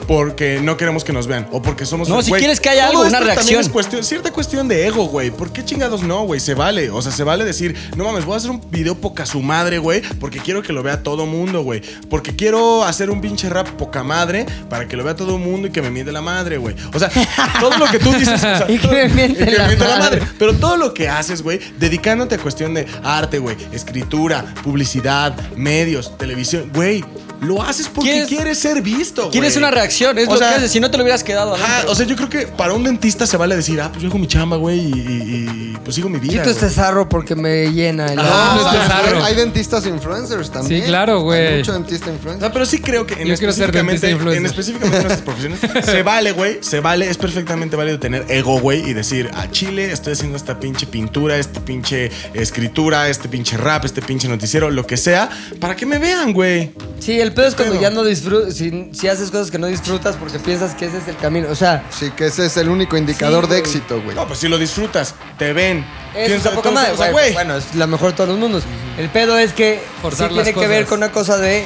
porque no queremos que nos vean o porque somos. No, si güey, quieres que haya todo algo, una también reacción. Es cuestión, cierta cuestión de ego, güey. ¿Por qué chingados no, güey? Se vale. O sea, se vale decir, no mames, voy a hacer un video poca su madre, güey, porque quiero que lo vea todo mundo, güey. Porque quiero hacer un pinche rap poca madre para que lo vea todo mundo y que me miente la madre, güey. O sea, todo lo que tú dices. o sea, Y que me miente y que la madre. Pero todo lo que haces, güey, dedicándote a cuestión de arte, güey, escritura, publicidad, medios, televisión, güey, lo haces porque ¿Quieres- quieres ser visto, güey. Quieres una reacción, es O lo sea, que haces. Si no te lo hubieras quedado Ajá, o sea, yo creo que para un dentista se vale decir, ah, pues yo hago mi chamba, güey, y, y- y, pues sigo mi vida. Quito este sarro porque me llena. el- Ah, Ah, este sarro. Hay dentistas influencers también. Sí, claro, güey. Hay mucho dentista influencer. No, pero sí creo que en Yo quiero ser específicamente, en específicamente en nuestras profesiones se vale, güey, se vale, es perfectamente válido tener ego, güey, y decir, a Chile estoy haciendo esta pinche pintura, este pinche escritura, este pinche rap, este pinche noticiero, lo que sea, para que me vean, güey. Sí, el pedo es cuando Pedo. ya no disfrutas, si, si haces cosas que no disfrutas porque piensas que ese es el camino. O sea, Sí, que ese es el único indicador Sí, de güey. éxito, güey. No, pues si lo disfrutas, te ven. eso piensa- está poca todo- madre. o sea, güey. Bueno, es la mejor de todos los mundos. El pedo es que Forzar sí tiene que ver cosas. con una cosa de,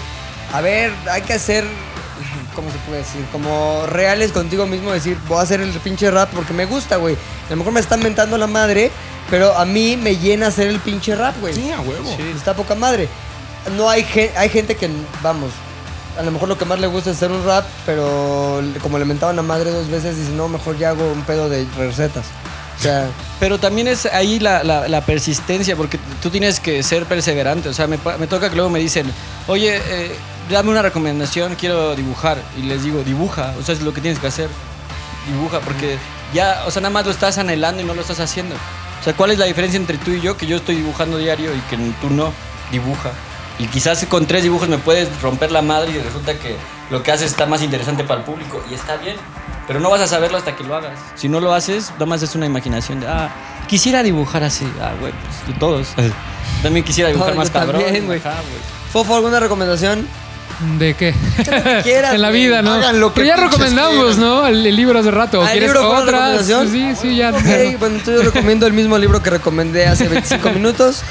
a ver, hay que hacer ¿cómo se puede decir? Como reales contigo mismo, decir, voy a hacer el pinche rap porque me gusta, güey. A lo mejor me están mentando la madre, pero a mí me llena hacer el pinche rap, güey. Sí, a huevo. Está poca madre. No hay, hay gente que, vamos, a lo mejor lo que más le gusta es hacer un rap, pero como le mentaban a madre dos veces, dice, no, mejor ya hago un pedo de recetas. O sea, Pero también es ahí la, la- la persistencia, porque tú tienes que ser perseverante. O sea, me, me toca que luego me dicen, oye, eh, dame una recomendación, quiero dibujar. Y les digo, dibuja. O sea, es lo que tienes que hacer. Dibuja, porque ya, o sea, nada más lo estás anhelando y no lo estás haciendo. O sea, ¿cuál es la diferencia entre tú y yo? Que yo estoy dibujando diario y que tú no. Dibuja. Y quizás con tres dibujos me puedes romper la madre y resulta que lo que haces está más interesante para el público. Y está bien. Pero no vas a saberlo hasta que lo hagas. Si no lo haces, nada más es una imaginación de, ah, quisiera dibujar así. Ah, güey, pues todos. También quisiera dibujar No, más cabrón. también, güey. Fofo, ¿alguna recomendación? ¿De qué? quieras, en la vida, ¿no? Hagan lo que Pero ya recomendamos, quieran. ¿no? El, el libro hace rato. Ah, ¿el ¿Quieres libro recomendación? Sí, sí, ya. Ok, bueno, entonces yo recomiendo el mismo libro que recomendé hace 25 minutos.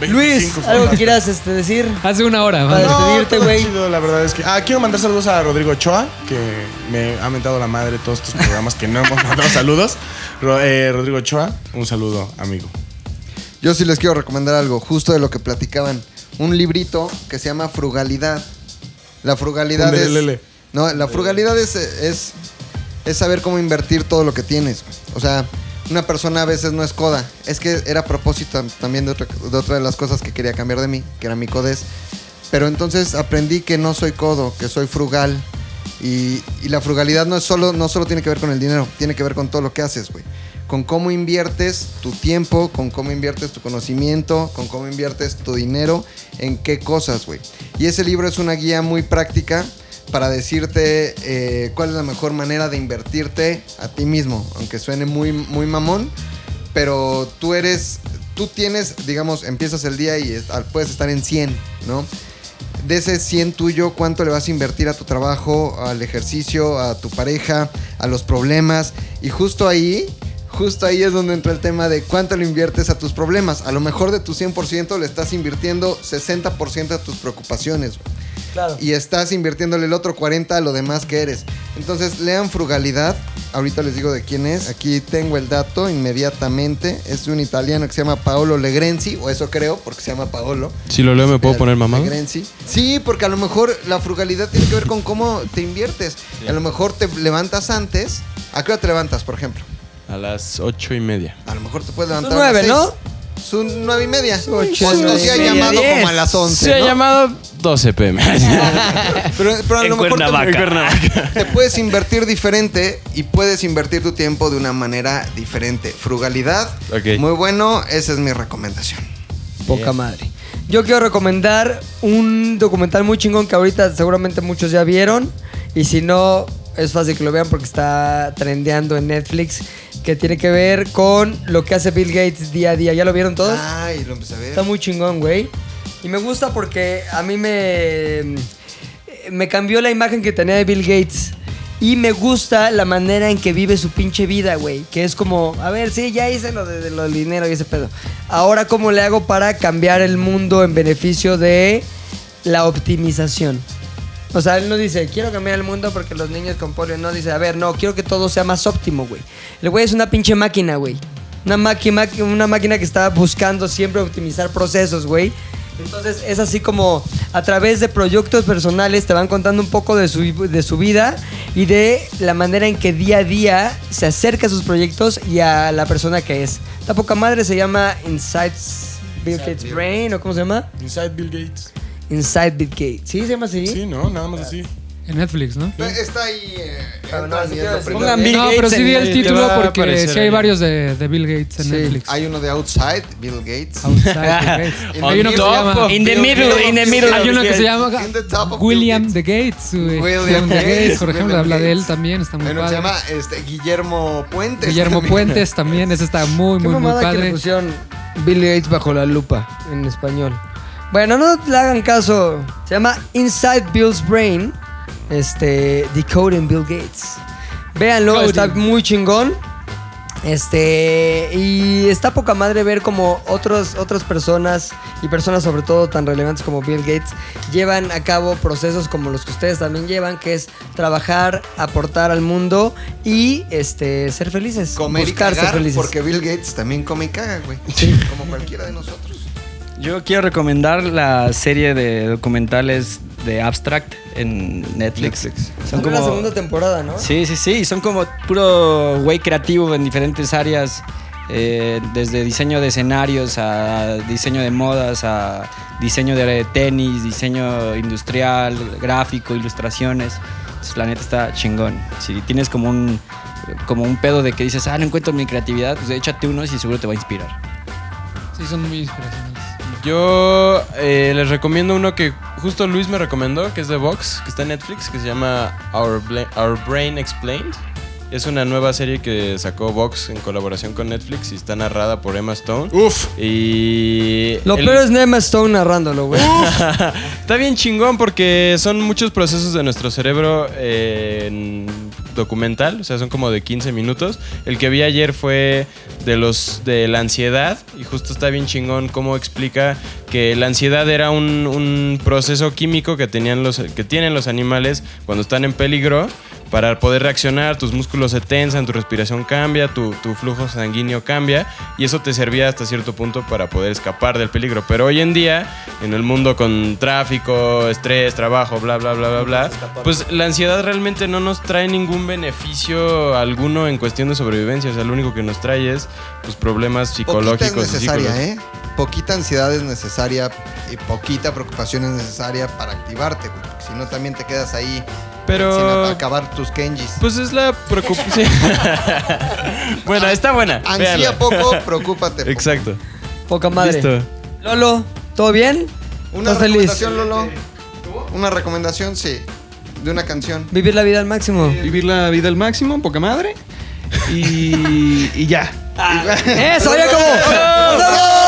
Luis, 25 ¿algo que quieras este, decir? Hace una hora. Para despedirte, güey. La verdad es que. Ah, quiero mandar saludos a Rodrigo Ochoa, que me ha mentado la madre todos estos programas que no hemos mandado saludos. Ro- eh, Rodrigo Ochoa, un saludo, amigo. Yo sí les quiero recomendar algo, justo de lo que platicaban. Un librito que se llama Frugalidad. La frugalidad es. No, la frugalidad es, es, es saber cómo invertir todo lo que tienes. O sea, una persona a veces no es coda. Es que era a propósito también de otra, de otra de las cosas que quería cambiar de mí, que era mi codez. Pero entonces aprendí que no soy codo, que soy frugal. Y, y la frugalidad no es solo, no solo tiene que ver con el dinero, tiene que ver con todo lo que haces, güey. Con cómo inviertes tu tiempo, con cómo inviertes tu conocimiento, con cómo inviertes tu dinero, en qué cosas, güey. Y ese libro es una guía muy práctica para decirte eh, cuál es la mejor manera de invertirte a ti mismo, aunque suene muy, muy mamón, pero tú eres, tú tienes, digamos, empiezas el día y es- puedes estar en 100, ¿no? de ese 100 tuyo, ¿cuánto le vas a invertir a tu trabajo, al ejercicio, a tu pareja, a los problemas? Y justo ahí, justo ahí es donde entra el tema de cuánto le inviertes a tus problemas. A lo mejor de tu 100% le estás invirtiendo 60% a tus preocupaciones. Claro. Y estás invirtiéndole el otro 40 a lo demás que eres. Entonces, lean Frugalidad. Ahorita les digo de quién es. Aquí tengo el dato inmediatamente. Es un italiano que se llama Paolo Legrenzi, o eso creo, porque se llama Paolo. Si lo leo, ¿me puedo poner mamado? Legrenzi. Sí, porque a lo mejor la frugalidad tiene que ver con cómo te inviertes. A lo mejor te levantas antes. ¿A qué hora te levantas, por ejemplo? A las ocho y media. A lo mejor te puedes levantar Son a las nueve. ¿no? Son nueve y media. ocho o y no se ha llamado diez. como a las once. Se ha llamado 12 pm. Pero, pero a En lo mejor Cuernavaca. te, te puedes invertir diferente y puedes invertir tu tiempo de una manera diferente. Frugalidad, Ok. muy bueno, esa es mi recomendación. Poca madre. Yo quiero recomendar un documental muy chingón que ahorita seguramente muchos ya vieron. Y si no, es fácil que lo vean porque está trendeando en Netflix. Que tiene que ver con lo que hace Bill Gates día a día. ¿Ya lo vieron todos? Ay, lo empecé a ver. Está muy chingón, güey. Y me gusta porque a mí me. Me cambió la imagen que tenía de Bill Gates. Y me gusta la manera en que vive su pinche vida, güey. Que es como, a ver, sí, ya hice lo, de, de lo del dinero y ese pedo. Ahora, ¿cómo le hago para cambiar el mundo en beneficio de la optimización? O sea, él no dice, quiero cambiar el mundo porque los niños con polio. No, dice, a ver, no, quiero que todo sea más óptimo, güey. El güey es una pinche máquina, güey. Una, máquina, una máquina que está buscando siempre optimizar procesos, güey. Entonces es así como a través de proyectos personales te van contando un poco de su, de su vida y de la manera en que día a día se acerca a sus proyectos y a la persona que es. La poca madre se llama Insights Bill Gates Brain o cómo se llama? Inside Bill Gates. Inside Bill Gates. ¿Sí se llama así? Sí, no, nada más así. En Netflix, ¿no? Está ahí. eh, Pero no, pongan Bill no, Gates pero sí di el título porque sí hay ahí. varios de, de Bill Gates en Sí. Netflix. Hay uno de Outside, Bill Gates. Outside Bill Gates. In Hay the uno que se middle llama... In the middle, in the middle. Hay uno que se llama William the Gates. William the Gates, por ejemplo, habla de él Gates. también, está muy Hay uno que se padre. llama este, Guillermo Puentes. Guillermo también. Puentes también, ese está muy, muy, muy mamada que le padre. pusieron Bill Gates bajo la lupa en español. Bueno, no le hagan caso. Se llama Inside Bill's Brain. Este. Decoding Bill Gates. Véanlo, Coding. está muy chingón. Este, y está poca madre ver como otros, otras personas y personas sobre todo tan relevantes como Bill Gates llevan a cabo procesos como los que ustedes también llevan, que es trabajar, aportar al mundo y este, ser felices. Comer buscar y cagar, ser felices. porque Bill Gates también come y caga, güey. Como cualquiera de nosotros. Yo quiero recomendar la serie de documentales de Abstract en Netflix. Netflix. Son como la segunda temporada, ¿no? Sí, sí, sí. Son como puro güey creativo en diferentes áreas. eh, desde diseño de escenarios a diseño de modas, a diseño de tenis, diseño industrial, gráfico, ilustraciones. Entonces, la neta está chingón. Si tienes como un, como un pedo de que dices, ah, no encuentro mi creatividad, pues échate unos y seguro te va a inspirar. Sí, son muy inspiracionales. Yo eh, les recomiendo uno que justo Luis me recomendó, que es de Vox, que está en Netflix, que se llama Our, Bla- Our Brain Explained. Es una nueva serie que sacó Vox en colaboración con Netflix y está narrada por Emma Stone. Uf. Y. Lo el- peor es Emma Stone narrándolo, güey. Está bien chingón porque son muchos procesos de nuestro cerebro eh, en documental, o sea, son como de 15 minutos. El que vi ayer fue de los de la ansiedad y justo está bien chingón cómo explica que la ansiedad era un, un proceso químico que tenían los que tienen los animales cuando están en peligro para poder reaccionar, tus músculos se tensan, tu respiración cambia, tu, tu flujo sanguíneo cambia y eso te servía hasta cierto punto para poder escapar del peligro. Pero hoy en día, en el mundo con tráfico, estrés, trabajo, bla, bla, bla, bla, bla, pues la ansiedad realmente no nos trae ningún beneficio alguno en cuestión de sobrevivencia. O sea, lo único que nos trae es pues, problemas psicológicos. Es y necesaria, psicológicos. ¿eh? Poquita ansiedad es necesaria y poquita preocupación es necesaria para activarte, güey. porque Si no, también te quedas ahí Pero- sin acabar tus Kenjis. Pues es la preocupación. bueno, está buena. Ansía poco, preocúpate poco. Exacto. Poca madre. Listo. Lolo, ¿todo bien? Una ¿Estás feliz? recomendación, Lolo. Una recomendación, sí. De una canción. Vivir la vida al máximo. Vivir la vida al máximo, poca madre. Y, y ya. ¡Eso! ¡Ya acabó!